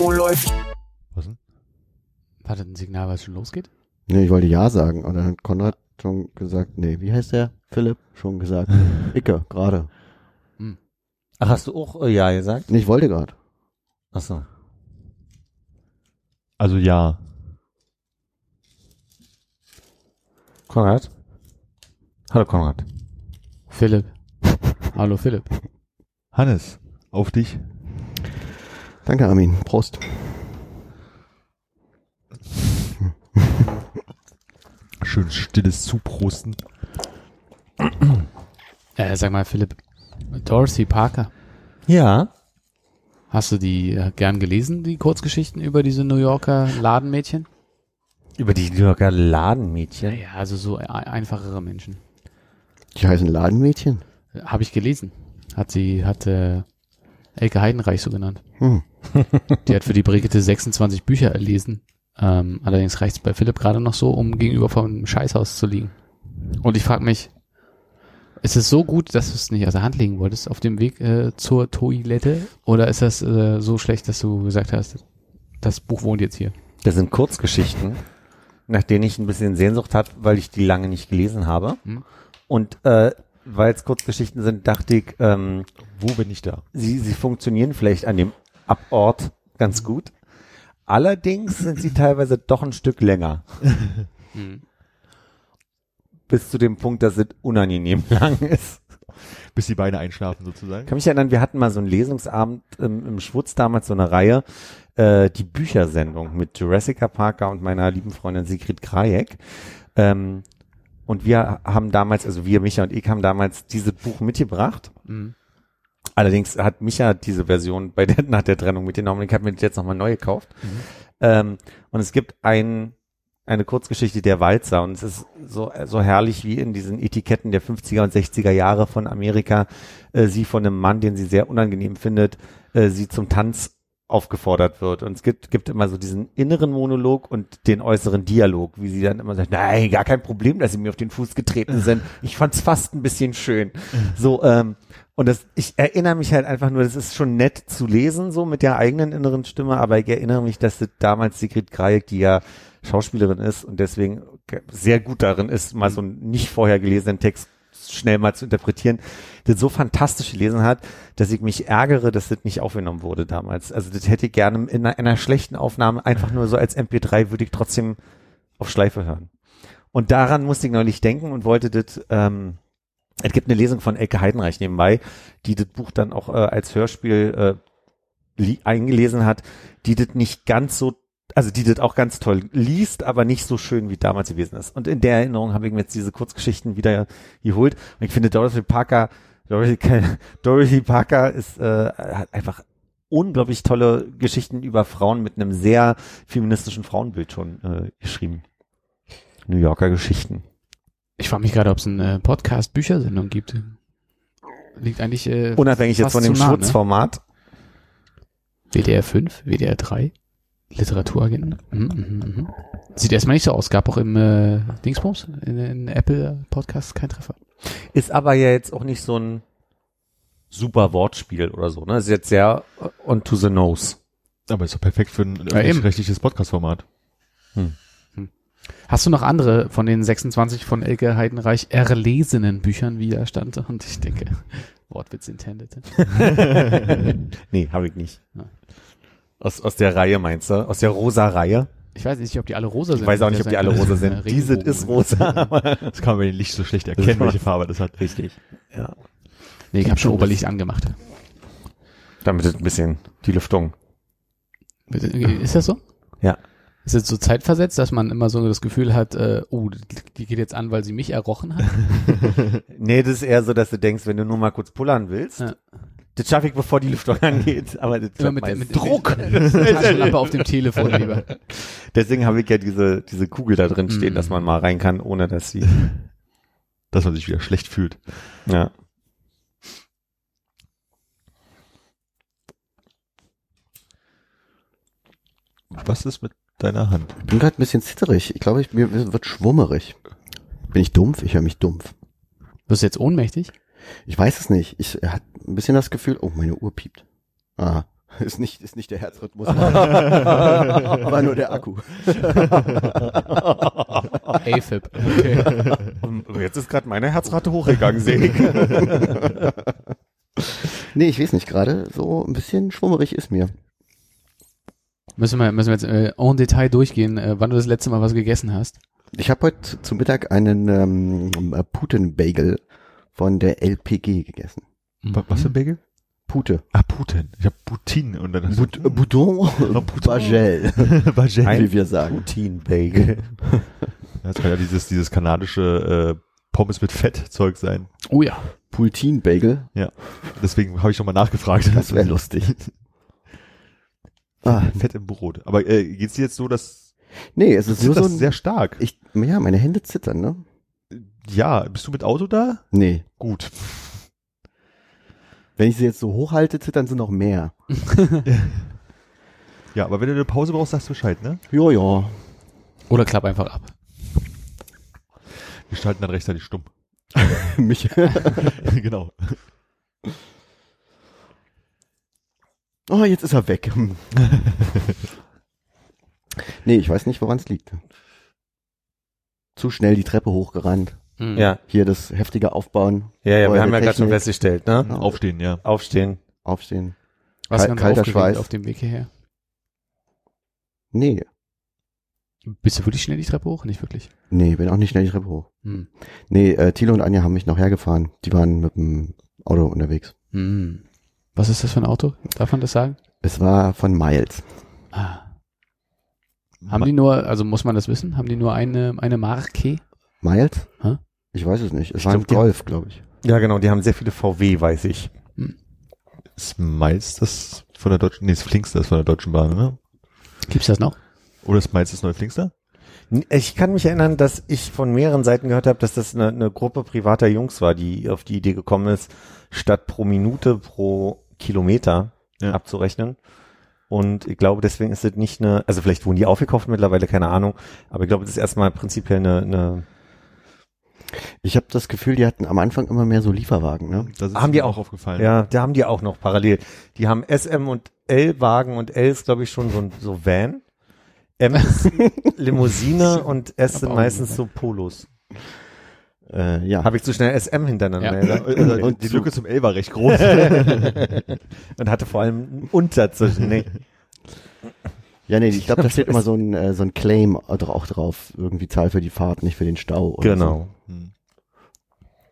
Oh, läuft. Was denn? War das ein Signal, was schon losgeht? Nee, ich wollte Ja sagen, aber dann hat Konrad schon gesagt, nee, wie heißt der? Philipp schon gesagt. Icke, gerade. Ach, hast du auch äh, Ja gesagt? Nee, ich wollte gerade. Ach so. Also ja. Konrad? Hallo Konrad. Philipp. Hallo Philipp. Hannes, auf dich. Danke, Armin. Prost. Schön stilles Zuprosten. Äh, sag mal, Philipp. Dorothy Parker. Ja. Hast du die äh, gern gelesen, die Kurzgeschichten über diese New Yorker Ladenmädchen? Über die New Yorker Ladenmädchen. Ja, also so e- einfachere Menschen. Die heißen Ladenmädchen. Habe ich gelesen. Hat sie, hat äh, Elke Heidenreich so genannt. Hm. Die hat für die Brigitte 26 Bücher erlesen. Ähm, allerdings reicht es bei Philipp gerade noch so, um gegenüber vom Scheißhaus zu liegen. Und ich frage mich, ist es so gut, dass du es nicht aus der Hand legen wolltest auf dem Weg äh, zur Toilette? Oder ist das äh, so schlecht, dass du gesagt hast, das Buch wohnt jetzt hier? Das sind Kurzgeschichten, nach denen ich ein bisschen Sehnsucht hatte, weil ich die lange nicht gelesen habe. Hm. Und äh, weil es Kurzgeschichten sind, dachte ich, ähm, Wo bin ich da? sie, sie funktionieren vielleicht an dem Abort ganz gut. Allerdings sind sie teilweise doch ein Stück länger. Hm. Bis zu dem Punkt, dass es unangenehm lang ist. Bis die Beine einschlafen sozusagen. Ich kann mich erinnern, wir hatten mal so einen Lesungsabend im, im Schwutz damals, so eine Reihe, äh, die Büchersendung mit Jurassica Parker und meiner lieben Freundin Sigrid Krajek. Ähm, und wir haben damals, also wir, Micha und ich, haben damals dieses Buch mitgebracht. Hm. Allerdings hat Micha diese Version bei der, nach der Trennung mitgenommen. Ich habe mir das jetzt nochmal neu gekauft. Ähm, und es gibt ein, eine Kurzgeschichte der Walzer und es ist so, so herrlich wie in diesen Etiketten der 50er und 60er Jahre von Amerika. Äh, sie von einem Mann, den sie sehr unangenehm findet, äh, sie zum Tanz aufgefordert wird. Und es gibt, gibt immer so diesen inneren Monolog und den äußeren Dialog, wie sie dann immer sagt, nein, gar kein Problem, dass sie mir auf den Fuß getreten sind. Ich fand's fast ein bisschen schön. So, ähm, und das, ich erinnere mich halt einfach nur, das ist schon nett zu lesen, so mit der eigenen inneren Stimme, aber ich erinnere mich, dass das damals Sigrid Krajek, die ja Schauspielerin ist und deswegen sehr gut darin ist, mal so einen nicht vorher gelesenen Text schnell mal zu interpretieren, das so fantastisch gelesen hat, dass ich mich ärgere, dass das nicht aufgenommen wurde damals. Also das hätte ich gerne in einer, in einer schlechten Aufnahme einfach nur so als MP3 würde ich trotzdem auf Schleife hören. Und daran musste ich neulich denken und wollte das, ähm, es gibt eine Lesung von Elke Heidenreich nebenbei, die das Buch dann auch äh, als Hörspiel äh, eingelesen hat, die das nicht ganz so, also die das auch ganz toll liest, aber nicht so schön wie damals gewesen ist. Und in der Erinnerung habe ich mir jetzt diese Kurzgeschichten wieder geholt. Und ich finde Dorothy Parker, Dorothy, Dorothy Parker ist äh, hat einfach unglaublich tolle Geschichten über Frauen mit einem sehr feministischen Frauenbild schon äh, geschrieben. New Yorker Geschichten. Ich frage mich gerade, ob es eine Podcast-Büchersendung gibt. Liegt eigentlich äh, Unabhängig jetzt von dem nah, ne? Schmutzformat. WDR 5, WDR 3, Literaturagenten. Mhm, mhm, mhm. Sieht erstmal nicht so aus. Gab auch im äh, Dingsbums, in, in Apple Podcasts kein Treffer. Ist aber ja jetzt auch nicht so ein super Wortspiel oder so, ne? Ist jetzt sehr äh, on to the nose. Aber ist doch perfekt für ein Ja, rechtliches Podcast-Format. Hast du noch andere von den 26 von Elke Heidenreich erlesenen Büchern, wie da stand? Und ich denke, Wortwitz intended. Nee, habe ich nicht. Ja. Aus, aus der Reihe meinst du? Aus der rosa Reihe? Ich weiß nicht, ob die alle rosa sind. Ich weiß auch nicht, ob die alle rosa sind. Diese ist rosa. Das kann man bei den Licht so schlecht erkennen, welche Farbe das hat. Richtig. Ja. Nee, ich habe schon Oberlicht angemacht. Damit ist ein bisschen die Lüftung. Ist das so? Ja. Ist es so zeitversetzt, dass man immer so das Gefühl hat, äh, oh, die geht jetzt an, weil sie mich errochen hat? Nee, das ist eher so, dass du denkst, wenn du nur mal kurz pullern willst, Ja. Das schaffe ich, bevor die Lüftung angeht. Aber das Immer mit, mit Druck. Taschenlampe auf dem Telefon lieber. Deswegen habe ich ja diese, diese Kugel da drin stehen, Mhm. dass man mal rein kann, ohne dass sie. Dass man sich wieder schlecht fühlt. Ja. Was ist mit deiner Hand? Ich bin gerade ein bisschen zitterig. Ich glaube, ich, mir wird schwummerig. Bin ich dumpf? Ich höre mich dumpf. Wirst du jetzt ohnmächtig? Ich weiß es nicht. Ich hatte ein bisschen das Gefühl, oh, meine Uhr piept. Ah, ist nicht, ist nicht der Herzrhythmus. War nur der Akku. AFib. Okay. Und jetzt ist gerade meine Herzrate hochgegangen, sehe ich. Nee, ich weiß nicht, gerade so ein bisschen schwummerig ist mir. Müssen wir, müssen wir jetzt äh, en Detail durchgehen, äh, wann du das letzte Mal was gegessen hast. Ich habe heute zu Mittag einen ähm, Putin-Bagel von der LPG gegessen. Wa- Was für ein Bagel? Pute. Ah, Putin. Ich hab Putin und dann Bout du Boudon Boudon. Bagel, Bagel. wie wir sagen. Poutine-Bagel. Das kann ja dieses, dieses kanadische äh, Pommes mit Fett-Zeug sein. Oh ja. Poutine-Bagel, Deswegen habe ich nochmal nachgefragt. das wäre lustig. Ah, Fett im Brot. Aber äh, geht's dir jetzt so, dass nee, es ist nur so ein, sehr stark? ich, ja, meine Hände zittern, ne? Ja, bist du mit Auto da? Nee. Gut. Wenn ich sie jetzt so hochhalte, zittern sie noch mehr. Ja, aber wenn du eine Pause brauchst, sagst du Bescheid, ne? Ja, ja. Oder klapp einfach ab. Wir schalten dann rechtzeitig stumm. Mich. genau. Oh, jetzt ist er weg. Nee, ich weiß nicht, woran es liegt. Zu schnell die Treppe hochgerannt. Hm. Ja, Hier das heftige Aufbauen, ja, ja, wir haben ja gerade schon festgestellt, ne? Ja. Aufstehen, ja. Aufstehen. aufstehen. Was Kal- ganz kalter Schweiß. auf dem Weg hierher. Nee, Bist du wirklich schnell die Treppe hoch? Nicht wirklich. nee, bin auch nicht schnell die Treppe hoch. Hm. Nee, äh, Thilo und Anja haben mich noch hergefahren. Die waren mit dem Auto unterwegs. Hm. Was ist das für ein Auto? Darf man das sagen? Es war von Miles. Ah. Haben die nur, also muss man das wissen? Haben die nur eine, eine Marke? Miles? Hä? Ich weiß es nicht. Es Ich war ein Golf, glaube ich. Ja, genau, die haben sehr viele VW, weiß ich. Ist Miles das von der Deutschen, nee, ist Flinkster das von der Deutschen Bahn, ne? Gibt's das noch? Oder ist Miles das neue Flinkster? Ich kann mich erinnern, dass ich von mehreren Seiten gehört habe, dass das eine, eine Gruppe privater Jungs war, die auf die Idee gekommen ist, statt pro Minute pro Kilometer Ja. abzurechnen. Und ich glaube, deswegen ist es nicht eine, also vielleicht wurden die aufgekauft mittlerweile, keine Ahnung, aber ich glaube, das ist erstmal prinzipiell eine, eine Ich habe das Gefühl, die hatten am Anfang immer mehr so Lieferwagen, ne? Das ist Haben die mir auch- aufgefallen. ja, da haben die auch noch parallel. Die haben SM und L-Wagen und L ist, glaube ich, schon so ein so Van. M ist Limousine und S sind meistens so Polos. Äh, ja. Habe ich zu schnell SM hintereinander Ja. Und, Und die Lücke zum L war recht groß. und hatte vor allem einen Unter zwischen. Nee. Ja, nee, ich glaube, da steht immer so ein, äh, so ein Claim auch auch drauf. Irgendwie Zahl für die Fahrt, nicht für den Stau. Oder Genau. Hm.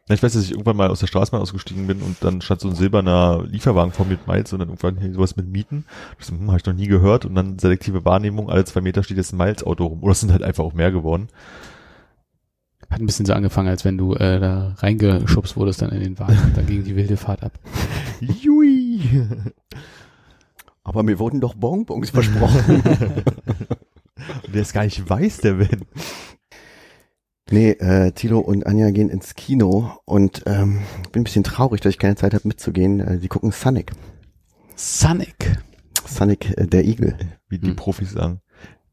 Ja, Ich weiß, dass ich irgendwann mal aus der Straßenbahn ausgestiegen bin und dann stand so ein silberner Lieferwagen vor mir mit Miles und dann irgendwann hier sowas mit Mieten. Das hm, habe ich noch nie gehört und dann selektive Wahrnehmung, alle zwei Meter steht jetzt ein Miles-Auto rum. Oder es sind halt einfach auch mehr geworden. Hat ein bisschen so angefangen, als wenn du äh, da reingeschubst wurdest dann in den Wagen. und Dann ging die wilde Fahrt ab. Jui! Aber mir wurden doch Bonbons versprochen. Und der ist gar nicht weiß, der Ben. nee, äh, Tilo und Anja gehen ins Kino und ähm, bin ein bisschen traurig, dass ich keine Zeit habe mitzugehen. Äh, die gucken Sonic. Sonic. Sonic, äh, der Igel. Wie die Hm. Profis sagen.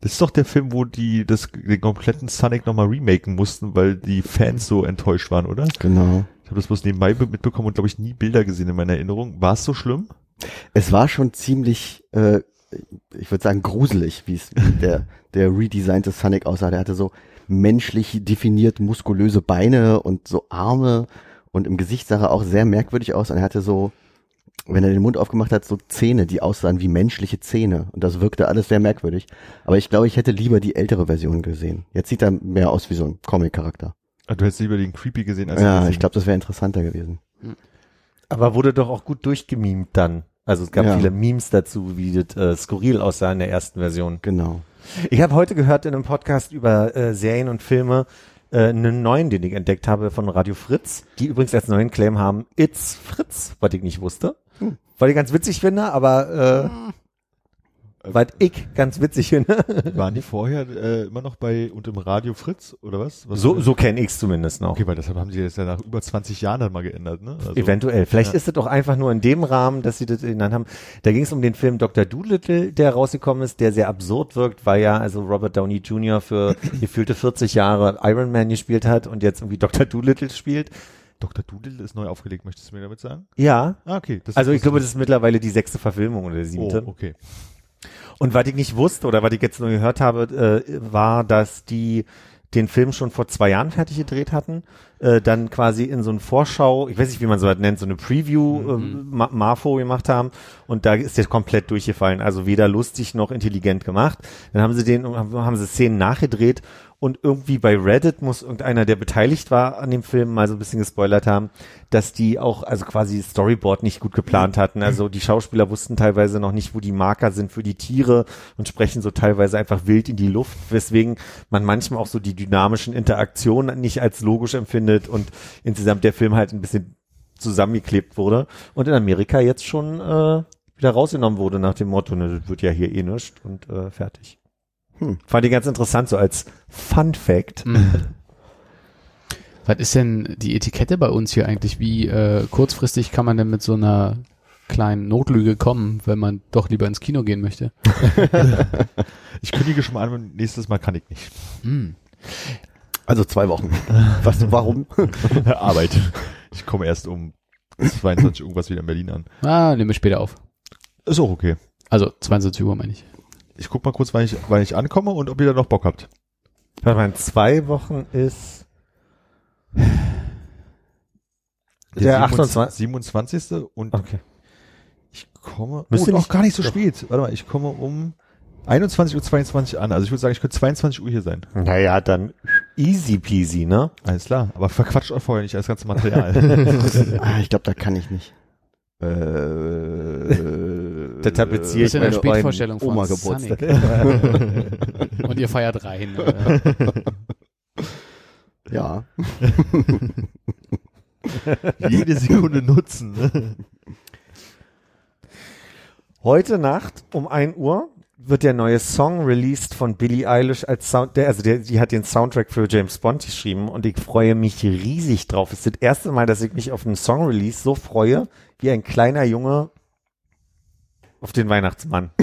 Das ist doch der Film, wo die das, den kompletten Sonic nochmal remaken mussten, weil die Fans so enttäuscht waren, oder? Genau. Ich habe das bloß nebenbei be- mitbekommen und glaube ich nie Bilder gesehen in meiner Erinnerung. War es so schlimm? Es war schon ziemlich, äh, ich würde sagen, gruselig, wie es der, der redesignte Sonic aussah. Der hatte so menschlich definiert muskulöse Beine und so Arme und im Gesicht sah er auch sehr merkwürdig aus und er hatte so, wenn er den Mund aufgemacht hat, so Zähne, die aussahen wie menschliche Zähne und das wirkte alles sehr merkwürdig. Aber ich glaube, ich hätte lieber die ältere Version gesehen. Jetzt sieht er mehr aus wie so ein Comic-Charakter. Ah, Du hättest lieber den Creepy gesehen als Ja, ich glaube, das wäre interessanter gewesen. Aber wurde doch auch gut durchgemimt dann. Also es gab Ja. viele Memes dazu, wie das äh, skurril aussah in der ersten Version. Genau. Ich habe heute gehört in einem Podcast über äh, Serien und Filme äh, einen neuen, den ich entdeckt habe von Radio Fritz, die übrigens als neuen Claim haben, It's Fritz, was ich nicht wusste. weil ich ganz witzig finde, aber äh, weil ich ganz witzig finde. Waren die vorher äh, immer noch bei und im Radio Fritz oder was? was So, so kenne ich's zumindest noch. Okay, weil deshalb haben sie das ja nach über 20 Jahren dann mal geändert, ne? Also, Eventuell. Vielleicht Ja. ist es doch einfach nur in dem Rahmen, dass sie das genannt haben. Da ging es um den Film Dr. Doolittle, der rausgekommen ist, der sehr absurd wirkt, weil ja also Robert Downey Jr. für gefühlte 40 Jahre Iron Man gespielt hat und jetzt irgendwie Dr. Doolittle spielt. Dr. Doodle ist neu aufgelegt, möchtest du mir damit sagen? Ja. Ah, okay. Das Also ich glaube, das ist mittlerweile die sechste Verfilmung oder die siebte. Oh, okay. Und was ich nicht wusste oder was ich jetzt nur gehört habe, äh, war, dass die den Film schon vor zwei Jahren fertig gedreht hatten, äh, dann quasi in so ein Vorschau, ich weiß nicht, wie man so was nennt, so eine Preview äh, Ma Marfo gemacht haben. Und da ist der komplett durchgefallen, also weder lustig noch intelligent gemacht. Dann haben sie den, haben sie Szenen nachgedreht und irgendwie bei Reddit muss irgendeiner, der beteiligt war an dem Film, mal so ein bisschen gespoilert haben, dass die auch, also quasi Storyboard nicht gut geplant hatten. Also die Schauspieler wussten teilweise noch nicht, wo die Marker sind für die Tiere und sprechen so teilweise einfach wild in die Luft, weswegen man manchmal auch so die dynamischen Interaktionen nicht als logisch empfindet und insgesamt der Film halt ein bisschen zusammengeklebt wurde und in Amerika jetzt schon äh, wieder rausgenommen wurde nach dem Motto, ne, das wird ja hier eh nichts und äh, fertig. Hm. Fand ich ganz interessant, so als Fun Fact. Mhm. Was ist denn die Etikette bei uns hier eigentlich? Wie äh, kurzfristig kann man denn mit so einer kleinen Notlüge kommen, wenn man doch lieber ins Kino gehen möchte? Ich kündige schon mal an, nächstes Mal kann ich nicht. Hm. Also zwei Wochen. Was, warum? Arbeit. Ich komme erst um 22 irgendwas wieder in Berlin an. Ah, nehmen wir später auf. Ist auch okay. Also 22 Uhr meine ich. Ich guck mal kurz, wann ich, wann ich ankomme und ob ihr da noch Bock habt. Warte mal, in zwei Wochen ist Der 28. 27. Und okay. ich komme, Müsste oh, nicht- noch gar nicht so doch. spät. Warte mal, ich komme um 21.22 Uhr an. Also ich würde sagen, ich könnte 22 Uhr hier sein. Naja, dann easy peasy, ne? Alles klar. Aber verquatscht euch vorher nicht das ganze Material. Ah, ich glaube, da kann ich nicht. Äh, Der tapeziere ich ja eine meine Spätvorstellung von Oma Geburtstag. Und ihr feiert rein. Ja. Jede Sekunde nutzen. Ne? Heute Nacht um 1 Uhr wird der neue Song released von Billie Eilish als Sound, der, also der, die hat den Soundtrack für James Bond geschrieben und ich freue mich riesig drauf. Es ist das erste Mal, dass ich mich auf einen Song Release so freue, wie ein kleiner Junge auf den Weihnachtsmann.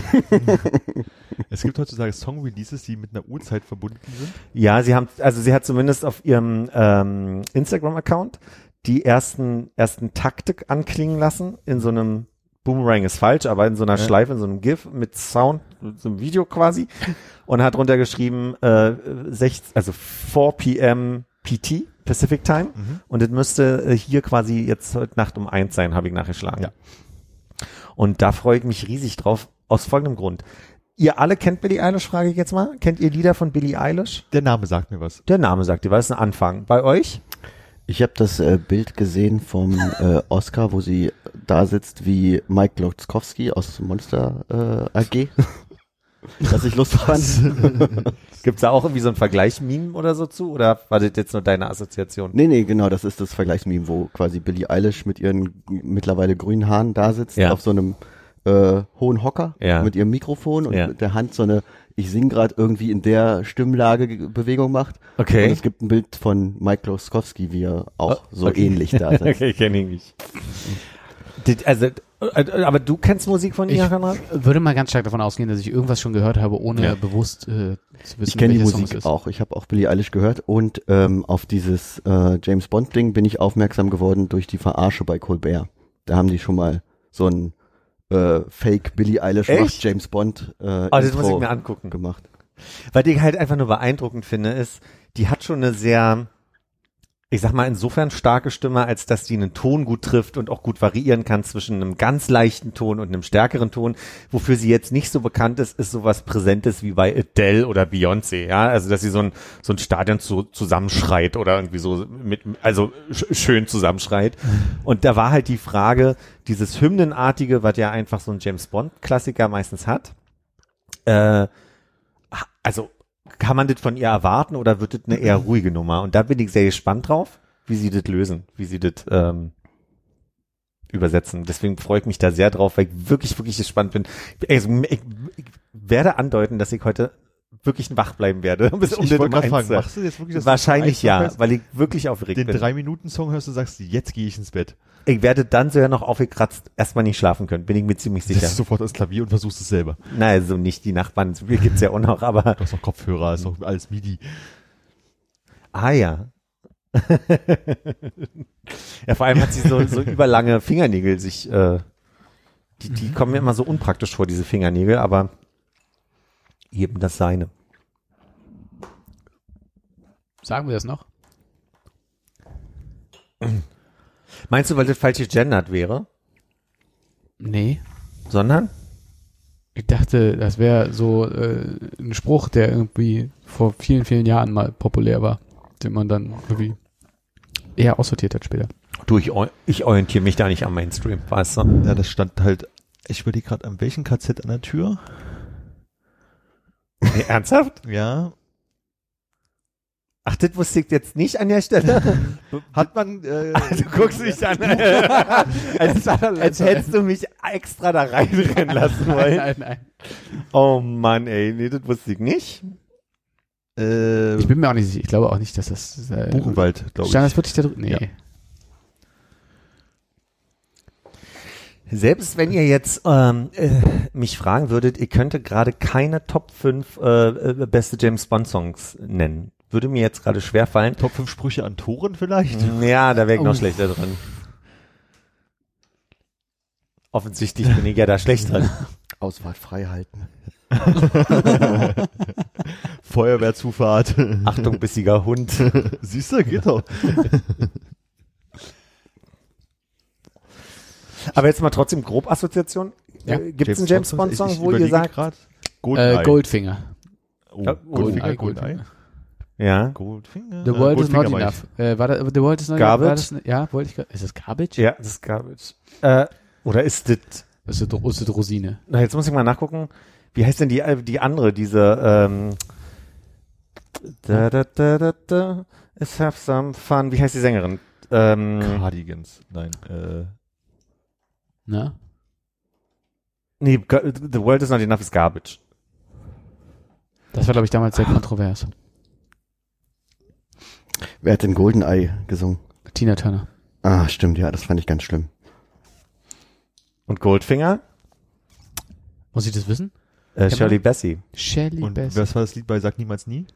Es gibt heutzutage Song-Releases, die mit einer Uhrzeit verbunden sind. Ja, sie haben, also sie hat zumindest auf ihrem ähm, Instagram-Account die ersten, ersten Taktik anklingen lassen in so einem Boomerang ist falsch, aber in so einer Ja. Schleife, in so einem GIF mit Sound, mit so einem Video quasi und hat drunter geschrieben, äh, 16, also 4 p.m. PT, Pacific Time Mhm. und das müsste äh, hier quasi jetzt heute Nacht um eins sein, habe ich nachgeschlagen. Ja. Und da freue ich mich riesig drauf, aus folgendem Grund. Ihr alle kennt Billie Eilish, frage ich jetzt mal. Kennt ihr Lieder von Billie Eilish? Der Name sagt mir was. Der Name sagt ihr, was ist ein Anfang? Bei euch? Ich habe das äh, Bild gesehen vom äh, Oscar, wo sie da sitzt wie Mike Glotzkowski aus Monster äh, AG. Was ich lustig fand. Gibt's da auch irgendwie so ein Vergleich-Meme oder so zu? Oder war das jetzt nur deine Assoziation? Nee, nee, genau, das ist das Vergleichsmeme, wo quasi Billie Eilish mit ihren mittlerweile grünen Haaren da sitzt, Ja. auf so einem äh, hohen Hocker Ja. mit ihrem Mikrofon und Ja. mit der Hand so eine, ich sing gerade irgendwie in der Stimmlage ge- Bewegung macht. Und Okay. es gibt ein Bild von Mike Kloskowski, wie er auch Oh, so okay. ähnlich da sitzt. okay, kenne ich nicht. Also, äh, aber du kennst Musik von ihr, Ich Konrad? würde mal ganz stark davon ausgehen, dass ich irgendwas schon gehört habe, ohne Ja. bewusst äh, zu wissen, Ich kenne die Musik auch. Ich habe auch Billie Eilish gehört und ähm, auf dieses äh, James Bond Ding bin ich aufmerksam geworden durch die Verarsche bei Colbert. Da haben die schon mal so ein äh, Fake Billie Eilish Echt? macht James Bond äh, Oh, das Intro muss ich mir angucken. gemacht. Was ich halt einfach nur beeindruckend finde, ist, die hat schon eine sehr, ich sag mal, insofern starke Stimme, als dass die einen Ton gut trifft und auch gut variieren kann zwischen einem ganz leichten Ton und einem stärkeren Ton. Wofür sie jetzt nicht so bekannt ist, ist sowas Präsentes wie bei Adele oder Beyoncé, ja. Also, dass sie so ein, so ein Stadion zu, zusammenschreit oder irgendwie so mit, also sch schön zusammenschreit. Und da war halt die Frage, dieses Hymnenartige, was ja einfach so ein James Bond Klassiker meistens hat, äh, also kann man das von ihr erwarten oder wird das eine eher ruhige Nummer? Und da bin ich sehr gespannt drauf, wie sie das lösen, wie sie das, ähm, übersetzen. Deswegen freue ich mich da sehr drauf, weil ich wirklich, wirklich gespannt bin. Also, ich, ich werde andeuten, dass ich heute wirklich wach bleiben werde. Bis um ich den wollte gerade um fragen, machst du jetzt wirklich das? Wahrscheinlich ja, weil ich wirklich aufgeregt den bin. drei Minuten Song hörst und sagst, jetzt gehe ich ins Bett. Ich werde dann sogar noch aufgekratzt erstmal nicht schlafen können, bin ich mir ziemlich sicher. Setzt sofort ans Klavier und versuchst es selber. Nein, also nicht die Nachbarn, mir gibt's ja auch noch, aber Du hast noch Kopfhörer, ist noch alles MIDI. ah ja. ja, vor allem hat sie so, so überlange Fingernägel sich, äh, die, die kommen mir immer so unpraktisch vor, diese Fingernägel, aber eben das seine. Sagen wir das noch? Meinst du, weil das falsch gegendert wäre? Nee. Sondern? Ich dachte, das wäre so äh, ein Spruch, der irgendwie vor vielen, vielen Jahren mal populär war, den man dann irgendwie eher aussortiert hat später. Du, ich, ich orientiere mich da nicht am Mainstream, weißt du? Ja, das stand halt, ich überlege gerade, an welchem KZ an der Tür? Nee, ernsthaft? Ja. Ach, das wusste ich jetzt nicht an der Stelle. Hat man, äh, Du guckst mich an, als, als hättest du mich extra da reinrennen lassen wollen. nein, nein. Oh Mann, ey, nee, das wusste ich nicht. äh, Ich bin mir auch nicht sicher. Ich glaube auch nicht, dass das äh, Buchenwald, glaube Stand das ich. wirklich da drüben? Nee. Ja. Selbst wenn ihr jetzt ähm, äh, mich fragen würdet, ihr könnte gerade keine Top 5 äh, äh, beste James Bond Songs nennen. Würde mir jetzt gerade schwer fallen. Top 5 Sprüche an Toren vielleicht? Ja, da wäre ich noch Oh. schlechter drin. Offensichtlich bin ich ja da schlecht drin. Ausfahrt frei halten. Feuerwehrzufahrt. Achtung, bissiger Hund. Siehst du, geht doch. Aber jetzt mal trotzdem grob Assoziation. Ja. Äh, Gibt es einen James Bond Song, wo ihr sagt, grad. Äh, Goldeneye. Goldfinger. Oh, Ja, Goldfinger, Goldeneye, Goldeneye. ja, Goldfinger. The Äh, World is not Goldfinger enough. Äh, war da, The World is not Garbage? enough. Das, ja, wollte ich gerade. Ist das Garbage? ja, das ist Garbage. Äh, oder ist das, Das ist, das ist Rosine. na, jetzt muss ich mal nachgucken, wie heißt denn die, äh, die andere, diese, ähm, da, da, da, da, da, let's have some fun, wie heißt die Sängerin? Ähm. Cardigans. Nein, äh, Na? nee, The World is not enough is Garbage. Das war, glaube ich, damals sehr kontrovers. Wer hat denn Goldeneye gesungen? Tina Turner. Ah, stimmt, ja, das fand ich ganz schlimm. Und Goldfinger? Muss ich das wissen? Äh, Shirley Bassey. Shelley und was war das Lied bei Sag niemals nie?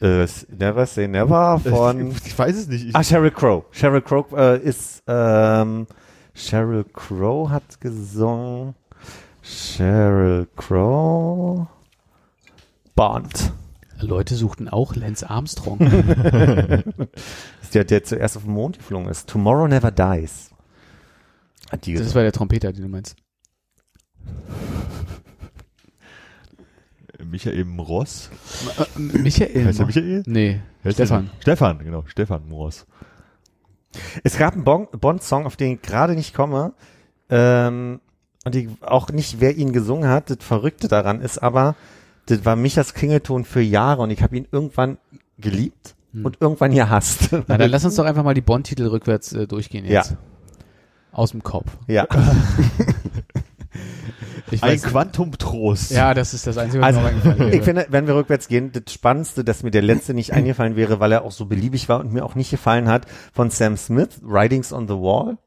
Äh, Never Say Never von, Ich weiß es nicht. Ich, ah, Sheryl Crow. Sheryl Crow äh, ist, ähm, Sheryl Crow hat gesungen, Sheryl Crow, Bond. Leute suchten auch Lance Armstrong. ist der, der zuerst auf den Mond geflogen ist. Tomorrow Never Dies. Hat die das war der Trompeter, den du meinst. Michael Mross. Äh, Michael. Heißt er Michael? Nee, der Stefan. Stefan, genau. Stefan Mross. Es gab einen Bon- Bond-Song, auf den ich gerade nicht komme. Ähm, und ich auch nicht, wer ihn gesungen hat. Das Verrückte daran ist aber, das war Michas Klingelton für Jahre und ich habe ihn irgendwann geliebt Hm. und irgendwann gehasst. Na, dann lass uns doch einfach mal die Bond-Titel rückwärts äh, durchgehen jetzt. Ja. Aus dem Kopf. ja. Ich Ein weiß, Quantum-Trost. ja, das ist das Einzige, was Also, mir eingefallen wäre. Ich finde, wenn wir rückwärts gehen, das Spannendste, dass mir der letzte nicht eingefallen wäre, weil er auch so beliebig war und mir auch nicht gefallen hat, von Sam Smith, Writings on the Wall,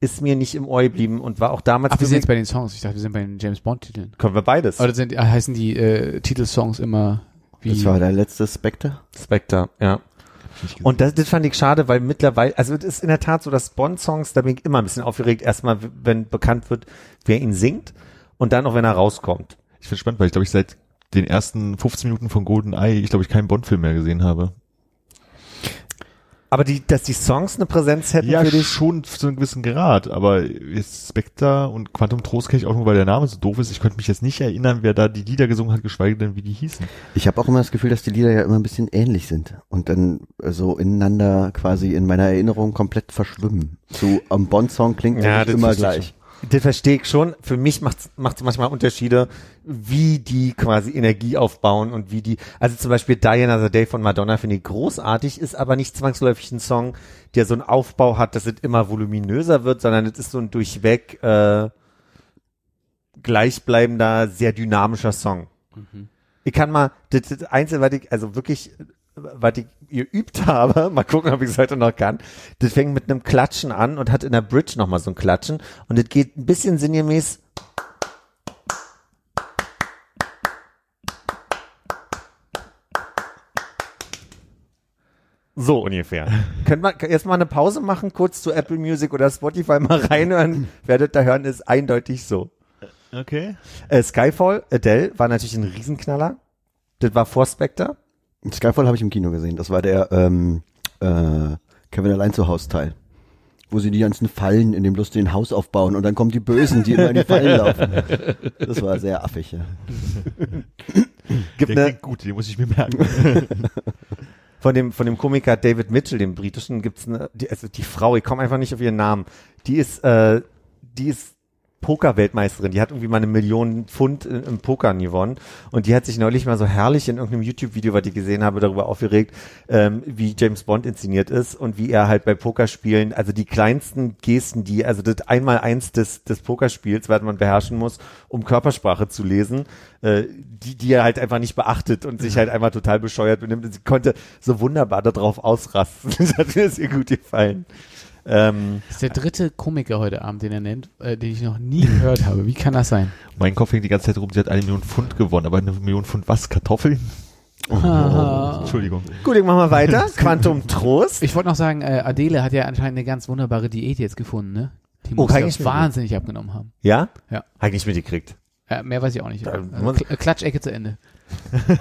ist mir nicht im Ohr geblieben und war auch damals Ach, wir sind jetzt bei den Songs. Ich dachte, wir sind bei den James Bond-Titeln. können wir beides. Oder sind, äh, heißen die äh, Titelsongs immer wie... Das war der letzte Spectre. Spectre, ja. Und das, das fand ich schade, weil mittlerweile, also es ist in der Tat so, dass Bond-Songs, da bin ich immer ein bisschen aufgeregt, erstmal, wenn bekannt wird, wer ihn singt und dann auch, wenn er rauskommt. Ich finde spannend, weil ich glaube, ich seit den ersten 15 Minuten von GoldenEye, ich glaube, ich keinen Bond-Film mehr gesehen habe. Aber die, dass die Songs eine Präsenz hätten Ja, für dich, schon zu einem gewissen Grad, aber jetzt Spectre und Quantum Trost kenne ich auch nur, weil der Name so doof ist. Ich könnte mich jetzt nicht erinnern, wer da die Lieder gesungen hat, geschweige denn, wie die hießen. Ich habe auch immer das Gefühl, dass die Lieder ja immer ein bisschen ähnlich sind und dann äh, so ineinander quasi in meiner Erinnerung komplett verschwimmen. So am Bond-Song klingt Ja, ja, das immer gleich. Das verstehe ich schon. Für mich macht es manchmal Unterschiede, wie die quasi Energie aufbauen und wie die, also zum Beispiel Die Another Day von Madonna finde ich großartig, ist aber nicht zwangsläufig ein Song, der so einen Aufbau hat, dass es immer voluminöser wird, sondern es ist so ein durchweg äh, gleichbleibender, sehr dynamischer Song. Ich kann mal, das, das Einzige, was ich, also wirklich, was ich geübt habe, mal gucken, ob ich es heute noch kann, das fängt mit einem Klatschen an und hat in der Bridge nochmal so ein Klatschen und das geht ein bisschen sinngemäß So ungefähr. Können wir erst mal eine Pause machen, kurz zu Apple Music oder Spotify mal reinhören. Werdet da hören, ist eindeutig so. Okay. Äh, Skyfall, Adele, war natürlich ein Riesenknaller. Das war vor Spectre. Skyfall habe ich im Kino gesehen. Das war der ähm, äh, Kevin allein zu Haus Teil. Wo sie die ganzen Fallen in dem lustigen Haus aufbauen und dann kommen die Bösen, die immer in die Fallen laufen. Das war sehr affig, ja. Gibt Der klingt gut, den muss ich mir merken. von dem, von dem Komiker David Mitchell, dem britischen, gibt's eine, die, also die Frau, ich komme einfach nicht auf ihren Namen. Die ist, äh, die ist Poker-Weltmeisterin. Die hat irgendwie mal eine Million Pfund im Pokern gewonnen. Und die hat sich neulich mal so herrlich in irgendeinem YouTube-Video, was ich gesehen habe, darüber aufgeregt, ähm, wie James Bond inszeniert ist und wie er halt bei Pokerspielen, also die kleinsten Gesten, die, also das Einmal-Eins des, des Pokerspiels, was man beherrschen muss, um Körpersprache zu lesen, äh, die, die er halt einfach nicht beachtet und sich halt einfach total bescheuert benimmt. Sie konnte so wunderbar darauf ausrasten. Das hat mir sehr gut gefallen. Ähm, Das ist der dritte Komiker heute Abend, den er nennt, äh, den ich noch nie gehört habe. Wie kann das sein? mein Kopf hängt die ganze Zeit rum, sie hat eine Million Pfund gewonnen, aber eine Million Pfund was? Kartoffeln? Ah. Entschuldigung. gut, ich mach mal weiter. Quantum Trost. Ich wollte noch sagen, äh, Adele hat ja anscheinend eine ganz wunderbare Diät jetzt gefunden, ne? Die Oh, muss kann ja ich wahnsinnig abgenommen haben. Ja? Ja. Hab ich nicht mitgekriegt. Ja, mehr weiß ich auch nicht. Da Also, Kl- Klatschecke zu Ende.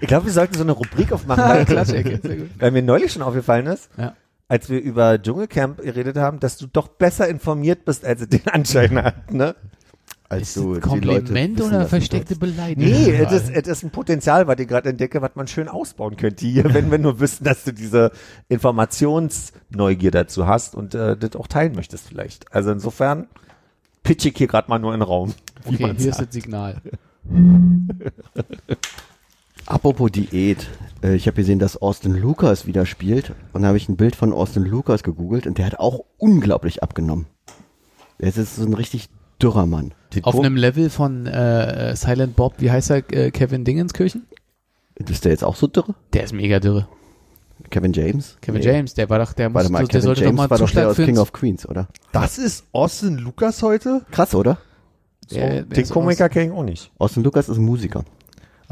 Ich glaube, wir sollten so eine Rubrik aufmachen, weil, Klatschecke, sehr gut. weil mir neulich schon aufgefallen ist, Ja. Als wir über Dschungelcamp geredet haben, dass du doch besser informiert bist, als es den Anschein hat, ne? Als Ist du das die Kompliment Leute wissen oder versteckte Beleidigung? Nee, es ist, es ist ein Potenzial, was ich gerade entdecke, was man schön ausbauen könnte hier, wenn wir nur wüssten, dass du diese Informationsneugier dazu hast und äh, das auch teilen möchtest vielleicht. Also insofern pitch ich hier gerade mal nur in den Raum. wie Okay, hier ist sagt. das Signal. Apropos Diät, äh, ich habe gesehen, dass Austin Lucas wieder spielt und da habe ich ein Bild von Austin Lucas gegoogelt und der hat auch unglaublich abgenommen. Der ist jetzt so ein richtig dürrer Mann. Den Auf Po- einem Level von äh, Silent Bob, wie heißt er, äh, Kevin Dingenskirchen? Ist der jetzt auch so dürre? Der ist mega dürre. Kevin James? Kevin Nee. James, der war doch, der Warte musste, mal, der Kevin sollte James doch mal war doch der aus King of Queens, oder? Das ist Austin Lukas heute? Krass, oder? Der- der Den ist Komiker kenne ich auch nicht. Austin Lucas ist ein Musiker.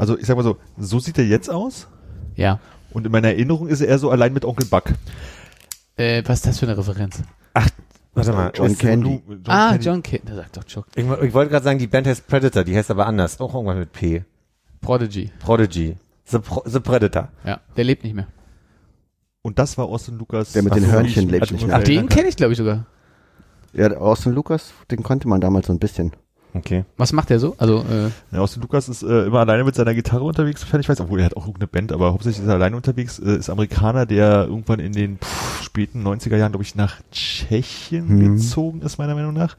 Also ich sag mal so, so sieht er jetzt aus. Ja. Und in meiner Erinnerung ist er eher so allein mit Onkel Buck. Äh, was ist das für eine Referenz? Warte mal. John ist- Candy. John ah, Candy. John Kidd. Der sagt doch Chuck. Ich, ich wollte gerade sagen, die Band heißt Predator, die heißt aber anders. Auch irgendwann mit P. Prodigy. Prodigy. The, Pro The Predator. Ja, der lebt nicht mehr. Und das war Austin Lukas. Der mit den Ach Hörnchen lebt also nicht Ach, den kenne ich, glaube ich, sogar. Ja, Austin Lucas, den konnte man damals so ein bisschen. Okay. Was macht der so? Also, äh. Ja, Austin Lukas ist äh, immer alleine mit seiner Gitarre unterwegs, sofern ich weiß, obwohl er hat auch irgendeine Band, aber hauptsächlich ist er alleine unterwegs, äh, ist Amerikaner, der irgendwann in den pff, späten 90er Jahren, glaube ich, nach Tschechien Mhm. gezogen ist, meiner Meinung nach.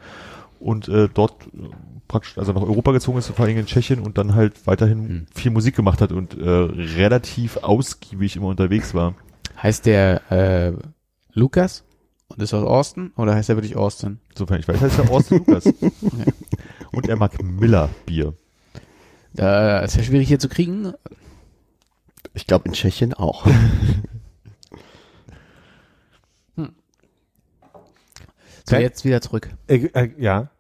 Und äh, dort äh, praktisch, also nach Europa gezogen ist, vor allem in Tschechien und dann halt weiterhin Mhm. viel Musik gemacht hat und äh, relativ ausgiebig immer unterwegs war. heißt der äh, Lukas und ist aus Austin oder heißt er wirklich Austin? Sofern ich weiß, heißt er Austin Lukas. Und er mag Miller Bier. Äh, ist ja schwierig hier zu kriegen. Ich glaube in Tschechien auch. So, Okay. jetzt wieder zurück. Äh, äh, ja.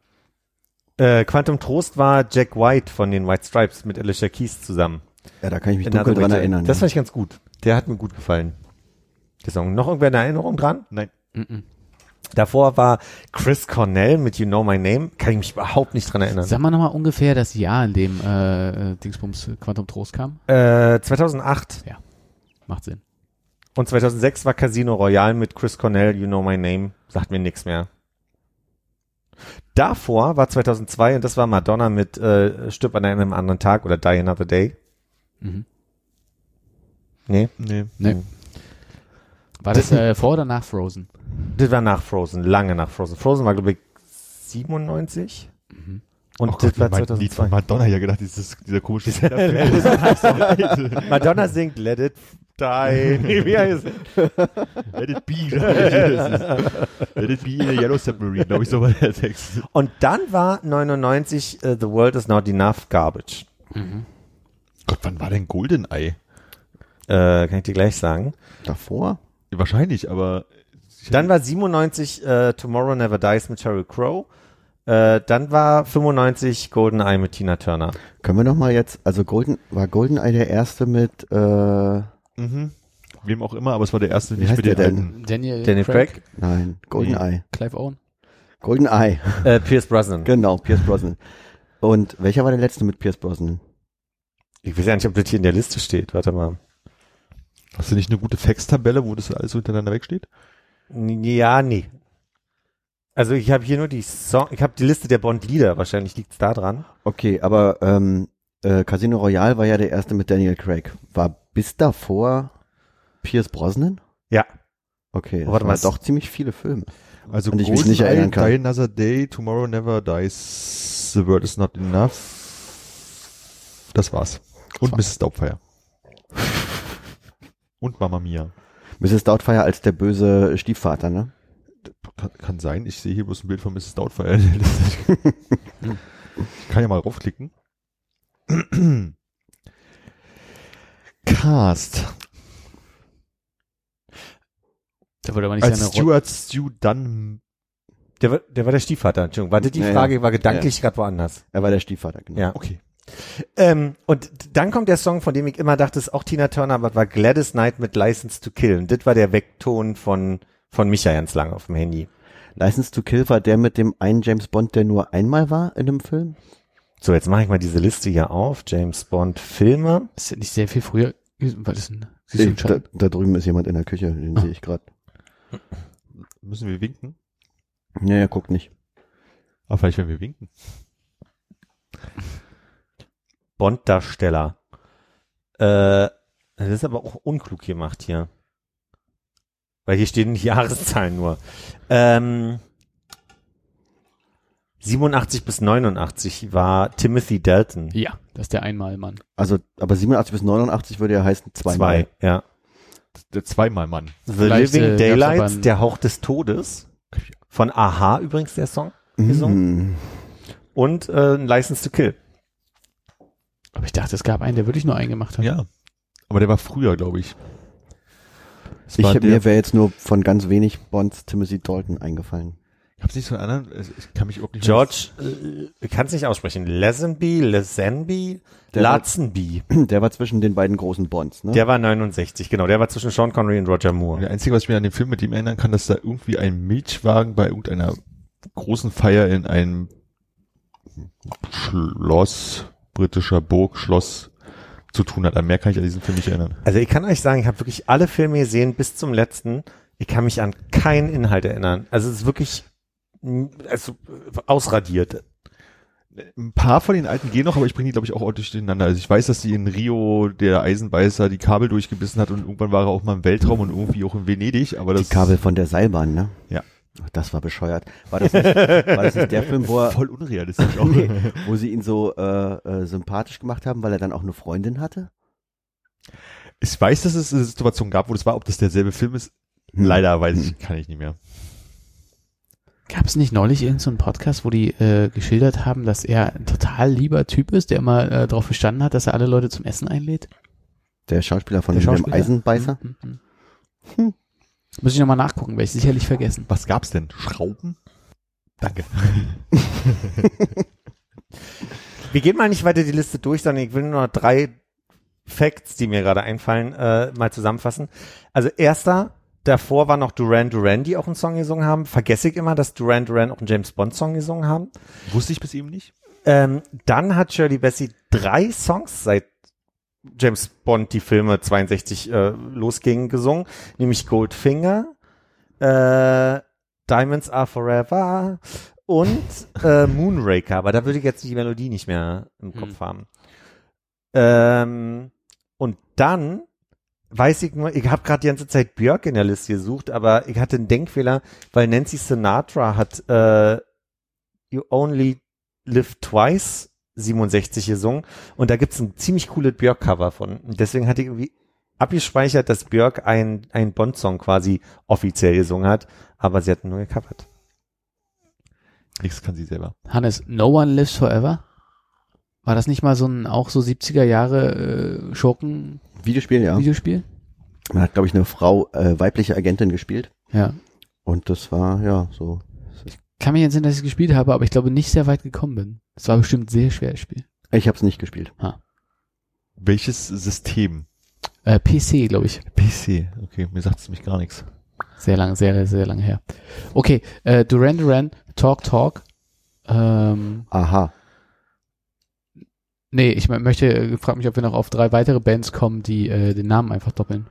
Äh, Quantum Trost war Jack White von den White Stripes mit Alicia Keys zusammen. Ja, da kann ich mich Another dunkel dran erinnern. Das ja. fand ich ganz gut. Der hat mir gut gefallen. Der Song. Noch irgendwer eine Erinnerung dran? Nein. Mhm. Davor war Chris Cornell mit You Know My Name. Kann ich mich überhaupt nicht dran erinnern. Sag mal nochmal ungefähr das Jahr, in dem äh, Dingsbums Quantum Trost kam. Äh, 2008 Macht Sinn. und 2006 war Casino Royale mit Chris Cornell, You Know My Name. Sagt mir nichts mehr. Davor war 2002 und das war Madonna mit äh, Stirb an einem anderen Tag oder Die Another Day. Mhm. Nee, Nee. Nee. War das äh, vor oder nach Frozen? das war nach Frozen, lange nach Frozen. Frozen war, glaube ich, 97. Mhm. Und oh Gott, das war mein Lied von 2002. Madonna hier gedacht, dieses, dieser komische Madonna singt Let It Die. Wie heißt? Let it be. Let it be in a yellow submarine, glaube ich, so war der Text. Und dann war 99 äh, The World is Not Enough Garbage. Gott, wann war denn Goldeneye? Äh, kann ich dir gleich sagen. Davor? Wahrscheinlich, aber Dann war 97 äh, Tomorrow Never Dies mit Sheryl Crow. Äh, dann war 95 GoldenEye mit Tina Turner. Können wir noch mal jetzt, also Golden, war GoldenEye der erste mit, äh, mhm. wem auch immer, aber es war der erste, Wie nicht heißt mit der den denn? alten. Daniel, Daniel Craig, nein, GoldenEye. Clive Owen. GoldenEye, äh, Pierce Brosnan. genau, Pierce Brosnan. Und welcher war der letzte mit Pierce Brosnan? Ich weiß ja nicht, ob das hier in der Liste steht. Warte mal. Hast du nicht eine gute Fax-Tabelle, wo das alles so hintereinander wegsteht? Ja, nee. Also ich habe hier nur die Song, ich habe die Liste der Bond-Lieder, wahrscheinlich liegt's da dran. Okay, aber ähm, äh, Casino Royale war ja der erste mit Daniel Craig. War bis davor Pierce Brosnan? Ja. Okay, das Warte waren doch ziemlich viele Filme. Also An die ich mich nicht erinnern kann. Die Another Day, Tomorrow Never Dies, The World is Not Enough. Das war's. Und Mrs. Doubtfire. Und Mamma Mia. Mrs. Doubtfire als der böse Stiefvater, ne? Kann, kann sein, ich sehe hier bloß ein Bild von Mrs. Doubtfire. in der Liste. ich kann ja mal raufklicken. Cast. Da würde aber nicht Als Stuart Stu Dunn. Der, war- der war der Stiefvater, Entschuldigung. Warte, die Ja, ja. Frage war gedanklich gerade woanders. Er war der Stiefvater, genau. Ja. Okay. Ähm, und dann kommt der Song, von dem ich immer dachte, es ist auch Tina Turner, aber war Gladys Knight mit License to Kill. Und das war der Weckton von, von Micha ganz lang auf dem Handy. License to Kill war der mit dem einen James Bond, der nur einmal war in einem Film? So, jetzt mache ich mal diese Liste hier auf. James Bond Filme. ist ja nicht sehr viel früher. Was ist denn? Ich, da, da drüben ist jemand in der Küche, den Ah. sehe ich gerade. Müssen wir winken? Ja, ja, guckt nicht. Aber vielleicht, wenn wir winken. Bond-Darsteller. Äh, das ist aber auch unklug gemacht hier. Weil hier stehen die Jahreszahlen nur. Ähm, 87 bis 89 war Timothy Dalton. Ja, das ist der Einmalmann. Also, aber 87 bis 89 würde ja heißen zweimal. Zwei, ja. Der zweimal Mann. The Vielleicht, Living äh, Daylights, der Hauch des Todes. Von Aha übrigens der Song. gesungen. Mhm. Und äh, License to Kill. Aber ich dachte, es gab einen, der wirklich nur einen gemacht hat. Ja. Aber der war früher, glaube ich. Es Ich, der, mir wäre jetzt nur von ganz wenig Bonds Timothy Dalton eingefallen. Gab's nicht so einen anderen? Es- Ich kann mich überhaupt nicht George, äh, ich kann es nicht aussprechen. Der war- Lazenby. Der war zwischen den beiden großen Bonds, ne? Der war 69, genau. Der war zwischen Sean Connery und Roger Moore. Der Einzige, was ich mir an dem Film mit ihm erinnern kann, dass da irgendwie ein Milchwagen bei irgendeiner großen Feier in einem Schloss, britischer Burg, Schloss zu tun hat. An mehr kann ich an diesen Film nicht erinnern. Also ich kann euch sagen, ich habe wirklich alle Filme gesehen bis zum letzten. Ich kann mich an keinen Inhalt erinnern. Also es ist wirklich mm, also, ausradiert. Ein paar von den alten gehen noch, aber ich bringe die, glaube ich, auch ordentlich durcheinander. Also ich weiß, dass die in Rio der Eisenbeißer die Kabel durchgebissen hat und irgendwann war er auch mal im Weltraum und irgendwie auch in Venedig, aber das Die Kabel von der Seilbahn, ne? Ja. Das war bescheuert. War das nicht, war das nicht der Film, wo, er, voll unrealistisch auch. nee, wo sie ihn so äh, äh, sympathisch gemacht haben, weil er dann auch eine Freundin hatte? Ich weiß, dass es eine Situation gab, wo das war, ob das derselbe Film ist. Hm. Leider weiß ich, kann ich nicht mehr. Gab es nicht neulich irgendeinen so einen Podcast, wo die äh, geschildert haben, dass er ein total lieber Typ ist, der immer äh, darauf bestanden hat, dass er alle Leute zum Essen einlädt? Der Schauspieler von Der dem Schauspieler? Eisenbeißer? Hm, hm, hm. Muss ich nochmal nachgucken, werde ich sicherlich vergessen. Was gab's denn? Schrauben? Danke. Wir gehen mal nicht weiter die Liste durch, sondern ich will nur noch drei Facts, die mir gerade einfallen, äh, mal zusammenfassen. Also erster, davor war noch Duran Duran, die auch einen Song gesungen haben. Vergesse ich immer, dass Duran Duran auch einen James Bond Song gesungen haben. Wusste ich bis eben nicht. Ähm, dann hat Shirley Bassey drei Songs seit James Bond die Filme 62 äh, losgingen gesungen, nämlich Goldfinger, äh, Diamonds Are Forever und äh, Moonraker, aber da würde ich jetzt die Melodie nicht mehr im Hm. Kopf haben. Ähm, und dann weiß ich nur, ich habe gerade die ganze Zeit Björk in der Liste gesucht, aber ich hatte einen Denkfehler, weil Nancy Sinatra hat äh, You Only Live Twice 67 gesungen und da gibt's ein ziemlich cooles Björk-Cover von. Deswegen hatte ich irgendwie abgespeichert, dass Björk ein, ein Bond-Song quasi offiziell gesungen hat, aber sie hat nur gecovert. Nichts kann sie selber. Hannes, No One Lives Forever? War das nicht mal so ein auch so 70er Jahre äh, Schurken Videospiel, ja. Videospiel? Man hat, glaube ich, eine Frau, äh, weibliche Agentin gespielt. Ja. Und das war, ja, so. Kann mich entsinnen, dass ich es gespielt habe, aber ich glaube nicht sehr weit gekommen bin. Es war bestimmt ein sehr schweres Spiel. Ich habe es nicht gespielt. Welches System? Äh, PC, glaube ich. PC. Okay, mir sagt es mich gar nichts. Sehr lange, sehr, sehr lange her. Okay, äh, Duran Duran, Talk Talk. Ähm, Aha. nee, ich möchte, äh, frag mich, ob wir noch auf drei weitere Bands kommen, die äh, den Namen einfach doppeln.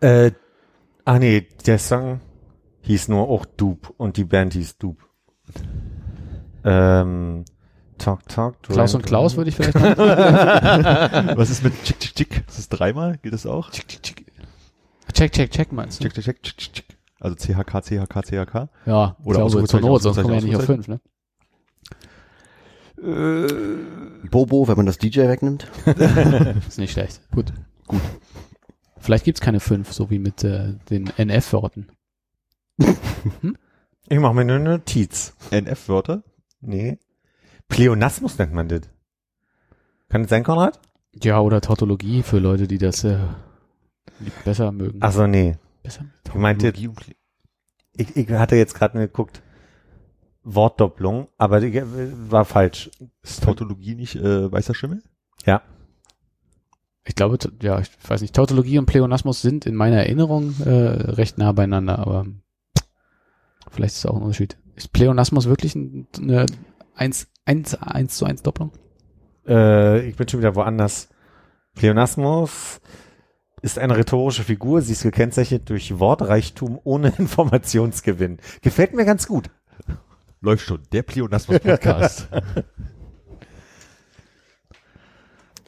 Äh, ah nee, der Song hieß nur auch Dupe und die Band hieß Dupe. Ähm, Talk Talk. Klaus Duran und Klaus würde ich vielleicht noch. Was ist mit Chick Chick Chick? Ist das dreimal? Geht das auch? check, check, check, check, meinst du? Chick Chick Chick Chick Chick. Chick. Also CHK, CHK, CHK. Ja, Oder glaube, zur Not, sonst kommen wir ja nicht auf fünf, ne? Bobo, wenn man das DJ wegnimmt. Ist nicht schlecht. Gut. Gut. Vielleicht gibt's keine fünf, so wie mit äh, den NF-Worten. Ich mache mir nur eine Notiz. NF-Wörter? Nee. Pleonasmus nennt man das. Kann das sein, Konrad? Ja, oder Tautologie für Leute, die das äh, besser mögen. Ach so, nee. besser. Ich meinte, ich, ich hatte jetzt gerade geguckt, Wortdopplung, aber die war falsch. Ist Tautologie nicht äh, weißer Schimmel? Ja. Ich glaube, ja, ich weiß nicht, Tautologie und Pleonasmus sind in meiner Erinnerung äh, recht nah beieinander, aber vielleicht ist es auch ein Unterschied. Ist Pleonasmus wirklich ein, eine 1, 1, 1 zu 1 Doppelung? Äh, ich bin schon wieder woanders. Pleonasmus ist eine rhetorische Figur. Sie ist gekennzeichnet durch Wortreichtum ohne Informationsgewinn. Gefällt mir ganz gut. Läuft schon. Der Pleonasmus-Podcast.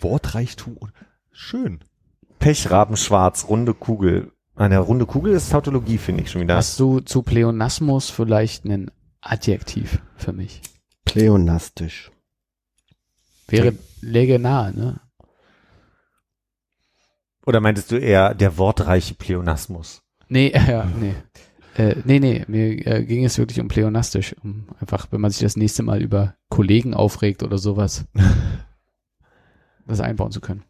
Wortreichtum und schön. Pechraben schwarz, runde Kugel. Eine runde Kugel ist Tautologie, finde ich schon wieder. Hast du zu Pleonasmus vielleicht ein Adjektiv für mich? Pleonastisch. Wäre, läge nahe, ne? Oder meintest du eher der wortreiche Pleonasmus? Nee, äh, ja, nee. Äh, nee, nee, mir äh, ging es wirklich um pleonastisch. Um einfach, wenn man sich das nächste Mal über Kollegen aufregt oder sowas, das einbauen zu können.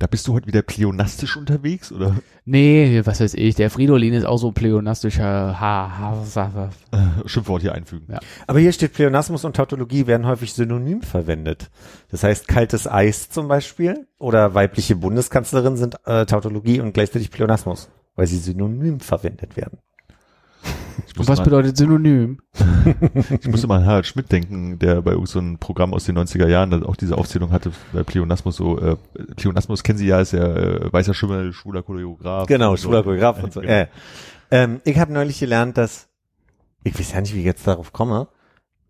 Da bist du heute wieder pleonastisch unterwegs, oder? Nee, was weiß ich, der Fridolin ist auch so pleonastischer ha, ha, ha, ha. Schimpfwort hier einfügen. Ja. Aber hier steht Pleonasmus und Tautologie werden häufig synonym verwendet. Das heißt, kaltes Eis zum Beispiel oder weibliche Bundeskanzlerin sind äh, Tautologie und gleichzeitig Pleonasmus, weil sie synonym verwendet werden. Was mal, bedeutet Synonym? ich musste mal an Harald Schmidt denken, der bei so einem Programm aus den 90er Jahren auch diese Aufzählung hatte, bei Pleonasmus so, äh, Pleonasmus kennen Sie ja, ist ja äh, weißer Schimmel, schwuler Choreograf. Genau, schwuler Choreograf und so. Genau. Äh, ähm, ich habe neulich gelernt, dass ich weiß ja nicht, wie ich jetzt darauf komme,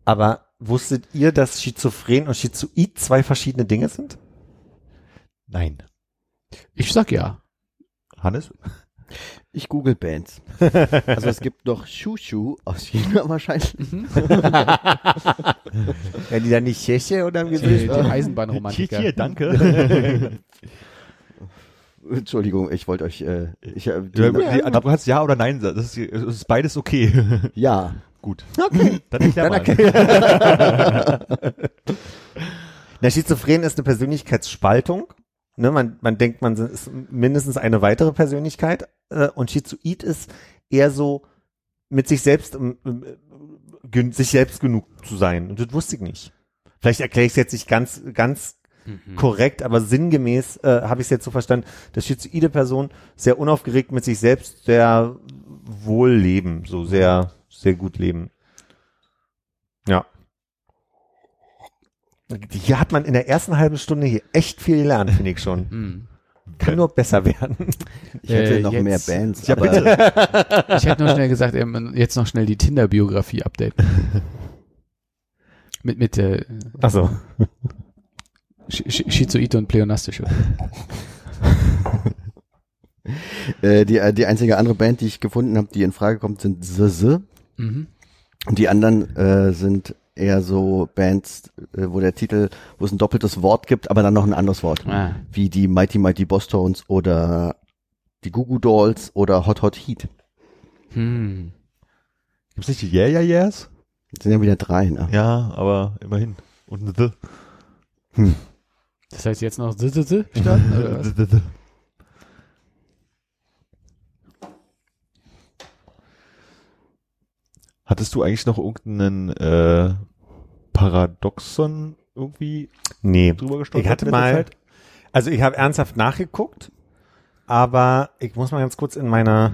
aber wusstet ihr, dass Schizophren und Schizoid zwei verschiedene Dinge sind? Nein. Ich sag ja. Hannes? Ich google Bands. Also es gibt noch Shushu aus China wahrscheinlich. Ja, die dann nicht Tscheche oder im Die, die Eisenbahnromantiker. danke. Entschuldigung, ich wollte euch, äh, ich, äh, die, Du, die, du kannst ja oder nein sagen. Das ist, das ist beides okay. ja. Gut. Okay. Dann erklär mal. Na, Schizophren ist eine Persönlichkeitsspaltung. Ne, man, man denkt, man ist mindestens eine weitere Persönlichkeit. Äh, und Schizoid ist eher so mit sich selbst, ähm, ähm, sich selbst genug zu sein. Und das wusste ich nicht. Vielleicht erkläre ich es jetzt nicht ganz, ganz korrekt, aber sinngemäß äh, habe ich es jetzt so verstanden, dass schizoide Personen sehr unaufgeregt mit sich selbst sehr wohl leben, so sehr, sehr gut leben. Ja. Hier hat man in der ersten halben Stunde hier echt viel gelernt, finde ich schon. Hm. Kann nur besser werden. Ich hätte Äh, noch jetzt- mehr Bands. Ja, aber bitte. Ich hätte nur schnell gesagt, ähm, jetzt noch schnell die Tinder-Biografie updaten. mit, mit, äh, Also, Sch Sch Schizoid und Pleonastische. Äh, die, äh, die einzige andere Band, die ich gefunden habe, die in Frage kommt, sind The The. Mhm. Und die anderen äh, sind eher so Bands, äh, wo der Titel, wo es ein doppeltes Wort gibt, aber dann noch ein anderes Wort. Ah. Wie die Mighty Mighty Boss Tones oder die Goo Goo Dolls oder Hot Hot Heat. Hm. Gibt's nicht die Yeah Yeah Yeahs? Das sind ja wieder drei, ne? Ja, aber immerhin. Und ein The. Das heißt jetzt noch z- z- z- starten, oder was? The, the, the. Hattest du eigentlich noch irgendeinen äh, Paradoxon irgendwie Nee. drüber gestolpert? Ich hatte mal, Zeit? also ich habe ernsthaft nachgeguckt, aber ich muss mal ganz kurz in meiner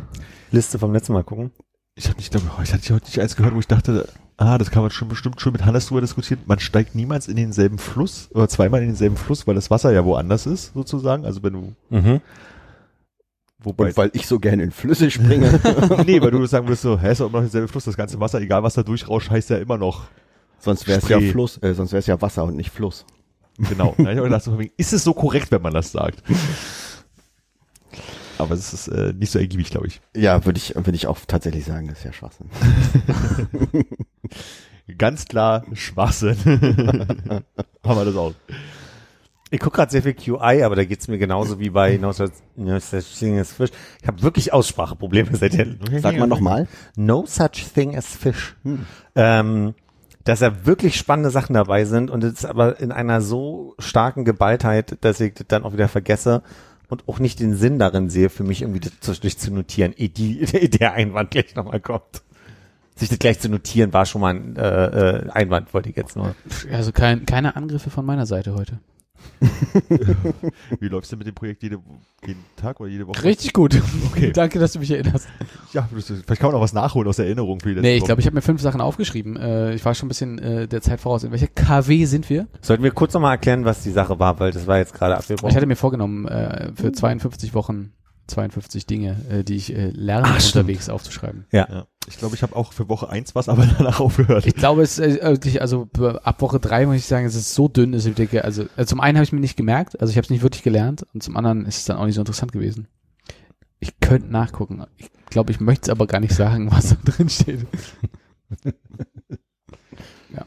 Liste vom letzten Mal gucken. Ich habe nicht, glaube ich hatte heute nicht eins gehört, wo ich dachte, ah, das kann man schon bestimmt schon mit Hannes drüber diskutieren. Man steigt niemals in denselben Fluss oder zweimal in denselben Fluss, weil das Wasser ja woanders ist, sozusagen. Also wenn du, Mhm. wobei, Und weil ich so gerne in Flüsse springe. nee, weil du sagen würdest so, hä, ist doch immer noch derselbe Fluss, das ganze Wasser, egal was da durchrauscht, heißt ja immer noch. Sonst wäre es ja. Fluss, äh, sonst wäre es ja Wasser und nicht Fluss. Genau. Da ich gedacht, ist es so korrekt, wenn man das sagt? Aber es ist äh, nicht so ergiebig, glaube ich. Ja, würde ich, würde ich auch tatsächlich sagen, das ist ja Schwachsinn. Ganz klar Schwachsinn. Haben wir das auch. Ich gucke gerade sehr viel QI, aber da geht's mir genauso wie bei No Such, Thing as Fish. Ich habe wirklich Ausspracheprobleme seit der Sag mal nochmal. No Such Thing as Fish. Ähm, dass da wirklich spannende Sachen dabei sind und es aber in einer so starken Geballtheit, dass ich das dann auch wieder vergesse und auch nicht den Sinn darin sehe, für mich irgendwie das zwischendurch zu notieren, ehe die, der Einwand gleich nochmal kommt. Sich das gleich zu notieren war schon mal ein äh, äh, Einwand, wollte ich jetzt nur. Also kein, keine Angriffe von meiner Seite heute. Wie läufst du mit dem Projekt jede, jeden Tag oder jede Woche? Richtig gut. Okay. Danke, dass du mich erinnerst. Ja, vielleicht kann man auch was nachholen aus der Erinnerung für Nee, ich glaube, ich habe mir fünf Sachen aufgeschrieben. Äh, ich war schon ein bisschen äh, der Zeit voraus. In welcher KW sind wir? Sollten wir kurz nochmal erklären, was die Sache war, weil das war jetzt gerade Ich abgebrochen. hatte mir vorgenommen, äh, für 52 Wochen 52 Dinge, äh, die ich äh, lerne, Ach, stimmt. unterwegs aufzuschreiben. Ja. Ich glaube, ich habe auch für Woche eins was, aber danach aufgehört. Ich glaube, es ist äh, wirklich, also ab Woche drei muss ich sagen, es ist so dünn, dass ich denke, also äh, zum einen habe ich mir nicht gemerkt, also ich habe es nicht wirklich gelernt und zum anderen ist es dann auch nicht so interessant gewesen. Ich könnte nachgucken. Ich glaube, ich möchte es aber gar nicht sagen, was da drin steht. ja.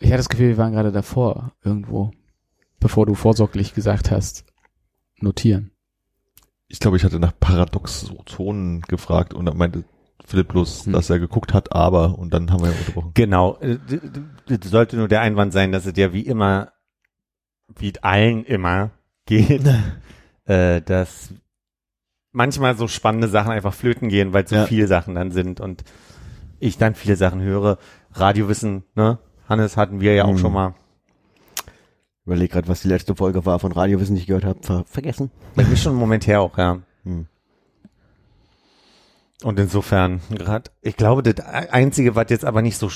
Ich hatte das Gefühl, wir waren gerade davor irgendwo, bevor du vorsorglich gesagt hast, notieren. Ich glaube, ich hatte nach Paradoxonen gefragt und dann meinte Philipp bloß, Hm. dass er geguckt hat, aber und dann haben wir ja unterbrochen. Genau. Äh, Sollte nur der Einwand sein, dass es ja wie immer, wie allen immer geht, äh, dass manchmal so spannende Sachen einfach flöten gehen, weil so Ja. viele Sachen dann sind und ich dann viele Sachen höre. Radiowissen, ne? Hannes hatten wir ja auch Mhm. schon mal. Überleg gerade, was die letzte Folge war von Radiowissen, die ich gehört habe. Ver vergessen. Bei mir schon einen Moment her auch, ja. Hm. Und insofern, gerade, ich glaube, das Einzige, was jetzt aber nicht so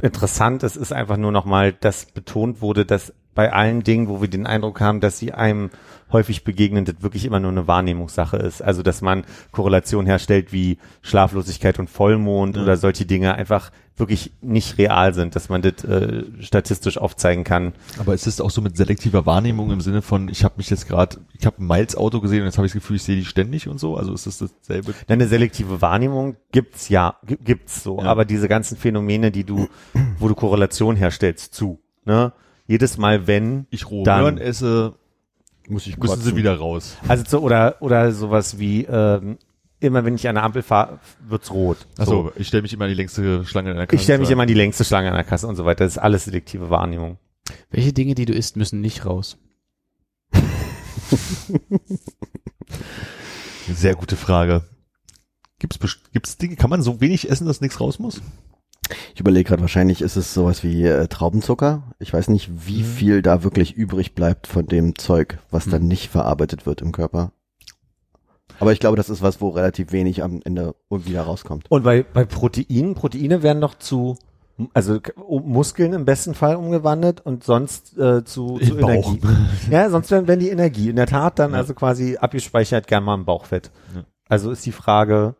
interessant ist, ist einfach nur nochmal, dass betont wurde, dass bei allen Dingen, wo wir den Eindruck haben, dass sie einem häufig begegnen, das wirklich immer nur eine Wahrnehmungssache ist. Also, dass man Korrelation herstellt wie Schlaflosigkeit und Vollmond Ja. oder solche Dinge einfach wirklich nicht real sind, dass man das äh, statistisch aufzeigen kann. Aber es ist auch so mit selektiver Wahrnehmung im Sinne von, ich habe mich jetzt gerade, ich habe ein Miles Auto gesehen und jetzt habe ich das Gefühl, ich sehe die ständig und so. Also ist das dasselbe? Eine selektive Wahrnehmung gibt's ja, gi- gibt's so, Ja. aber diese ganzen Phänomene, die du, wo du Korrelation herstellst zu, ne? Jedes Mal, wenn, Ich rohe Dann- Möhren esse, Muss ich müssen sie wieder raus. also so, oder, oder sowas wie, ähm, immer wenn ich an der Ampel fahre, wird's rot. Achso, ich stelle mich immer an die längste Schlange in der Kasse. Ich stelle mich immer an die längste Schlange an der Kasse und so weiter. Das ist alles selektive Wahrnehmung. Welche Dinge, die du isst, müssen nicht raus? Sehr gute Frage. Gibt's, gibt's Dinge, kann man so wenig essen, dass nichts raus muss? Ich überlege gerade, wahrscheinlich ist es sowas wie äh, Traubenzucker. Ich weiß nicht, wie viel da wirklich übrig bleibt von dem Zeug, was dann Mhm. nicht verarbeitet wird im Körper. Aber ich glaube, das ist was, wo relativ wenig am Ende irgendwie da rauskommt. Und bei, bei Proteinen, Proteine werden noch zu, also Muskeln im besten Fall umgewandelt und sonst äh, zu, zu. Energie. Ja, sonst werden, werden die Energie in der Tat dann Ja. also quasi abgespeichert gern mal im Bauchfett. Ja. Also ist die Frage,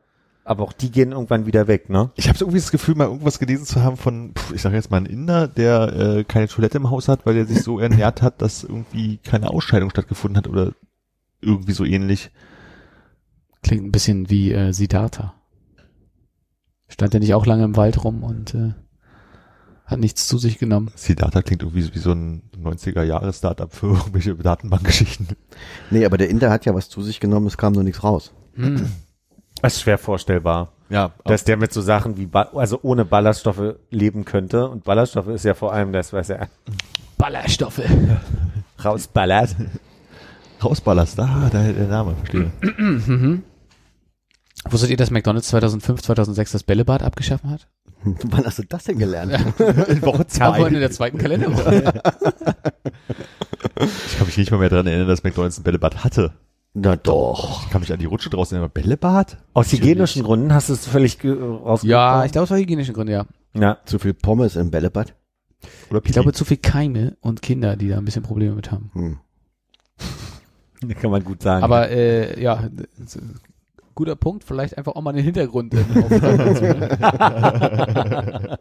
aber auch die gehen irgendwann wieder weg, ne? Ich habe irgendwie das Gefühl, mal irgendwas gelesen zu haben von, pff, ich sage jetzt mal, ein Inder, der äh, keine Toilette im Haus hat, weil er sich so ernährt hat, dass irgendwie keine Ausscheidung stattgefunden hat oder irgendwie so ähnlich. Klingt ein bisschen wie äh, Siddhartha. Stand er nicht auch lange im Wald rum und äh, hat nichts zu sich genommen. Siddhartha klingt irgendwie wie so ein 90er-Jahre-Startup für irgendwelche Datenbankgeschichten. Nee, aber der Inder hat ja was zu sich genommen, es kam nur nichts raus. Das ist schwer vorstellbar. Ja, Dass der mit so Sachen wie, ba also ohne Ballaststoffe leben könnte. Und Ballaststoffe ist ja vor allem das, was er Ballaststoffe. rausballert. Rausballerst, ah, da der Name, verstehe. mhm. Wusstet ihr, dass McDonalds 2005, 2006 das Bällebad abgeschaffen hat? Wann hast du das denn gelernt? In Woche Ja, vorhin in zwei. der zweiten Kalenderwoche. Ich kann mich nicht mal mehr daran erinnern, dass McDonalds ein Bällebad hatte. Na doch. Ich kann mich an die Rutsche draußen erinnern. Bällebad? Aus hygienischen Gründen hast du es völlig ge- rausgekommen. ja, ich glaube, es war hygienische Gründe, ja. ja. Zu viel Pommes im Bällebad? Oder Ich glaube, zu viel Keime und Kinder, die da ein bisschen Probleme mit haben. Hm. Kann man gut sagen. Aber äh, ja, guter Punkt, vielleicht einfach auch mal den Hintergrund äh?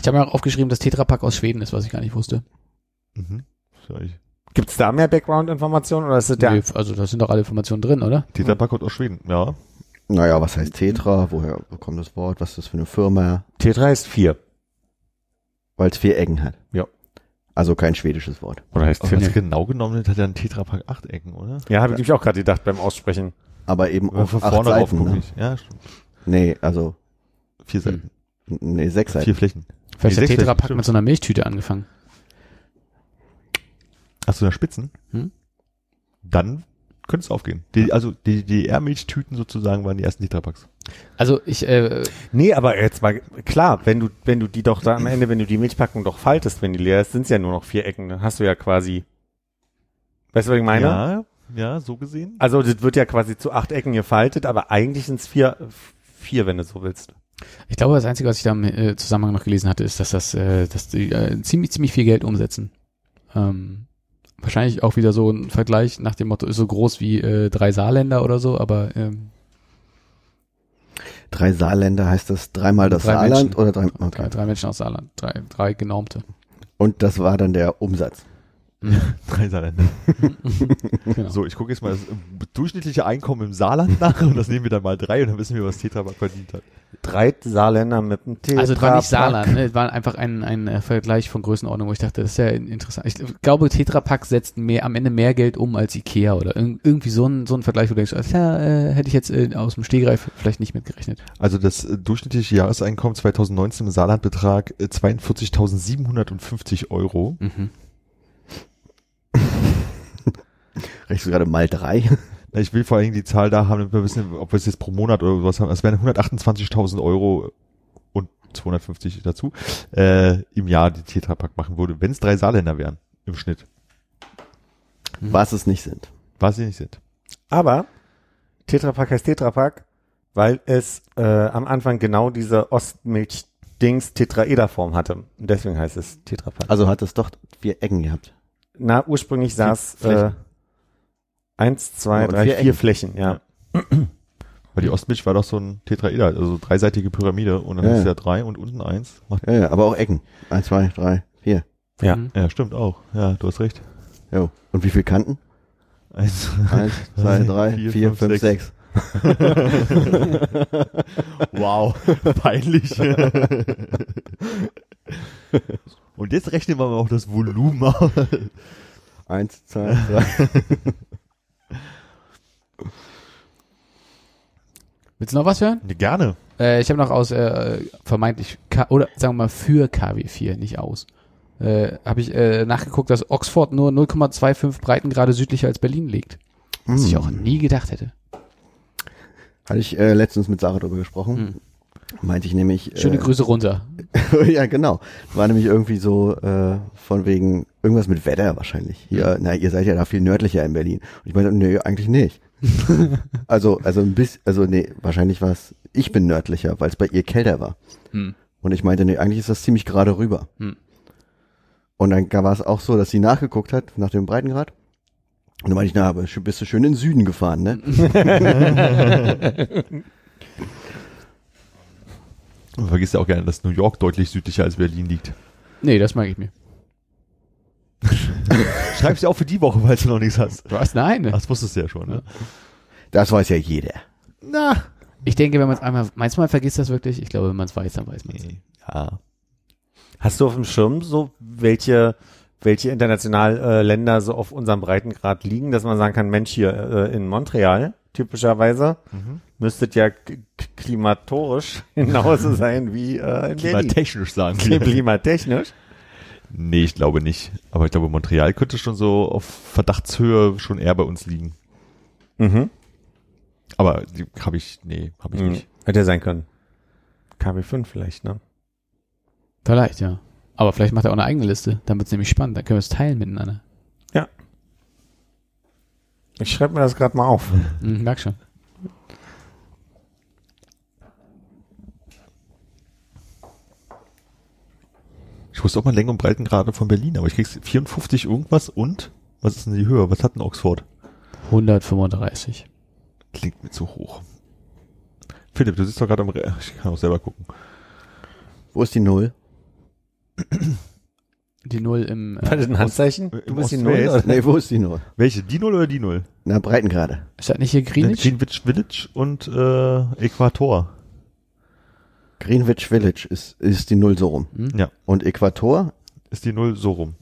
Ich habe mir auch aufgeschrieben, dass Tetra Pak aus Schweden ist, was ich gar nicht wusste. Mhm. Sorry. Gibt's da mehr Background-Informationen oder ist es der? Nee, also da sind doch alle Informationen drin, oder? Tetra Pak kommt aus Schweden, ja. Naja, was heißt Tetra? Woher kommt das Wort? Was ist das für eine Firma? Tetra ist vier. Weil es vier Ecken hat. Ja. Also kein schwedisches Wort. Oder heißt es genau genommen hat er einen Tetra Pak acht Ecken, oder? Ja, habe ich nämlich auch gerade gedacht beim Aussprechen. Aber eben auf von acht vorne Seiten. Ne? ich. Ja, stimmt. Nee, also, Vier Seiten. nee, sechs Seiten. Vier Flächen. Vielleicht Nee, hat Tetra Pak stimmt. mit so einer Milchtüte angefangen. Hast du da Spitzen? Hm? Dann könnte es aufgehen. Die, also die DDR-Milchtüten sozusagen waren die ersten Tetra Paks. Also ich, äh, Nee, aber jetzt mal, klar, wenn du, wenn du die doch da am Ende, wenn du die Milchpackung doch faltest, wenn die leer ist, sind es ja nur noch vier Ecken, dann hast du ja quasi, weißt du, was ich meine? Ja, ja, so gesehen. Also, das wird ja quasi zu acht Ecken gefaltet, aber eigentlich sind es vier, vier, wenn du so willst. ich glaube, das Einzige, was ich da im äh, Zusammenhang noch gelesen hatte, ist, dass das, äh, dass die äh, ziemlich, ziemlich viel Geld umsetzen. Ähm, wahrscheinlich auch wieder so ein Vergleich nach dem Motto, ist so groß wie äh, drei Saarländer oder so, aber ähm, Drei Saarländer heißt das dreimal das Drei Saarland Menschen. oder drei, drei, okay. drei Menschen aus Saarland, drei, drei genormte. Und das war dann der Umsatz. Drei Saarländer. Genau. So, ich gucke jetzt mal das äh, durchschnittliche Einkommen im Saarland nach und das nehmen wir dann mal drei und dann wissen wir, was Tetra Pak verdient hat. Drei Saarländer mit einem Tetra Also es war nicht. Saarland, ne? es war einfach ein, ein äh, Vergleich von Größenordnung, wo ich dachte, das ist ja interessant. Ich glaube, Tetra Pak setzt mehr, am Ende mehr Geld um als Ikea oder irg irgendwie so ein, so ein Vergleich, wo du denkst, ja, äh, hätte ich jetzt äh, aus dem Stehgreif vielleicht nicht mitgerechnet. Also das äh, durchschnittliche Jahreseinkommen 2019 im Saarland betrag äh, 42.750 Euro. Mhm. Rechnest du gerade mal drei? Ich will vor allen Dingen die Zahl da haben, damit wir wissen, ob wir es jetzt pro Monat oder sowas haben. Es wären 128.000 Euro und 250 dazu äh, im Jahr, die Tetra Pak machen würde, wenn es drei Saarländer wären im Schnitt, Was es nicht sind. was sie nicht sind. Aber Tetra Pak heißt Tetra Pak, weil es äh, am Anfang genau diese Ostmilch-Dings Tetraederform hatte. Und deswegen heißt es Tetra Pak. Also hat es doch vier Ecken gehabt. Na, ursprünglich saß äh, eins, zwei, Ja, drei, vier vier. Flächen, ja. Weil die Ostmilch war doch so ein Tetraeder, also dreiseitige Pyramide und dann Ja, ist ja. ja drei und unten eins. Macht, Ja, ja, aber auch Ecken. Eins, zwei, drei, vier. Ja. Mhm. ja, stimmt auch. Ja, du hast recht. Jo. Und wie viel Kanten? Eins, Eins, zwei, drei, Vier, vier, fünf, fünf, sechs. wow, peinlich. Und jetzt rechnen wir mal auch das Volumen aus. Eins, zwei, drei. Willst du noch was hören? Gerne. Äh, ich habe noch aus äh, vermeintlich K oder sagen wir mal für KW4, nicht aus. Äh, habe ich äh, nachgeguckt, dass Oxford nur 0,25 Breitengrade südlicher als Berlin liegt. Was ich auch nie gedacht hätte. Hatte ich äh, letztens mit Sarah drüber gesprochen. Meinte ich nämlich. Schöne äh, Grüße runter. ja, genau. War nämlich irgendwie so äh, von wegen irgendwas mit Wetter wahrscheinlich. Hier, na, ihr seid ja da viel nördlicher in Berlin. Und ich meinte, nee, eigentlich nicht. also, also ein bisschen, also nee, wahrscheinlich war es, ich bin nördlicher, weil es bei ihr kälter war. Hm. Und ich meinte, nee, eigentlich ist das ziemlich gerade rüber. Hm. Und dann war es auch so, dass sie nachgeguckt hat nach dem Breitengrad. Und dann meinte ich, na, aber bist du schön in den Süden gefahren, ne? Man vergisst ja auch gerne, dass New York deutlich südlicher als Berlin liegt. Nee, das mag ich mir. Schreib's dir auch für die Woche, weil du noch nichts hast. Was? Nein. Ach, das wusstest du ja schon, ne? Das weiß ja jeder. Na. Ich denke, wenn man es einmal, manchmal vergisst das wirklich. Ich glaube, wenn man es weiß, dann weiß man es. Nee. Ja. Hast du auf dem Schirm so, welche, welche international äh, Länder so auf unserem Breitengrad liegen, dass man sagen kann, Mensch, hier äh, in Montreal typischerweise Mhm. müsstet ja klimatorisch genauso sein wie äh, in Berlin. Klimatechnisch sagen wir. Klimatechnisch. Nee, ich glaube nicht. Aber ich glaube, Montreal könnte schon so auf Verdachtshöhe schon eher bei uns liegen. Mhm. Aber die habe ich, nee, habe ich Mhm. nicht. Hätte ja sein können. KW5 vielleicht, ne? Vielleicht, ja. Aber vielleicht macht er auch eine eigene Liste. Dann wird es nämlich spannend. Dann können wir es teilen miteinander. Ich schreibe mir das gerade mal auf. Hm, merk schon. Ich wusste auch mal Länge und Breitengrade von Berlin, aber ich krieg's 54 irgendwas und was ist denn die Höhe? Was hat denn Oxford? 135. Klingt mir zu hoch. Philipp, du sitzt doch gerade am Re Ich kann auch selber gucken. Wo ist die Null? Die Null im. War das Äh, ein Handzeichen? Du bist die Null? Oder? Nee, wo ist die Null? Welche? Die Null oder die Null? Na, Breitengrade. ist das nicht hier Greenwich? Greenwich Village und äh, Äquator. Greenwich Village ist, ist die Null so rum. Hm? Ja, Und Äquator, ist die Null so rum.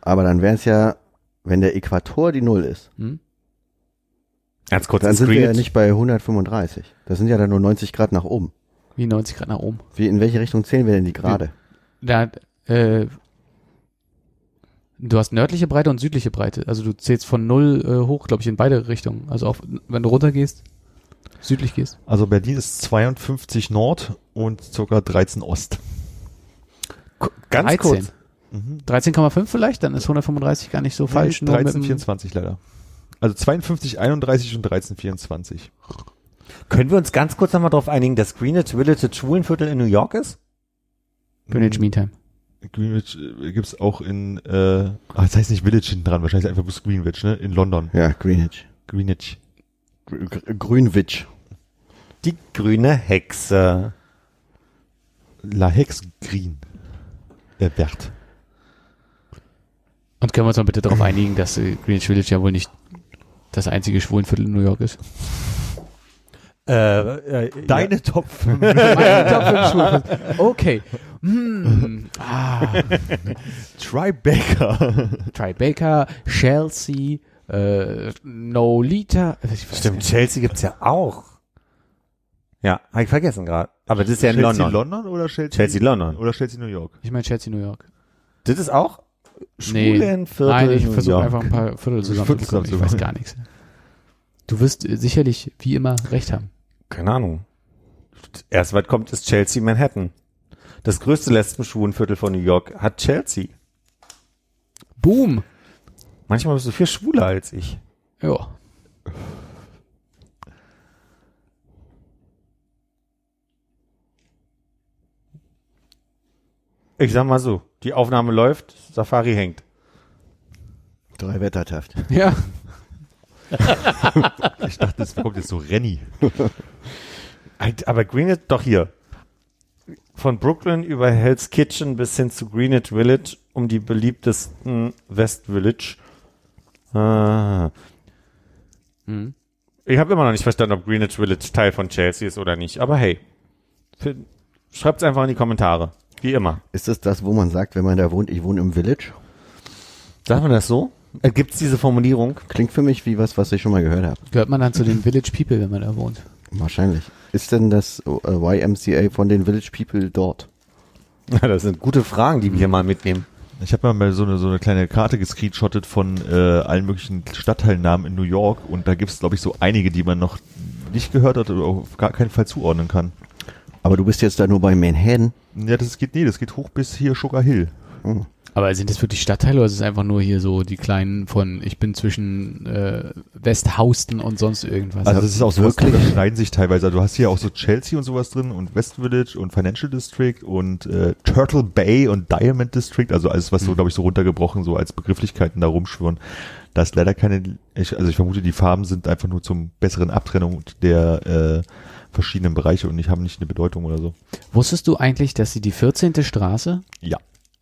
aber dann wäre es ja, wenn der Äquator die Null ist, Hm? Ganz kurz, dann ist sind wir ja Greenwich, nicht bei 135. Das sind ja dann nur 90 Grad nach oben. Wie 90 Grad nach oben. Wie, in welche Richtung zählen wir denn die gerade? Da, äh, du hast nördliche Breite und südliche Breite. Also du zählst von null äh, hoch, glaube ich, in beide Richtungen. Also auch wenn du runtergehst, südlich gehst. Also Berlin ist 52 Nord und circa 13 Ost. ganz 13. kurz. Mhm. 13,5 vielleicht, dann ist 135 gar nicht so falsch. nur mit 13, dem- 24 leider. Also 52, 31 und 13, 24. Können wir uns ganz kurz nochmal darauf einigen, dass Greenwich Village das Schwulenviertel in New York ist? Greenwich Mean Time. Greenwich äh, gibt's auch in, äh, ah, das heißt nicht Village hinten dran, wahrscheinlich einfach bloß Greenwich, ne? In London. Ja, Greenwich. Greenwich. Gr Gr Grünwich. Die grüne Hexe. La Hex Green. Äh, Wert. Und können wir uns mal bitte darauf einigen, dass äh, Greenwich Village ja wohl nicht das einzige Schwulenviertel in New York ist. Äh, äh, Deine Top 5. Mein Top fünf Schwulenviertel. Okay. Hm. Ah. Tribeca. Tribeca, Chelsea, äh, Nolita. Stimmt. Chelsea gibt's ja auch. Ja, habe ich vergessen gerade. Aber das ist ja in Chelsea London. London oder Chelsea? Chelsea London. Oder Chelsea New York? Ich meine Chelsea, New York. Das ist auch Nee. Schwulenviertel Nein, ich versuche einfach ein paar Viertel zusammen Viertel zu bekommen. Ich weiß gar nichts. Du wirst sicherlich, wie immer, recht haben. Keine Ahnung. Erst weit kommt ist Chelsea Manhattan. Das größte Lesben-Schwulenviertel von New York hat Chelsea. Boom! Manchmal bist du viel schwuler als ich. Ja. Ich sag mal so, die Aufnahme läuft, Safari hängt. Drei Wettertaft. Ja. Ich dachte, das kommt jetzt so Renny. Aber Greenwich, doch hier. Von Brooklyn über Hell's Kitchen bis hin zu Greenwich Village um die beliebtesten West Village. Ah. Mhm. Ich habe immer noch nicht verstanden, ob Greenwich Village Teil von Chelsea ist oder nicht. Aber hey, für- schreibt's einfach in die Kommentare. Wie immer. Ist das das, wo man sagt, wenn man da wohnt, ich wohne im Village? Sagt man das so? Äh, Gibt's diese Formulierung? Klingt für mich wie was, was ich schon mal gehört habe. Gehört man dann zu den Village People, wenn man da wohnt? Wahrscheinlich. Ist denn das äh, YMCA von den Village People dort? Das sind gute Fragen, die wir hier mal mitnehmen. Ich habe mal so eine, so eine kleine Karte gescreenshottet von äh, allen möglichen Stadtteilnamen in New York und da gibt's glaube ich, so einige, die man noch nicht gehört hat oder auf gar keinen Fall zuordnen kann. Aber du bist jetzt da nur bei Manhattan. Ja, das geht, nee, das geht hoch bis hier Sugar Hill. Hm. Aber sind das wirklich Stadtteile oder ist es einfach nur hier so die kleinen von, ich bin zwischen äh, Westhausten und sonst irgendwas? Also das ist auch sowas, wirklich- schneiden sich teilweise. Also du hast hier auch so Chelsea und sowas drin und West Village und Financial District und äh, Turtle Bay und Diamond District, also alles, was so, Mhm. glaube ich, so runtergebrochen, so als Begrifflichkeiten da rumschwirren. Da ist leider keine, ich, also ich vermute, die Farben sind einfach nur zum besseren Abtrennung der äh, verschiedenen Bereiche und nicht haben nicht eine Bedeutung oder so. Wusstest du eigentlich, dass sie die 14. Straße Ja.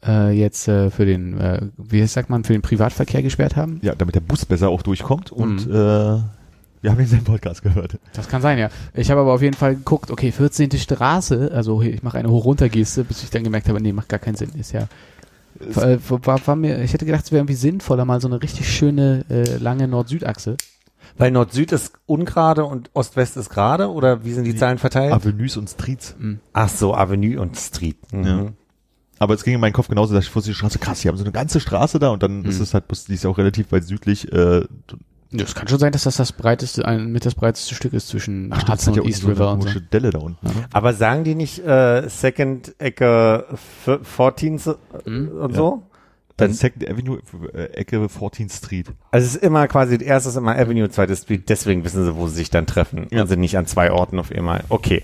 Äh, jetzt äh, für den, äh, wie sagt man, für den Privatverkehr gesperrt haben? Ja, damit der Bus besser auch durchkommt und Mhm. äh, wir haben den seinen Podcast gehört. Das kann sein, ja. Ich habe aber auf jeden Fall geguckt, okay, 14. Straße, also ich mache eine Hoch-Runter-Geste, bis ich dann gemerkt habe, nee, macht gar keinen Sinn. Ist ja, äh, war, war mir, ich hätte gedacht, es wäre irgendwie sinnvoller, mal so eine richtig schöne, äh, lange Nord-Süd-Achse. Weil Nord-Süd ist ungerade und Ost-West ist gerade oder wie sind die Nee. Zahlen verteilt? Avenues und Streets. Ach so, Avenue und Street. Mhm. Ja. Aber es ging in meinen Kopf genauso, dass ich wusste, die Straße, krass, die haben so eine ganze Straße da und dann ist Mhm. es halt, die ist ja auch relativ weit südlich, äh, Ja, es kann schon sein, dass das das breiteste, ein, mit das breiteste Stück ist zwischen Ach, Hudson und East so eine River und so. komische Delle da unten. ne? Aber sagen die nicht äh, Second Ecke f- 14 so- Mhm. und Ja. so? Dann Second Avenue, äh, Ecke 14th Street. also es ist immer quasi, erstes immer Avenue, zweites Street, deswegen wissen sie, wo sie sich dann treffen Ja. sind nicht an zwei Orten auf einmal. Okay.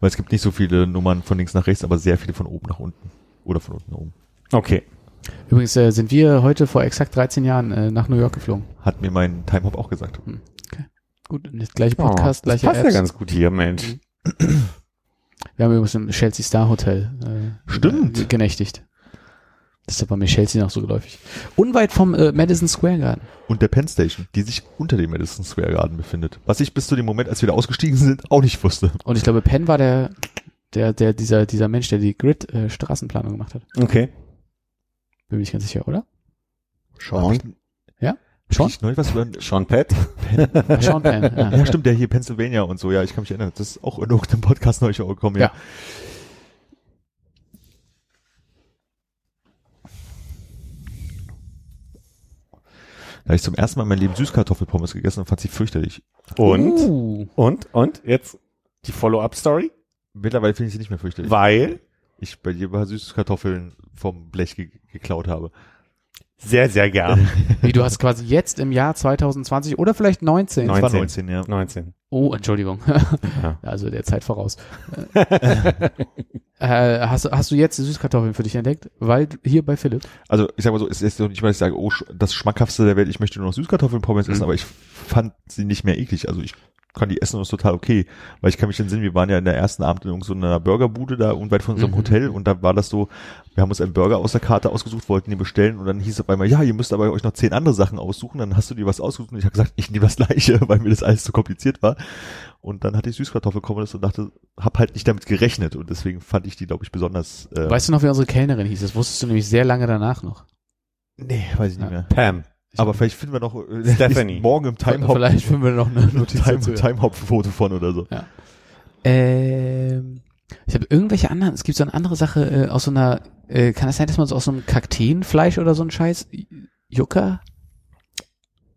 Weil es gibt nicht so viele Nummern von links nach rechts, aber sehr viele von oben nach unten. Oder von unten nach oben. Okay. Übrigens äh, sind wir heute vor exakt 13 Jahren äh, nach New York geflogen. Hat mir mein Timehop auch gesagt. Gut, das gleiche Podcast, oh, das gleiche passt Apps. ja ganz gut hier, Mensch. Wir haben übrigens im Chelsea Star Hotel äh, Stimmt. äh, genächtigt. Deshalb war mir Chelsea noch so geläufig. Unweit vom äh, Madison Square Garden. Und der Penn Station, die sich unter dem Madison Square Garden befindet. Was ich bis zu dem Moment, als wir da ausgestiegen sind, auch nicht wusste. Und ich glaube, Penn war der, der, der, dieser, dieser Mensch, der die Grid-Straßenplanung gemacht hat. Okay. Bin mir nicht ganz sicher, oder? Sean, Schon? Ich neu was über Sean Pett. Sean Penn. Ja. Ja, stimmt, der hier Pennsylvania und so. Ja, ich kann mich erinnern. Das ist auch in irgendeinem Podcast neu gekommen. Ja. Ja. Da habe ich zum ersten Mal in meinem Leben Süßkartoffelpommes gegessen und fand sie fürchterlich. Und, Uh. und, und, jetzt die Follow-up-Story. Mittlerweile finde ich sie nicht mehr fürchterlich. Weil, ich bei dir ein paar Süßkartoffeln vom Blech ge geklaut habe. Sehr, sehr gern. Wie, du hast quasi jetzt im Jahr 2020 oder vielleicht 19. Das war 19. 19, ja. 19. Oh, Entschuldigung. Ja. Also der Zeit voraus. äh, hast, du- hast du jetzt Süßkartoffeln für dich entdeckt? Weil hier bei Philipp. Also ich sag mal so, es ist doch nicht mal, dass ich sage, oh, das Schmackhaftste der Welt, ich möchte nur noch Süßkartoffelpommes essen, Mhm. aber ich fand sie nicht mehr eklig. Also ich kann die essen und ist total okay. Weil ich kann mich entsinnen, wir waren ja in der ersten Abend in so einer Burgerbude da unweit von unserem Mhm. Hotel und da war das so, wir haben uns einen Burger aus der Karte ausgesucht, wollten ihn bestellen und dann hieß es auf einmal, ja, ihr müsst aber euch noch zehn andere Sachen aussuchen. Dann hast du dir was ausgesucht und ich habe gesagt, ich nehme das gleiche, weil mir das alles zu kompliziert war. Und dann hatte ich Süßkartoffelpommes und dachte, hab halt nicht damit gerechnet und deswegen fand ich die, glaube ich, besonders. Äh, Weißt du noch, wie unsere Kellnerin hieß? Das wusstest du nämlich sehr lange danach noch. nee, weiß ich nicht mehr. Pam. Aber vielleicht finden wir noch äh, Stephanie. morgen im Timehop Vielleicht finden wir noch eine Notiz Time, dazu. Timehop-Foto von oder so. Ähm, ich habe irgendwelche anderen, es gibt so eine andere Sache äh, aus so einer, äh, kann es sein, dass man so aus so einem Kakteenfleisch oder so ein Scheiß, Yucca?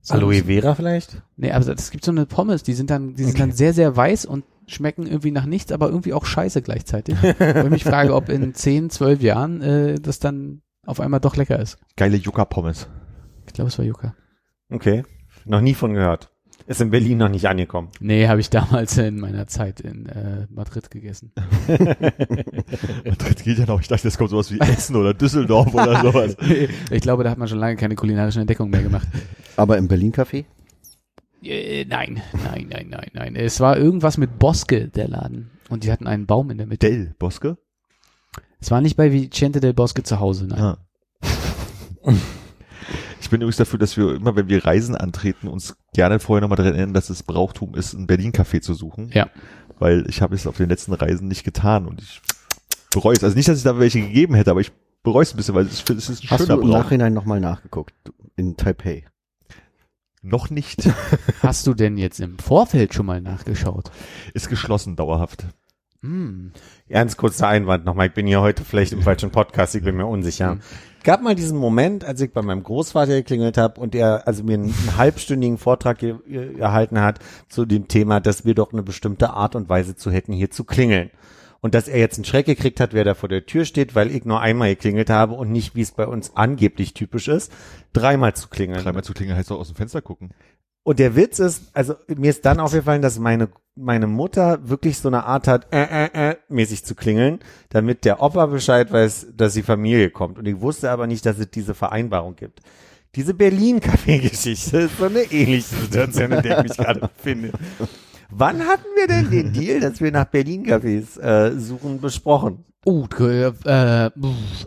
So- Aloe Vera vielleicht? Nee, aber es gibt so eine Pommes, die sind dann, die sind Okay. dann sehr, sehr weiß und schmecken irgendwie nach nichts, aber irgendwie auch scheiße gleichzeitig. Wo ich mich frage, ob in 10, 12 Jahren äh, das dann auf einmal doch lecker ist. Geile Yucca-Pommes. Ich glaube, es war Yucca. Okay. Noch nie von gehört. Ist in Berlin noch nicht angekommen. Nee, habe ich damals in meiner Zeit in äh, Madrid gegessen. Madrid geht ja noch. Ich dachte, das kommt sowas wie Essen oder Düsseldorf oder sowas. ich glaube, da hat man schon lange keine kulinarischen Entdeckungen mehr gemacht. aber im Berlin-Café? Äh, nein, nein, nein, nein, nein. Es war irgendwas mit Bosque, der Laden. Und die hatten einen Baum in der Mitte. Del Bosque? Es war nicht bei Vicente del Bosque zu Hause, nein. Ah. Ich bin übrigens dafür, dass wir immer, wenn wir Reisen antreten, uns gerne vorher nochmal daran erinnern, dass es Brauchtum ist, ein Berlin-Café zu suchen. Ja. Weil ich habe es auf den letzten Reisen nicht getan und ich bereue es. Also nicht, dass es da welche gegeben hätte, aber ich bereue es ein bisschen, weil es, es ist ein Hast schöner du im Brauch. Nachhinein nochmal nachgeguckt? In Taipei. Noch nicht. Hast du denn jetzt im Vorfeld schon mal nachgeschaut? Ist geschlossen dauerhaft. Hm. Ganz kurzer Einwand nochmal. Ich bin hier heute vielleicht im falschen Podcast, ich bin mir unsicher. Gab mal diesen Moment, als ich bei meinem Großvater geklingelt habe und er also mir einen, einen halbstündigen Vortrag ge ge erhalten hat zu dem Thema, dass wir doch eine bestimmte Art und Weise zu hätten, hier zu klingeln. Und dass er jetzt einen Schreck gekriegt hat, wer da vor der Tür steht, weil ich nur einmal geklingelt habe und nicht, wie es bei uns angeblich typisch ist, dreimal zu klingeln. Dreimal zu klingeln heißt doch aus dem Fenster gucken. Und der Witz ist, also mir ist dann aufgefallen, dass meine meine Mutter wirklich so eine Art hat, äh, äh, äh, mäßig zu klingeln, damit der Opa Bescheid weiß, dass die Familie kommt. Und ich wusste aber nicht, dass es diese Vereinbarung gibt. Diese Berlin-Café-Geschichte ist so eine ähnliche Situation, in der ich mich gerade befinde. Wann hatten wir denn den Deal, dass wir nach Berlin-Cafés äh, suchen, besprochen? Uh, äh, äh, äh,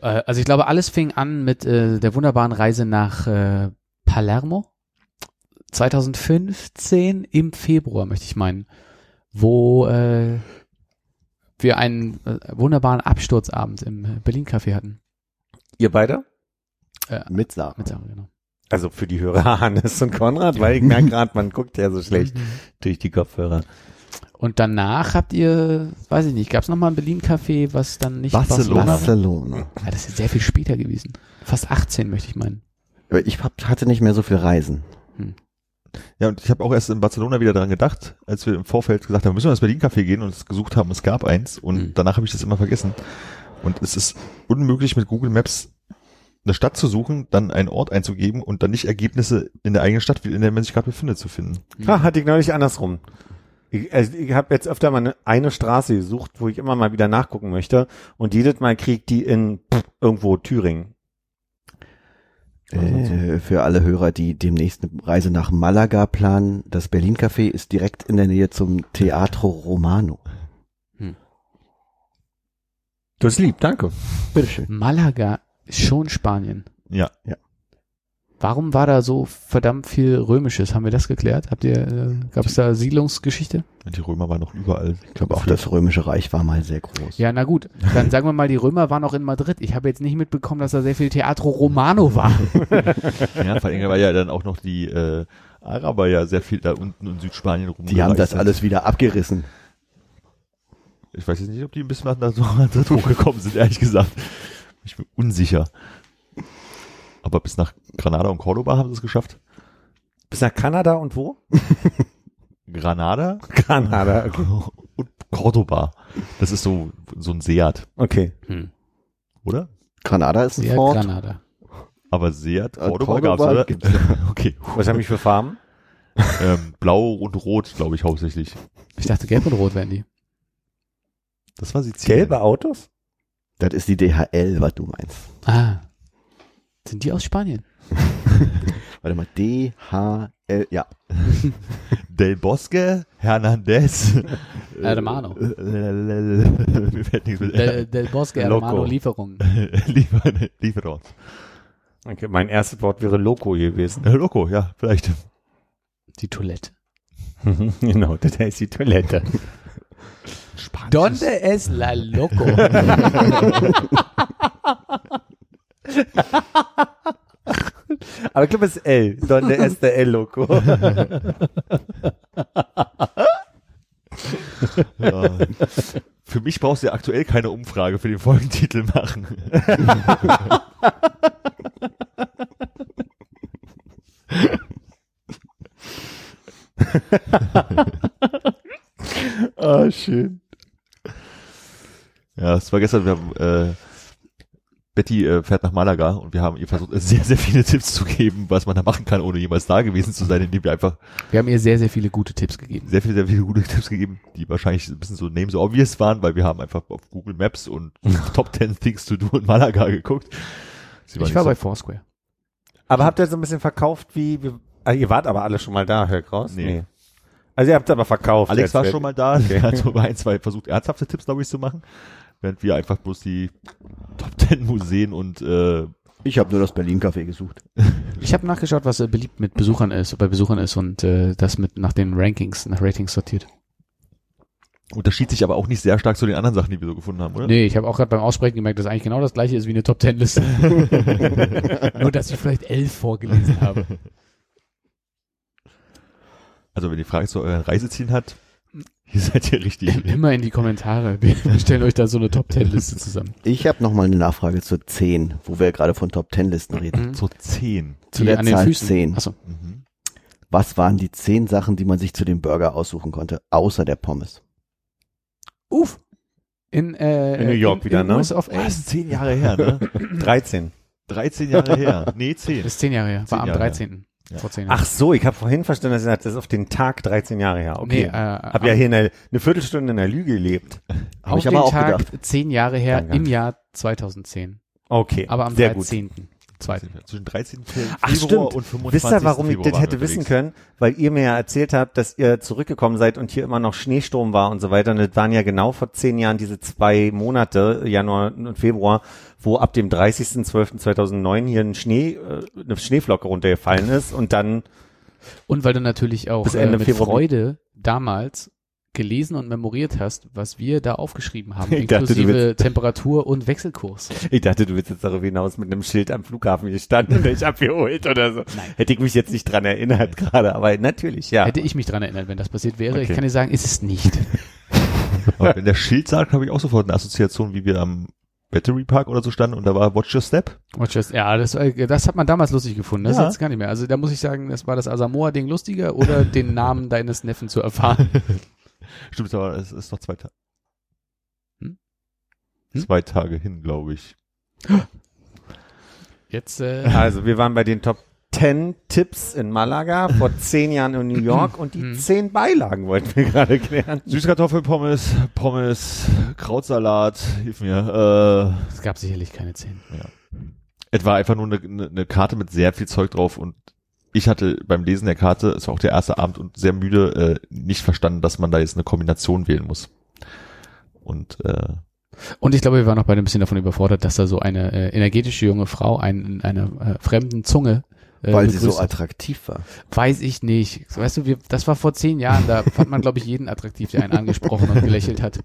also ich glaube, alles fing an mit äh, der wunderbaren Reise nach äh, Palermo. 2015 im Februar, möchte ich meinen, wo äh, wir einen äh, wunderbaren Absturzabend im äh, Berlin Café hatten. Ihr beide? Mit Sarah. Mit Sarah, genau. Also für die Hörer Hannes und Konrad, weil ich merke gerade, man guckt ja so schlecht durch die Kopfhörer. Und danach habt ihr, weiß ich nicht, gab es nochmal ein Berlin Café, was dann nicht Barcelona. war? Barcelona. Ja, das ist sehr viel später gewesen. Fast 18, möchte ich meinen. Aber ich hab, hatte nicht mehr so viel Reisen. Ja, und ich habe auch erst in Barcelona wieder daran gedacht, als wir im Vorfeld gesagt haben, wir müssen ins Berlin-Café gehen und es gesucht haben, es gab eins und Mhm. danach habe ich das immer vergessen. Und es ist unmöglich mit Google Maps eine Stadt zu suchen, dann einen Ort einzugeben und dann nicht Ergebnisse in der eigenen Stadt, in der man sich gerade befindet, zu finden. Ah, hatte ich neulich andersrum. Ich, also ich habe jetzt öfter mal eine, eine Straße gesucht, wo ich immer mal wieder nachgucken möchte und jedes Mal kriegt die in pff, irgendwo Thüringen. Äh, für alle Hörer, die demnächst eine Reise nach Malaga planen, das Berlin Café ist direkt in der Nähe zum Teatro Romano. Das ist lieb, danke. Bitteschön. Malaga ist schon Spanien. Ja. Warum war da so verdammt viel Römisches? Haben wir das geklärt? Habt ihr, äh, gab es da Siedlungsgeschichte? Die Römer waren noch überall. Ich glaube auch, das Römische Reich war mal sehr groß. Ja, na gut. Dann sagen wir mal, die Römer waren auch in Madrid. Ich habe jetzt nicht mitbekommen, dass da sehr viel Teatro Romano war. Ja, vor allem war ja dann auch noch die äh, Araber ja sehr viel da unten in Südspanien rum. Die haben das alles wieder abgerissen. Ich weiß jetzt nicht, ob die ein bisschen nach Madrid hochgekommen sind, ehrlich gesagt. Ich bin unsicher. Aber bis nach Granada und Cordoba haben sie es geschafft. Bis nach Kanada und wo? Granada Kanada, okay. und Cordoba. Das ist so, so ein Seat, okay. Hm. oder? Granada ist ein Sehr Fort. Granada. Aber Seat, Äh, Cordoba, Cordoba gab's, oder? gibt's okay. Was haben ich für Farben? Ähm, Blau und Rot, glaube ich, hauptsächlich. Ich dachte, gelb und rot wären die. Das war Sizilien. Gelbe Autos? Das ist die DHL, was du meinst. Ah. Sind die aus Spanien? Warte mal, DHL, ja. Del Bosque, Hernandez. Hermano. Mir fällt nichts mit Del, Del Bosque Loco. Hermano Lieferung. Liefer, Lieferant. Okay, mein erstes Wort wäre Loco gewesen. Äh, Loco, ja, vielleicht. Die Toilette. genau, das heißt die Toilette. Spanisch. Donde es la loco? Aber ich glaube, es ist L. Donde es der L Loco. Ja. Für mich brauchst du ja aktuell keine Umfrage für den Folgentitel machen. Ah, schön. Ja, es war gestern, wir haben, äh, Betty äh, fährt nach Malaga und wir haben ihr versucht, sehr, sehr viele Tipps zu geben, was man da machen kann, ohne jemals da gewesen zu sein, indem wir einfach Wir haben ihr sehr, sehr viele gute Tipps gegeben. sehr viele, sehr viele gute Tipps gegeben, die wahrscheinlich ein bisschen so name so obvious waren, weil wir haben einfach auf Google Maps und Top 10 Things to do in Malaga geguckt. Sie Ich war so- bei Foursquare. Aber habt ihr so ein bisschen verkauft, wie, wie ah, ihr wart aber alle schon mal da, hör ich raus? Nee. Also ihr habt aber verkauft. Alex jetzt. war schon mal da, der hat so bei ein, zwei versucht, ernsthafte Tipps, glaube ich, zu machen, während wir einfach bloß die Top 10 Museen und äh, Ich habe nur das Berlin Café gesucht. Ich habe nachgeschaut, was äh, beliebt mit Besuchern ist, bei Besuchern ist und äh, das mit nach den Rankings, nach Ratings sortiert. unterschied sich aber auch nicht sehr stark zu den anderen Sachen, die wir so gefunden haben, oder? Nee, ich habe auch gerade beim Aussprechen gemerkt, dass eigentlich genau das gleiche ist wie eine Top Ten Liste. Nur, dass ich vielleicht elf vorgelesen habe. Also wenn ihr Fragen zu euren Reisezielen hat, hier seid ihr richtig. Immer in die Kommentare. Wir stellen euch da so eine Top Ten Liste zusammen. Ich habe noch mal eine Nachfrage zur 10, wo wir gerade von Top 10 Listen reden. Zur 10. Zu Die der an den Zahl Füßen. 10. Achso. Mhm. Was waren die 10 Sachen, die man sich zu dem Burger aussuchen konnte, außer der Pommes? Uff. In, äh, In New York in, wieder, in ne? US of A. das ist zehn Jahre her, ne? 13. 13 Jahre her. Nee, 10. Das ist zehn Jahre her. War Zehn am Jahre her. 13. Ja. Vor zehn Jahren. Ach so, ich habe vorhin verstanden, dass sagt, das ist auf den Tag 13 Jahre her. Okay. Nee, äh, hab ja hier eine, eine Viertelstunde in der Lüge gelebt. Habe auf ich aber den auch Tag gedacht. zehn Jahre her Danke. im Jahr 2010. Okay. Aber am sehr gut. 13. Zweiten. Zwischen 13. Februar Ach und stimmt. 25. Wisst ihr, warum ich Februar das waren hätte wissen können? Weil ihr mir ja erzählt habt, dass ihr zurückgekommen seid und hier immer noch Schneesturm war und so weiter. Und das waren ja genau vor zehn Jahren diese zwei Monate, Januar und Februar, wo ab dem 30.12.2009 hier ein Schnee, äh, eine Schneeflocke runtergefallen ist und dann Und weil du natürlich auch Bis äh, Ende mit Februar- Freude damals gelesen und memoriert hast, was wir da aufgeschrieben haben, Ich dachte, inklusive Temperatur und Wechselkurs. Ich dachte, du willst jetzt darüber hinaus mit einem Schild am Flughafen gestanden und dich abgeholt oder so. Nein. Hätte ich mich jetzt nicht dran erinnert gerade, aber natürlich, ja. Hätte ich mich dran erinnert, wenn das passiert wäre. Ich Okay. kann dir sagen, ist es nicht. Aber wenn der Schild sagt, habe ich auch sofort eine Assoziation, wie wir am Battery Park oder so standen und da war Watch Your Step. Watch Just, ja, das, äh, das hat man damals lustig gefunden. Das Ja. ist jetzt gar nicht mehr. Also da muss ich sagen, das war das Asamoah-Ding lustiger oder den Namen deines Neffen zu erfahren. Stimmt, aber es ist noch zwei Tage. Hm? Hm? Zwei Tage hin, glaube ich. Jetzt, äh, Also, wir waren bei den Top 10 Tipps in Malaga, vor zehn Jahren in New York und die Mhm. zehn Beilagen wollten wir gerade klären. Süßkartoffelpommes, Pommes, Krautsalat, hilf mir. es gab sicherlich keine zehn. Äh, es war einfach nur eine, eine Karte mit sehr viel Zeug drauf und ich hatte beim Lesen der Karte, es war auch der erste Abend und sehr müde, äh, nicht verstanden, dass man da jetzt eine Kombination wählen muss. Und äh, Und ich glaube, wir waren auch beide ein bisschen davon überfordert, dass da so eine äh, energetische junge Frau einen in einer äh, fremden Zunge äh, Weil sie so attraktiv war. Weiß ich nicht. Weißt du, wir, das war vor zehn Jahren, da fand man, glaube ich, jeden attraktiv, der einen angesprochen und gelächelt hat.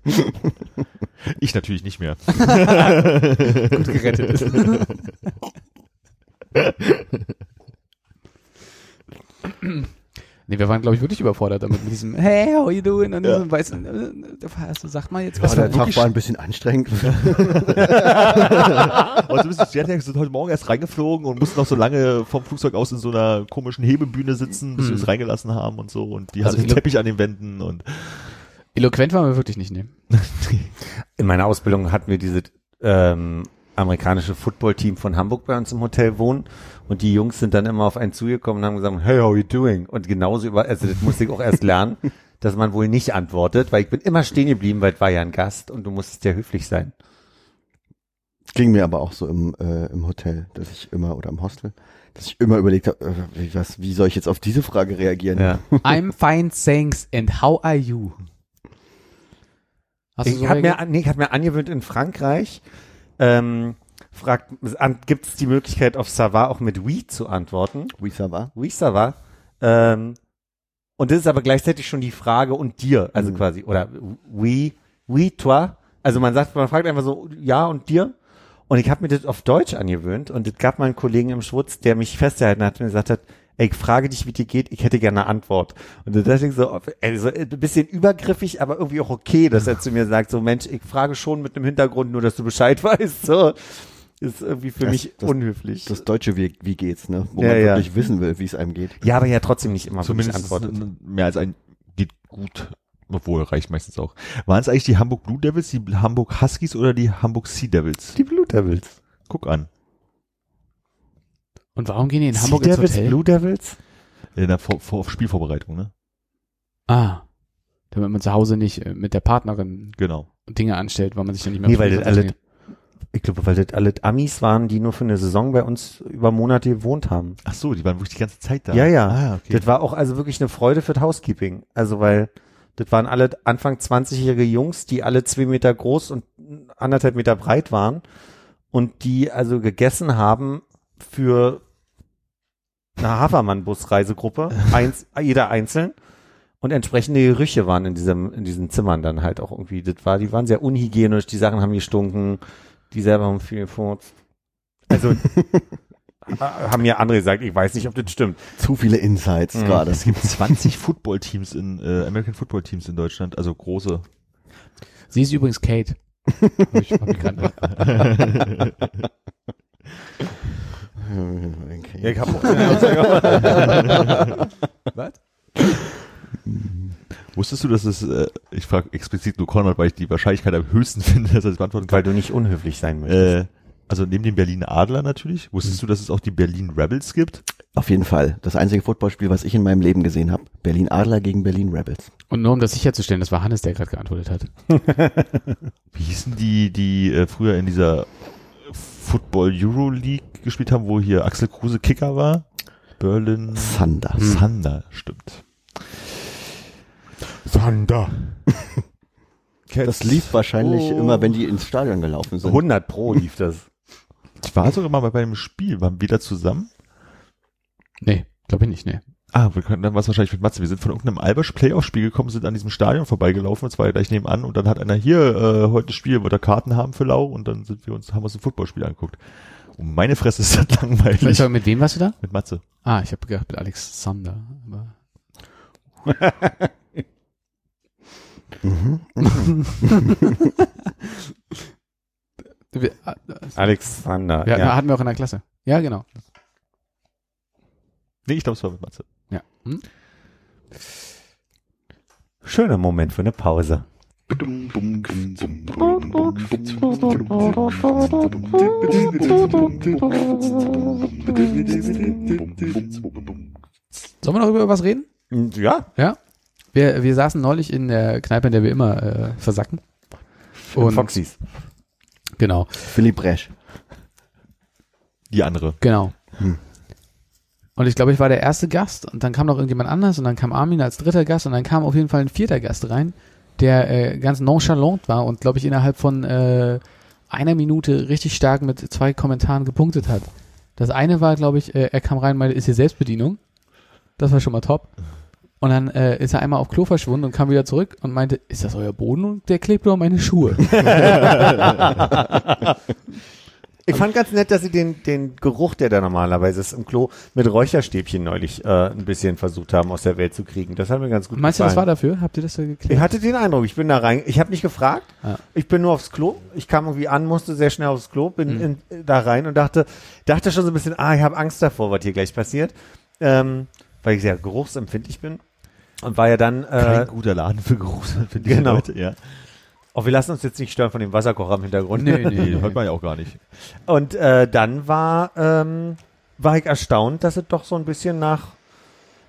ich natürlich nicht mehr. Gut gerettet. Nee, wir waren, glaube ich, wirklich überfordert damit mit diesem Hey, how you doing? Und diesem weißen, äh, also sagt mal jetzt was. Aber der war Tag war ein bisschen anstrengend. Und so bist du Jetlag, sind heute Morgen erst reingeflogen und mussten noch so lange vom Flugzeug aus in so einer komischen Hebebühne sitzen, bis wir Hm. es reingelassen haben und so. Und die Also hatten ich- Teppich an den Wänden und Eloquent waren wir wirklich nicht, ne? In meiner Ausbildung hatten wir diese ähm, amerikanische Footballteam von Hamburg bei uns im Hotel wohnen und die Jungs sind dann immer auf einen zugekommen und haben gesagt, hey, how you doing? Und genauso über, also das musste ich auch erst lernen, dass man wohl nicht antwortet, weil ich bin immer stehen geblieben, weil es war ja ein Gast und du musstest ja höflich sein. Ging mir aber auch so im, äh, im Hotel, dass ich immer, oder im Hostel, dass ich immer überlegt habe, äh, wie, was, wie soll ich jetzt auf diese Frage reagieren? Ja. I'm fine, thanks. And how are you? Hast Ich so habe mir, nee, ich hab mir angewöhnt in Frankreich, ähm, fragt, gibt es die Möglichkeit auf Sava auch mit oui zu antworten? Oui, ça va? Oui, ça va. Ähm, und das ist aber gleichzeitig schon die Frage und dir, also Mhm. quasi, oder oui, oui, toi. Also man sagt, man fragt einfach so, ja und dir. Und ich habe mir das auf Deutsch angewöhnt und es gab mal einen Kollegen im Schwutz, der mich festgehalten hat und gesagt hat, ey, ich frage dich, wie dir geht, ich hätte gerne eine Antwort. Und da dachte ich so, also ein bisschen übergriffig, aber irgendwie auch okay, dass er zu mir sagt, so Mensch, ich frage schon mit einem Hintergrund, nur dass du Bescheid weißt. So ist irgendwie für Das- mich das- unhöflich. Das deutsche wie, wie geht's, ne? Wo Ja, man ja. wirklich wissen will, wie es einem geht. ja, aber ja trotzdem nicht immer zumindest antwortet. mehr als ein geht gut. Obwohl, reicht meistens auch. Waren es eigentlich die Hamburg Blue Devils, die Hamburg Huskies oder die Hamburg Sea Devils? Die Blue Devils. Guck an. Und warum gehen die in Hamburg sea ins Devils, Hotel? Blue Devils? In der Vor Vor Spielvorbereitung, ne? Ah. Damit man zu Hause nicht äh, mit der Partnerin Genau. Dinge anstellt, weil man sich dann nicht mehr Nee, weil alle, ich glaube, weil das alle Amis waren, die nur für eine Saison bei uns über Monate gewohnt haben. Ach so, die waren wirklich die ganze Zeit da. Ja, ja. Ah, okay. Das war auch also wirklich eine Freude für das Housekeeping. Also weil das waren alle Anfang 20-jährige Jungs, die alle zwei Meter groß und anderthalb Meter breit waren und die also gegessen haben für eine Hafermann-Bus-Reisegruppe, eins, jeder einzeln. Und entsprechende Gerüche waren in diesem, in diesen Zimmern dann halt auch irgendwie. Das war, die waren sehr unhygienisch, die Sachen haben gestunken, die selber haben viel gefurzt. Also, haben mir andere gesagt, ich weiß nicht, ob das stimmt. Zu viele Insights Mhm. gerade. es gibt 20 Football-Teams in, äh, American Football-Teams in Deutschland, also große. Sie ist übrigens Kate. Ich, hab Okay. Ja, ich hab auch Was? Wusstest du, dass es, äh, ich frage explizit nur Konrad, weil ich die Wahrscheinlichkeit am höchsten finde, dass er das beantworten Weil kann. du nicht unhöflich sein möchtest. Äh, also neben dem Berlin Adler natürlich, wusstest du, dass es auch die Berlin Rebels gibt? Auf jeden Fall. Das einzige Footballspiel, was ich in meinem Leben gesehen habe. Berlin Adler gegen Berlin Rebels. Und nur um das sicherzustellen, das war Hannes, der gerade geantwortet hat. Wie hießen die, die äh, früher in dieser Football Euro League gespielt haben, wo hier Axel Kruse Kicker war? Berlin Thunder. Thunder, stimmt. Thunder. Das lief wahrscheinlich Oh. immer, wenn die ins Stadion gelaufen sind. 100 pro lief das. Ich war sogar mal bei einem Spiel, waren wir da zusammen? Nee, glaube ich nicht, nee. Ah, wir können dann was wahrscheinlich mit Matze. Wir sind von irgendeinem Albersch Playoff-Spiel gekommen, sind an diesem Stadion vorbeigelaufen, und zwar ja gleich nebenan, und dann hat einer hier äh, heute Spiel, wo wir Karten haben für Lau, und dann sind wir uns, haben uns ein Footballspiel angeguckt. Und meine Fresse ist das langweilig. Sorry, mit wem warst du da? mit Matze. Ah, ich habe gedacht mit Alexander. Aber Mhm. wir, Alexander. ja, Ja. hatten wir auch in der Klasse. Ja, genau. Nee, ich glaube, es war mit Matze. Ja. Hm? Schöner Moment für eine Pause. Sollen wir noch über was reden? Ja. Ja. Wir, wir saßen neulich in der Kneipe, in der wir immer äh, versacken. Und Foxys. genau, Philipp Bresch. Die andere. genau. Hm. Und ich glaube, ich war der erste Gast und dann kam noch irgendjemand anders und dann kam Armin als dritter Gast und dann kam auf jeden Fall ein vierter Gast rein, der äh, ganz nonchalant war und glaube ich innerhalb von äh, einer Minute richtig stark mit zwei Kommentaren gepunktet hat. Das eine war, glaube ich, äh, er kam rein und meinte, ist hier Selbstbedienung. Das war schon mal top. Und dann äh, ist er einmal auf Klo verschwunden und kam wieder zurück und meinte, ist das euer Boden? Und der klebt nur meine Schuhe. Ich fand ganz nett, dass sie den, den Geruch, der da normalerweise ist im Klo, mit Räucherstäbchen neulich äh, ein bisschen versucht haben, aus der Welt zu kriegen. Das hat mir ganz gut Meinst du, das war gefallen. dafür? Habt ihr das da geklärt? Ich hatte den Eindruck, ich bin da rein, ich habe nicht gefragt, Ja. ich bin nur aufs Klo, ich kam irgendwie an, musste sehr schnell aufs Klo, bin Mhm. in, da rein und dachte, dachte schon so ein bisschen, ah, ich habe Angst davor, was hier gleich passiert, ähm, weil ich sehr geruchsempfindlich bin und war ja dann, Kein äh, guter Laden für großempfindliche genau. Leute. Ja. oh, wir lassen uns jetzt nicht stören von dem Wasserkocher im Hintergrund. Nee, nee, hört man ja auch gar nicht. Und äh, dann war, ähm, war ich erstaunt, dass es doch so ein bisschen nach.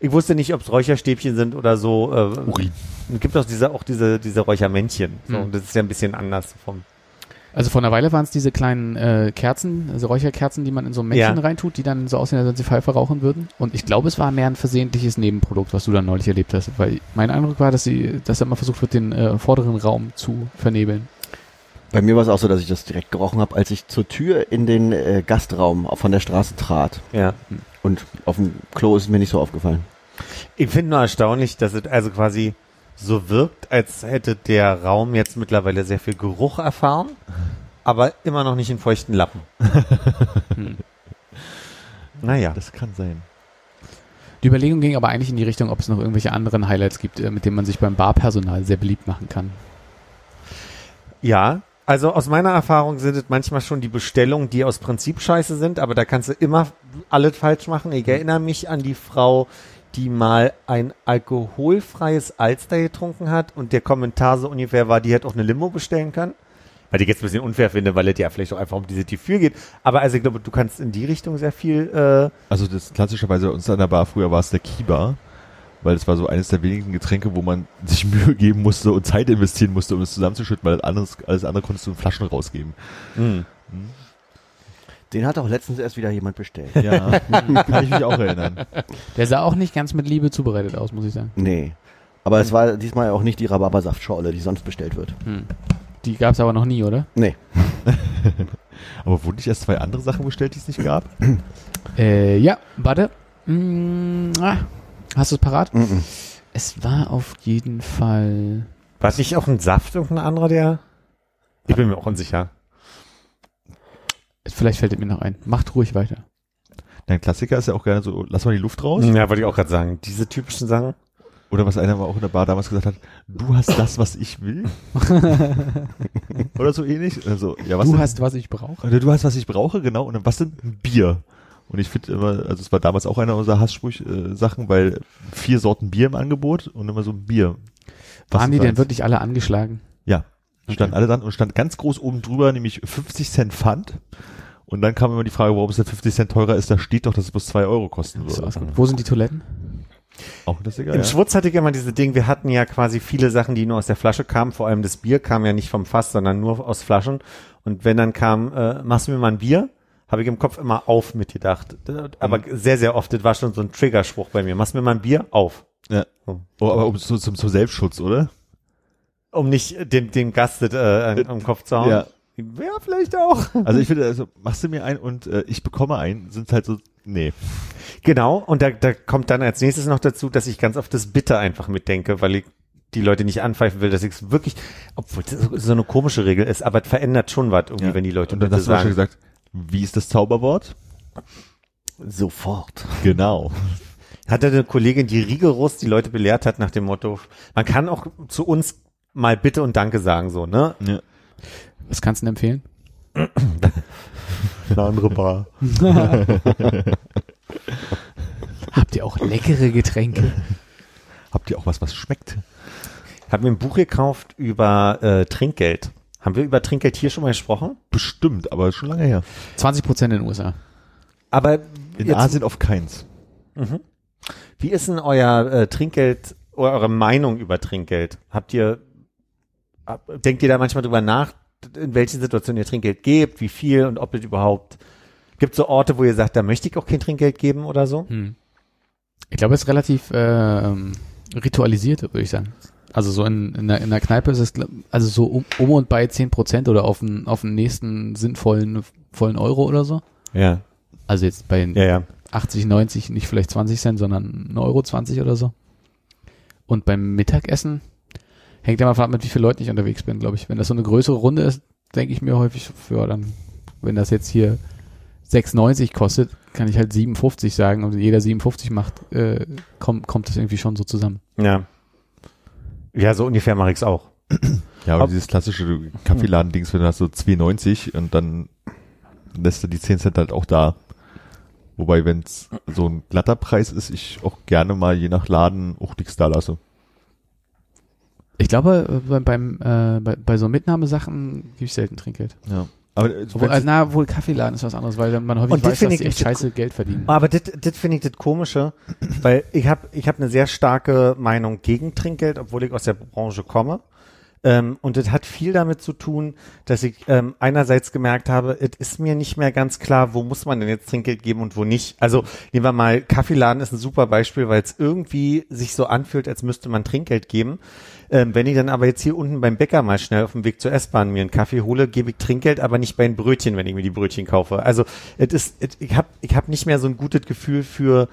Ich wusste nicht, ob es Räucherstäbchen sind oder so. Äh, Urin. Es gibt auch diese, auch diese, diese Räuchermännchen. So, Mhm. Das ist ja ein bisschen anders vom. Also vor einer Weile waren es diese kleinen äh, Kerzen, also Räucherkerzen, die man in so ein Männchen Ja. reintut, die dann so aussehen, als wenn sie Pfeife rauchen würden. Und ich glaube, es war mehr ein versehentliches Nebenprodukt, was du dann neulich erlebt hast. Weil mein Eindruck war, dass sie, dass da immer versucht wird, den äh, vorderen Raum zu vernebeln. Bei mir war es auch so, dass ich das direkt gerochen habe, als ich zur Tür in den äh, Gastraum von der Straße trat. Ja. Und auf dem Klo ist es mir nicht so aufgefallen. Ich finde nur erstaunlich, dass es also quasi so wirkt, als hätte der Raum jetzt mittlerweile sehr viel Geruch erfahren, aber immer noch nicht in feuchten Lappen. Hm. Naja. Das kann sein. Die Überlegung ging aber eigentlich in die Richtung, ob es noch irgendwelche anderen Highlights gibt, äh, mit denen man sich beim Barpersonal sehr beliebt machen kann. Ja, also aus meiner Erfahrung sind es manchmal schon die Bestellungen, die aus Prinzip scheiße sind, aber da kannst du immer alles falsch machen. Ich erinnere mich an die Frau, die mal ein alkoholfreies Alster getrunken hat und der Kommentar so ungefähr war, die hätte auch eine Limo bestellen können. Weil ich jetzt ein bisschen unfair finde, weil es ja vielleicht auch einfach um diese Tiefür geht. Aber also ich glaube, du kannst in die Richtung sehr viel, äh, Also das klassischerweise bei uns an der Bar früher war es der Kiba, weil es war so eines der wenigen Getränke, wo man sich Mühe geben musste und Zeit investieren musste, um es zusammenzuschütten, weil alles, alles andere konntest du in Flaschen rausgeben. mh. Den hat auch letztens erst wieder jemand bestellt. Ja, kann ich mich auch erinnern. Der sah auch nicht ganz mit Liebe zubereitet aus, muss ich sagen. Nee. Aber es war diesmal auch nicht die Rhabarbersaftschorle, die sonst bestellt wird. Hm. Die gab es aber noch nie, oder? Nee. Aber wurden nicht erst zwei andere Sachen bestellt, die es nicht gab? Äh, ja, warte. Mm, ah, hast du es parat? Mhm. Es war auf jeden Fall. War es nicht auch ein Saft, irgendein anderer, der? Ich bin mir auch unsicher. Vielleicht fällt es mir noch ein. Macht ruhig weiter. Dein Klassiker ist ja auch gerne so, lass mal die Luft raus. Ja, wollte ich auch gerade sagen. Diese typischen Sachen. Oder was einer mal auch in der Bar damals gesagt hat, du hast das, was ich will. Oder so ähnlich. Also, ja, was du denn? hast, was ich brauche. Oder du hast, was ich brauche, genau. Und dann, was denn? Ein Bier. Und ich finde immer, also es war damals auch einer unserer Hasssprüch-Sachen, weil vier Sorten Bier im Angebot und immer so ein Bier. Was Waren die denn eins? wirklich alle angeschlagen? Ja, standen alle dran und stand ganz groß oben drüber, nämlich 50 Cent Pfand. Und dann kam immer die Frage, warum es denn 50 Cent teurer ist. Da steht doch, dass es bloß 2 Euro kosten So würde. Wo sind die Toiletten? Auch das ist egal. Im Ja. Schwutz hatte ich immer diese Ding, wir hatten ja quasi viele Sachen, die nur aus der Flasche kamen, vor allem das Bier kam ja nicht vom Fass, sondern nur aus Flaschen. Und wenn dann kam, äh, machst du mir mal ein Bier, habe ich im Kopf immer auf mitgedacht. Aber Mhm. sehr, sehr oft, das war schon so ein Triggerspruch bei mir. Machst du mir mal ein Bier, auf. Ja. Oh, aber um, zu, zum, zum Selbstschutz, oder? Um nicht den, den Gast äh, an- am Kopf zu hauen. Ja. Ja, vielleicht auch. Also ich finde, also machst du mir ein und äh, ich bekomme einen, sind halt so, nee. Genau, und da, da kommt dann als nächstes noch dazu, dass ich ganz oft das Bitte einfach mitdenke, weil ich die Leute nicht anpfeifen will, dass ich es wirklich, obwohl das so- eine komische Regel ist, aber es verändert schon was irgendwie, Ja. wenn die Leute Und dann hast du schon sagen. gesagt, wie ist das Zauberwort? Sofort. Genau. Hatte eine Kollegin, die rigoros die Leute belehrt hat nach dem Motto, man kann auch zu uns mal Bitte und Danke sagen, so, ne? Ja. Was kannst du denn empfehlen? Eine andere Bar. Habt ihr auch leckere Getränke? Habt ihr auch was, was schmeckt? Hab mir ein Buch gekauft über äh, Trinkgeld. Haben wir über Trinkgeld hier schon mal gesprochen? Bestimmt, aber schon lange her. 20 Prozent in den USA. Aber In jetzt- Asien auf keins. Wie ist denn euer äh, Trinkgeld oder eure Meinung über Trinkgeld? Habt ihr, denkt ihr da manchmal drüber nach, in welchen Situationen ihr Trinkgeld gebt, wie viel und ob es überhaupt, gibt so Orte, wo ihr sagt, da möchte ich auch kein Trinkgeld geben oder so? Hm. Ich glaube, es ist relativ ähm, ritualisiert, würde ich sagen. Also so in, in, der, in der Kneipe ist es, also so um, um und bei 10 Prozent oder auf den, auf den nächsten sinnvollen vollen Euro oder so. Ja, Also jetzt bei ja, ja. 80, 90, nicht vielleicht 20 Cent, sondern 1,20 Euro 20 oder so. Und beim Mittagessen hängt ja mal davon ab, mit wie vielen Leuten ich unterwegs bin, glaube ich. Wenn das so eine größere Runde ist, denke ich mir häufig, ja, dann, wenn das jetzt hier 6,90 kostet, kann ich halt 57 sagen und jeder 57 macht, äh, kommt, kommt das irgendwie schon so zusammen. Ja. Ja, so ungefähr mache ich's auch. Ja, aber Ob- dieses klassische Kaffeeladen-Dings, wenn du hast so 2,90 und dann lässt du die 10 Cent halt auch da. Wobei, wenn es so ein glatter Preis ist, ich auch gerne mal je nach Laden auch nichts da lasse. Ich glaube, äh, bei, beim, äh, bei, bei so Mitnahmesachen gebe ich selten Trinkgeld. Ja. Aber äh, Obwohl, also, na, wohl Kaffeeladen ist was anderes, weil man häufig weiß, dass die ich echt scheiße Geld verdienen. Aber das das finde ich das Komische, weil ich habe ich hab eine sehr starke Meinung gegen Trinkgeld, obwohl ich aus der Branche komme. Ähm, und das hat viel damit zu tun, dass ich ähm, einerseits gemerkt habe, es ist mir nicht mehr ganz klar, wo muss man denn jetzt Trinkgeld geben und wo nicht. Also nehmen wir mal, Kaffeeladen ist ein super Beispiel, weil es irgendwie sich so anfühlt, als müsste man Trinkgeld geben. Ähm, wenn ich dann aber jetzt hier unten beim Bäcker mal schnell auf dem Weg zur S-Bahn mir einen Kaffee hole, gebe ich Trinkgeld, aber nicht bei den Brötchen, wenn ich mir die Brötchen kaufe. Also es ist, es, ich habe ich hab nicht mehr so ein gutes Gefühl für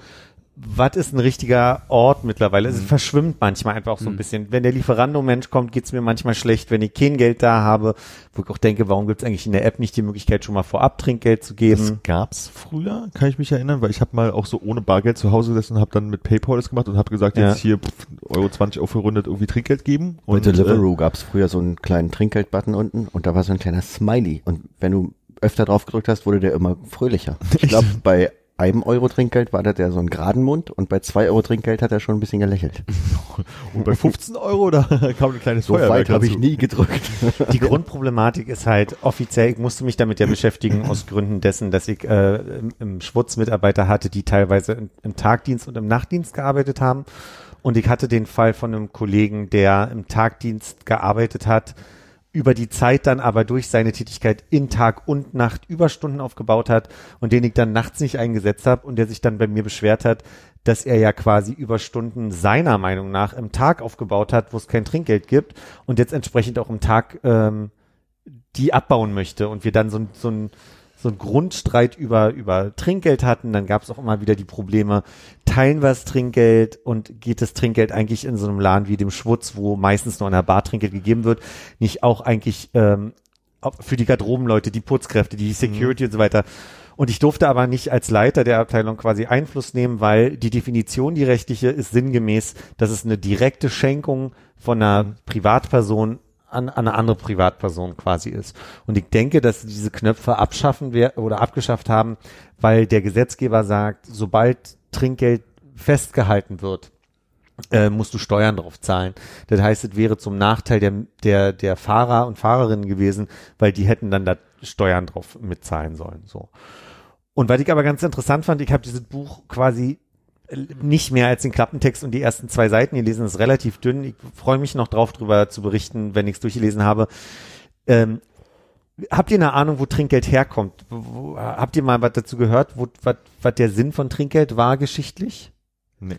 was ist ein richtiger Ort mittlerweile? Es verschwimmt manchmal einfach auch so ein bisschen. Wenn der Lieferando-Mensch kommt, geht's mir manchmal schlecht, wenn ich kein Geld da habe, wo ich auch denke, warum gibt's eigentlich in der App nicht die Möglichkeit, schon mal vorab Trinkgeld zu das geben? gab's früher, kann ich mich erinnern, weil ich habe mal auch so ohne Bargeld zu Hause gesessen und habe dann mit PayPal das gemacht und habe gesagt, Ja. jetzt hier pff, Euro 20 aufgerundet irgendwie Trinkgeld geben. Bei Und, Deliveroo gab's früher so einen kleinen Trinkgeld-Button unten und da war so ein kleiner Smiley. Und wenn du öfter drauf gedrückt hast, wurde der immer fröhlicher. Ich glaube, bei einem Euro Trinkgeld war der, der so einen geraden Mund und bei zwei Euro Trinkgeld hat er schon ein bisschen gelächelt. Und bei 15 Euro, da kam ein kleines So Feuerwerk weit habe ich nie gedrückt. Die Grundproblematik ist halt offiziell, ich musste mich damit ja beschäftigen aus Gründen dessen, dass ich äh, im, im Schwutz Mitarbeiter hatte, die teilweise im, im Tagdienst und im Nachtdienst gearbeitet haben. Und ich hatte den Fall von einem Kollegen, der im Tagdienst gearbeitet hat, über die Zeit dann aber durch seine Tätigkeit in Tag und Nacht Überstunden aufgebaut hat und den ich dann nachts nicht eingesetzt habe und der sich dann bei mir beschwert hat, dass er ja quasi Überstunden seiner Meinung nach im Tag aufgebaut hat, wo es kein Trinkgeld gibt und jetzt entsprechend auch im Tag ähm, die abbauen möchte und wir dann so, so ein so ein Grundstreit über, über Trinkgeld hatten, dann gab es auch immer wieder die Probleme, teilen wir das Trinkgeld und geht das Trinkgeld eigentlich in so einem Laden wie dem Schwutz, wo meistens nur an der Bar Trinkgeld gegeben wird, nicht auch eigentlich ähm, für die Garderobenleute, die Putzkräfte, die Security und so weiter. Und ich durfte aber nicht als Leiter der Abteilung quasi Einfluss nehmen, weil die Definition, die rechtliche, ist sinngemäß, dass es eine direkte Schenkung von einer Privatperson an, an eine andere Privatperson quasi ist. Und ich denke, dass diese Knöpfe abschaffen wer oder abgeschafft haben, weil der Gesetzgeber sagt, sobald Trinkgeld festgehalten wird, äh, musst du Steuern drauf zahlen. Das heißt, es wäre zum Nachteil der, der, der Fahrer und Fahrerinnen gewesen, weil die hätten dann da Steuern drauf mitzahlen sollen. So. Und was ich aber ganz interessant fand, ich habe dieses Buch quasi nicht mehr als den Klappentext und die ersten zwei Seiten gelesen, das ist relativ dünn. Ich freue mich noch drauf, drüber zu berichten, wenn ich es durchgelesen habe. Ähm, habt ihr eine Ahnung, wo Trinkgeld herkommt? Wo, wo, habt ihr mal was dazu gehört, wo, was, der Sinn von Trinkgeld war geschichtlich? Nee.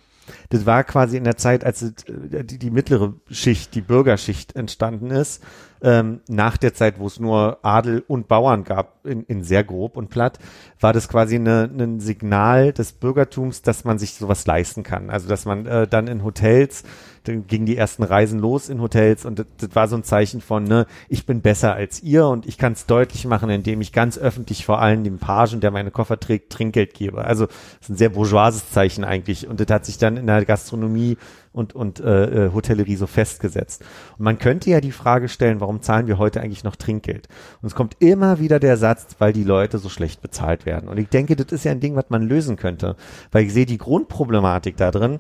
Das war quasi in der Zeit, als äh, die, die mittlere Schicht, die Bürgerschicht entstanden ist, ähm, nach der Zeit, wo es nur Adel und Bauern gab, in, in sehr grob und platt, war das quasi eine, ein Signal des Bürgertums, dass man sich sowas leisten kann. Also dass man äh, dann in Hotels dann gingen die ersten Reisen los in Hotels und das, das war so ein Zeichen von, ne, ich bin besser als ihr und ich kann es deutlich machen, indem ich ganz öffentlich vor allem dem Pagen, der meine Koffer trägt, Trinkgeld gebe. Also das ist ein sehr bourgeoises Zeichen eigentlich und das hat sich dann in der Gastronomie und, und äh, äh, Hotellerie so festgesetzt. Und man könnte ja die Frage stellen, warum zahlen wir heute eigentlich noch Trinkgeld? Und es kommt immer wieder der Satz, weil die Leute so schlecht bezahlt werden. Und ich denke, das ist ja ein Ding, was man lösen könnte, weil ich sehe die Grundproblematik da drin,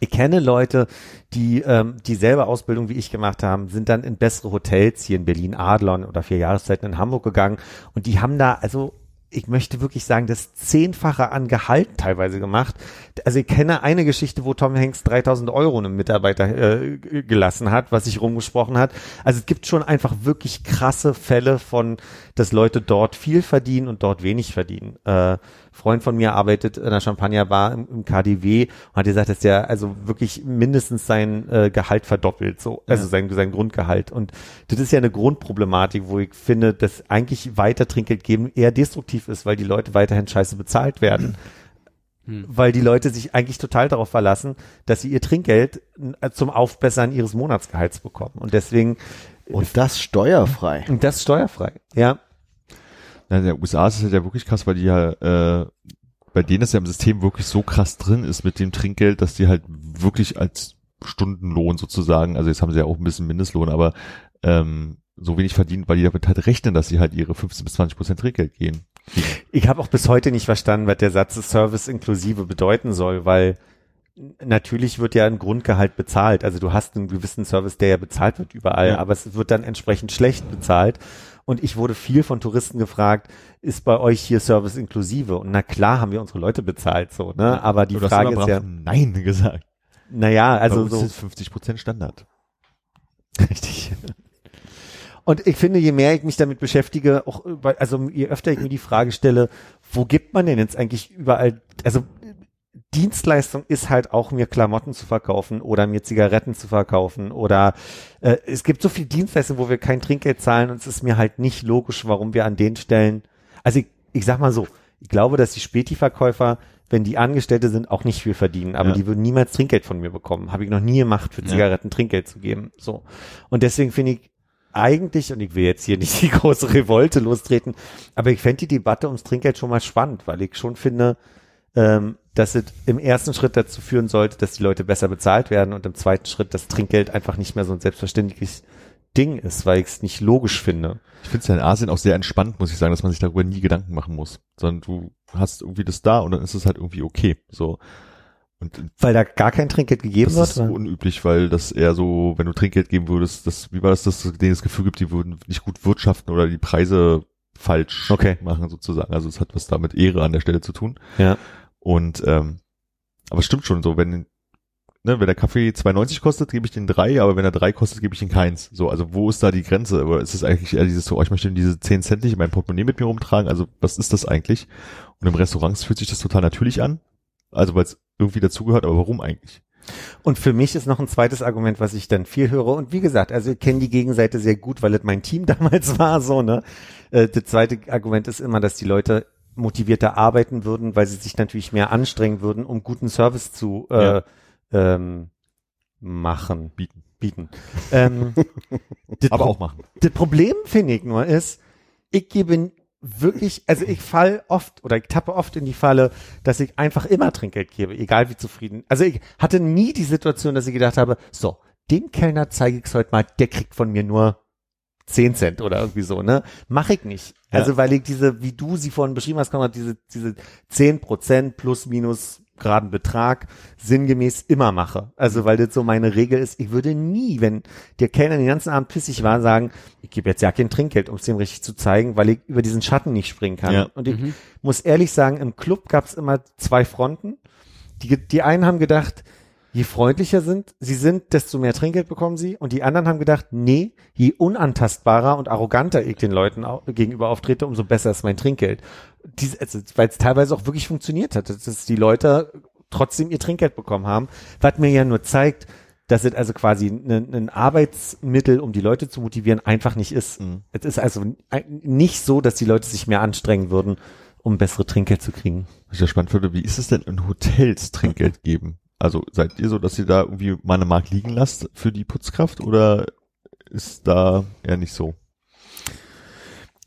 ich kenne Leute, die ähm, dieselbe Ausbildung wie ich gemacht haben, sind dann in bessere Hotels hier in Berlin, Adlon oder vier Jahreszeiten in Hamburg gegangen. Und die haben da also ich möchte wirklich sagen, das Zehnfache an Gehalt teilweise gemacht. Also ich kenne eine Geschichte, wo Tom Hanks 3000 Euro einem Mitarbeiter äh, gelassen hat, was sich rumgesprochen hat. Also es gibt schon einfach wirklich krasse Fälle von, dass Leute dort viel verdienen und dort wenig verdienen. Äh, Freund von mir arbeitet in der Champagnerbar im, im KDW und hat gesagt, dass der also wirklich mindestens sein äh, Gehalt verdoppelt, so, also ja. sein, sein Grundgehalt. Und das ist ja eine Grundproblematik, wo ich finde, dass eigentlich weiter Trinkgeld geben eher destruktiv ist, weil die Leute weiterhin scheiße bezahlt werden. Hm. Weil die Leute sich eigentlich total darauf verlassen, dass sie ihr Trinkgeld äh, zum Aufbessern ihres Monatsgehalts bekommen. Und deswegen. Und das steuerfrei. Und das steuerfrei, ja. Na, in der USA ist es ja wirklich krass, weil die ja, äh, bei denen ist ja im System wirklich so krass drin ist mit dem Trinkgeld, dass die halt wirklich als Stundenlohn sozusagen, also jetzt haben sie ja auch ein bisschen Mindestlohn, aber ähm, so wenig verdienen, weil die damit halt rechnen, dass sie halt ihre 15 bis 20 Prozent Trinkgeld gehen. Ich habe auch bis heute nicht verstanden, was der Satz Service inklusive bedeuten soll, weil natürlich wird ja ein Grundgehalt bezahlt. Also du hast einen gewissen Service, der ja bezahlt wird überall, ja. aber es wird dann entsprechend schlecht bezahlt. Und ich wurde viel von Touristen gefragt, ist bei euch hier Service inklusive? Und na klar haben wir unsere Leute bezahlt, so, ne? Aber die Frage ist ja. Nein gesagt. Naja, also so. 50 Prozent Standard. Richtig. Und ich finde, je mehr ich mich damit beschäftige, auch, also je öfter ich mir die Frage stelle, wo gibt man denn jetzt eigentlich überall, also Dienstleistung ist halt auch mir Klamotten zu verkaufen oder mir Zigaretten zu verkaufen oder äh, es gibt so viel Dienstleistungen, wo wir kein Trinkgeld zahlen und es ist mir halt nicht logisch, warum wir an den Stellen, also ich, ich sag mal so, ich glaube, dass die Späti-Verkäufer, wenn die Angestellte sind, auch nicht viel verdienen, aber ja. die würden niemals Trinkgeld von mir bekommen. Habe ich noch nie gemacht, für Zigaretten ja. Trinkgeld zu geben. So. Und deswegen finde ich eigentlich, und ich will jetzt hier nicht die große Revolte lostreten, aber ich fände die Debatte ums Trinkgeld schon mal spannend, weil ich schon finde, ähm, dass es im ersten Schritt dazu führen sollte, dass die Leute besser bezahlt werden und im zweiten Schritt das Trinkgeld einfach nicht mehr so ein selbstverständliches Ding ist, weil ich es nicht logisch finde. Ich finde es ja in Asien auch sehr entspannt, muss ich sagen, dass man sich darüber nie Gedanken machen muss, sondern du hast irgendwie das da und dann ist es halt irgendwie okay. So. Und weil da gar kein Trinkgeld gegeben das wird? Das ist oder? unüblich, weil das eher so, wenn du Trinkgeld geben würdest, das, wie war das, dass denen das Gefühl gibt, die würden nicht gut wirtschaften oder die Preise falsch okay. machen sozusagen. Also es hat was da mit Ehre an der Stelle zu tun. Ja. Und ähm, aber es stimmt schon so, wenn ne, wenn der Kaffee 2,90 kostet, gebe ich den drei, aber wenn er drei kostet, gebe ich ihn keins. So, also wo ist da die Grenze? Oder ist es eigentlich eher dieses so, oh, ich möchte diese 10 Cent nicht in mein Portemonnaie mit mir rumtragen? Also was ist das eigentlich? Und im Restaurant fühlt sich das total natürlich an. Also weil es irgendwie dazugehört, aber warum eigentlich? Und für mich ist noch ein zweites Argument, was ich dann viel höre. Und wie gesagt, also ich kenne die Gegenseite sehr gut, weil es mein Team damals war, so, ne? Äh, das zweite Argument ist immer, dass die Leute motivierter arbeiten würden, weil sie sich natürlich mehr anstrengen würden, um guten Service zu äh, ja. ähm, machen. Bieten. Bieten. ähm, Aber auch machen. Das Problem, finde ich nur, ist, ich gebe wirklich, also ich fall oft oder ich tappe oft in die Falle, dass ich einfach immer Trinkgeld gebe, egal wie zufrieden. Also ich hatte nie die Situation, dass ich gedacht habe, so, dem Kellner zeige ich es heute mal, der kriegt von mir nur 10 Cent oder irgendwie so, ne? Mach ich nicht. Ja. Also weil ich diese, wie du sie vorhin beschrieben hast, Konrad, diese, diese 10 Prozent plus minus geraden Betrag sinngemäß immer mache. Also weil das so meine Regel ist, ich würde nie, wenn der Kellner den ganzen Abend pissig war, sagen, ich gebe jetzt ja kein Trinkgeld, um es dem richtig zu zeigen, weil ich über diesen Schatten nicht springen kann. Ja. Und ich muss ehrlich sagen, im Club gab es immer zwei Fronten. Die, die einen haben gedacht, je freundlicher sind sie sind, desto mehr Trinkgeld bekommen sie. Und die anderen haben gedacht, nee, je unantastbarer und arroganter ich den Leuten gegenüber auftrete, umso besser ist mein Trinkgeld. Dies, also, Weil es teilweise auch wirklich funktioniert hat, dass die Leute trotzdem ihr Trinkgeld bekommen haben, was mir ja nur zeigt, dass es also quasi ein, ein Arbeitsmittel, um die Leute zu motivieren, einfach nicht ist. Mhm. Es ist also nicht so, dass die Leute sich mehr anstrengen würden, um bessere Trinkgeld zu kriegen. Was ich ja spannend finde, wie ist es denn in Hotels Trinkgeld geben? Also seid ihr so, dass ihr da irgendwie mal eine Mark liegen lasst für die Putzkraft oder ist da eher nicht so?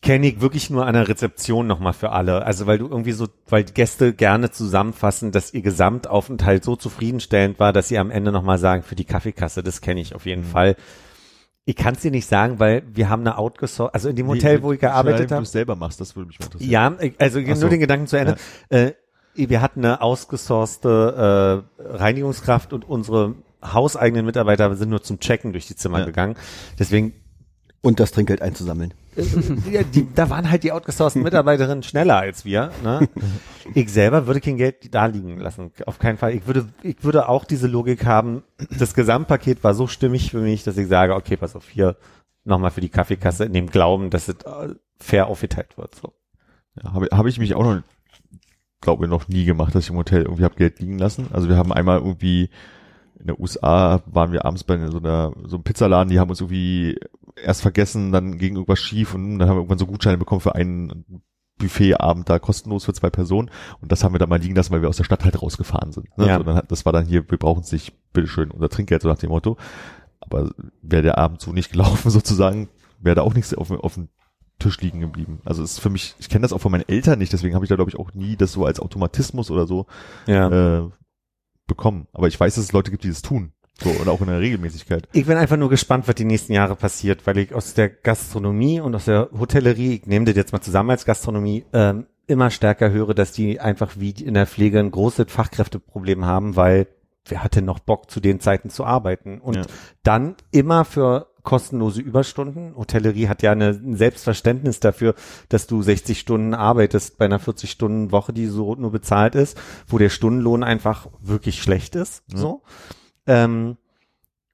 kenne ich wirklich nur an der Rezeption nochmal für alle. Also weil du irgendwie so, weil die Gäste gerne zusammenfassen, dass ihr Gesamtaufenthalt so zufriedenstellend war, dass sie am Ende nochmal sagen, für die Kaffeekasse, das kenne ich auf jeden Mhm. Fall. Ich kann es dir nicht sagen, weil wir haben eine outgesourced, also in dem Hotel, wo ich gearbeitet Wenn du habe. es selber machst, das würde mich interessieren. Ja, ich- also Ach nur so. den Gedanken zu Ende. Äh, wir hatten eine ausgesourcete äh, Reinigungskraft und unsere hauseigenen Mitarbeiter sind nur zum Checken durch die Zimmer Ja. gegangen. Deswegen Und das Trinkgeld einzusammeln. ja, die, da waren halt die outgesourcten Mitarbeiterinnen schneller als wir. Ne? Ich selber würde kein Geld da liegen lassen. Auf keinen Fall. Ich würde, ich würde auch diese Logik haben. Das Gesamtpaket war so stimmig für mich, dass ich sage, okay, pass auf, hier nochmal für die Kaffeekasse in dem Glauben, dass es äh, fair aufgeteilt wird. So. Ja, habe hab ich mich auch noch, glaube ich, noch nie gemacht, dass ich im Hotel irgendwie hab Geld liegen lassen. Also wir haben einmal irgendwie in der USA waren wir abends bei so einer so einem Pizzaladen, die haben uns irgendwie erst vergessen, dann ging irgendwas schief und dann haben wir irgendwann so Gutscheine bekommen für einen Buffetabend da kostenlos für zwei Personen und das haben wir dann mal liegen lassen, weil wir aus der Stadt halt rausgefahren sind. Ne? Ja. So, dann hat, das war dann hier, wir brauchen es nicht, bitteschön, unser Trinkgeld, so nach dem Motto. Aber wäre der Abend so nicht gelaufen sozusagen, wäre da auch nichts auf, auf dem Tisch liegen geblieben. Also ist für mich, ich kenne das auch von meinen Eltern nicht, deswegen habe ich da glaube ich auch nie das so als Automatismus oder so Ja. äh, bekommen. Aber ich weiß, dass es Leute gibt, die das tun. So, und auch in der Regelmäßigkeit. Ich bin einfach nur gespannt, was die nächsten Jahre passiert, weil ich aus der Gastronomie und aus der Hotellerie, ich nehme das jetzt mal zusammen als Gastronomie, ähm, immer stärker höre, dass die einfach wie in der Pflege ein großes Fachkräfteproblem haben, weil wer hatte noch Bock zu den Zeiten zu arbeiten? Und Ja. dann immer für kostenlose Überstunden. Hotellerie hat ja eine, ein Selbstverständnis dafür, dass du 60 Stunden arbeitest bei einer 40-Stunden-Woche, die so nur bezahlt ist, wo der Stundenlohn einfach wirklich schlecht ist. Ja. So. Ähm,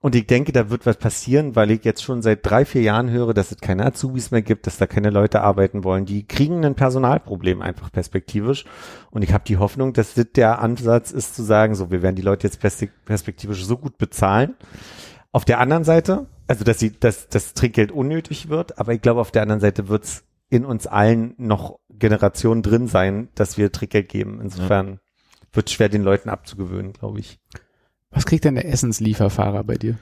und ich denke, da wird was passieren, weil ich jetzt schon seit drei, vier Jahren höre, dass es keine Azubis mehr gibt, dass da keine Leute arbeiten wollen. Die kriegen ein Personalproblem einfach perspektivisch. Und ich habe die Hoffnung, dass das der Ansatz ist zu sagen, so, wir werden die Leute jetzt perspek- perspektivisch so gut bezahlen. Auf der anderen Seite, also dass sie, dass das Trinkgeld unnötig wird, aber ich glaube, auf der anderen Seite wird es in uns allen noch Generationen drin sein, dass wir Trinkgeld geben. Insofern wird schwer, den Leuten abzugewöhnen, glaube ich. Was kriegt denn der Essenslieferfahrer bei dir?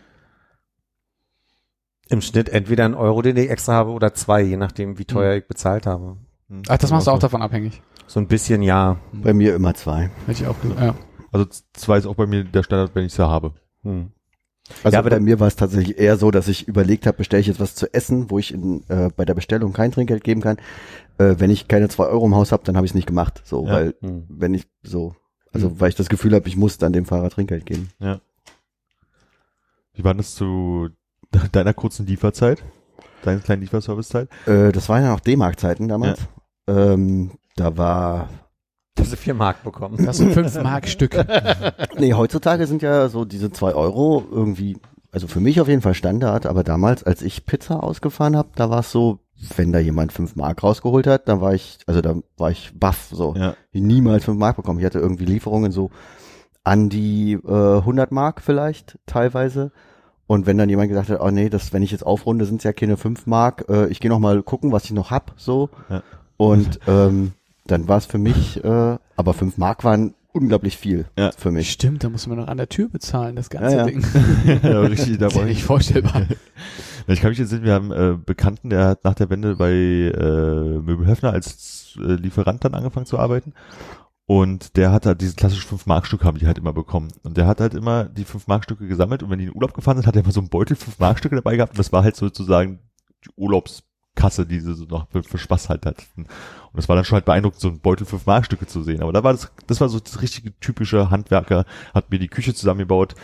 Im Schnitt entweder ein Euro, den ich extra habe, oder zwei, je nachdem, wie teuer ich bezahlt habe. Hm. Ach, das machst du auch davon abhängig. So ein bisschen ja. Bei mir immer zwei. Hätte ich auch gesagt. Ja. Also zwei ist auch bei mir der Standard, wenn ich sie habe. Hm. Also Ja, aber bei mir war es tatsächlich eher so, dass ich überlegt habe, bestelle ich jetzt was zu essen, wo ich in, äh, bei der Bestellung kein Trinkgeld geben kann. Äh, wenn ich keine zwei Euro im Haus habe, dann habe ich es nicht gemacht. So, Ja. weil Hm. wenn ich so, also Mhm. weil ich das Gefühl habe, ich muss dann dem Fahrer Trinkgeld geben. Wie war das zu de- deiner kurzen Lieferzeit? Deiner kleinen Lieferservicezeit? Äh, das waren ja noch D-Mark-Zeiten damals. Ähm, da war, Dass sie vier Mark bekommen. Das sind fünf Mark Stück. nee, heutzutage sind ja so diese zwei Euro irgendwie, also für mich auf jeden Fall Standard, aber damals, als ich Pizza ausgefahren habe, da war es so, wenn da jemand fünf Mark rausgeholt hat, dann war ich, also da war ich baff, so. Ja. niemals 5 Mark bekommen. Ich hatte irgendwie Lieferungen so an die äh, 100 Mark vielleicht teilweise. Und wenn dann jemand gesagt hat, oh nee, das, wenn ich jetzt aufrunde, sind es ja keine 5 Mark, äh, ich gehe noch mal gucken, was ich noch hab, so. Ja. Und ähm, dann war es für mich, äh, aber 5 Mark waren unglaublich viel Ja. für mich. Stimmt, da muss man noch an der Tür bezahlen, das ganze Ja, ja. Ding. ja, richtig, da Das ist ja war nicht ich. vorstellbar. Ich kann mich jetzt sehen, wir haben äh, Bekannten, der hat nach der Wende bei äh, Möbelhöfner als äh, Lieferant dann angefangen zu arbeiten. Und der hat halt diese klassischen 5-Mark-Stücke haben die halt immer bekommen. Und der hat halt immer die 5-Mark-Stücke gesammelt und wenn die in den Urlaub gefahren sind, hat er immer so einen Beutel 5-Mark-Stücke dabei gehabt und das war halt sozusagen die Urlaubsgeld Kasse, die sie so noch für, für Spaß halt hatten. Und das war dann schon halt beeindruckend, so ein Beutel fünf Markstücke zu sehen. Aber da war das, das war so das richtige typische Handwerker, hat mir die Küche zusammengebaut,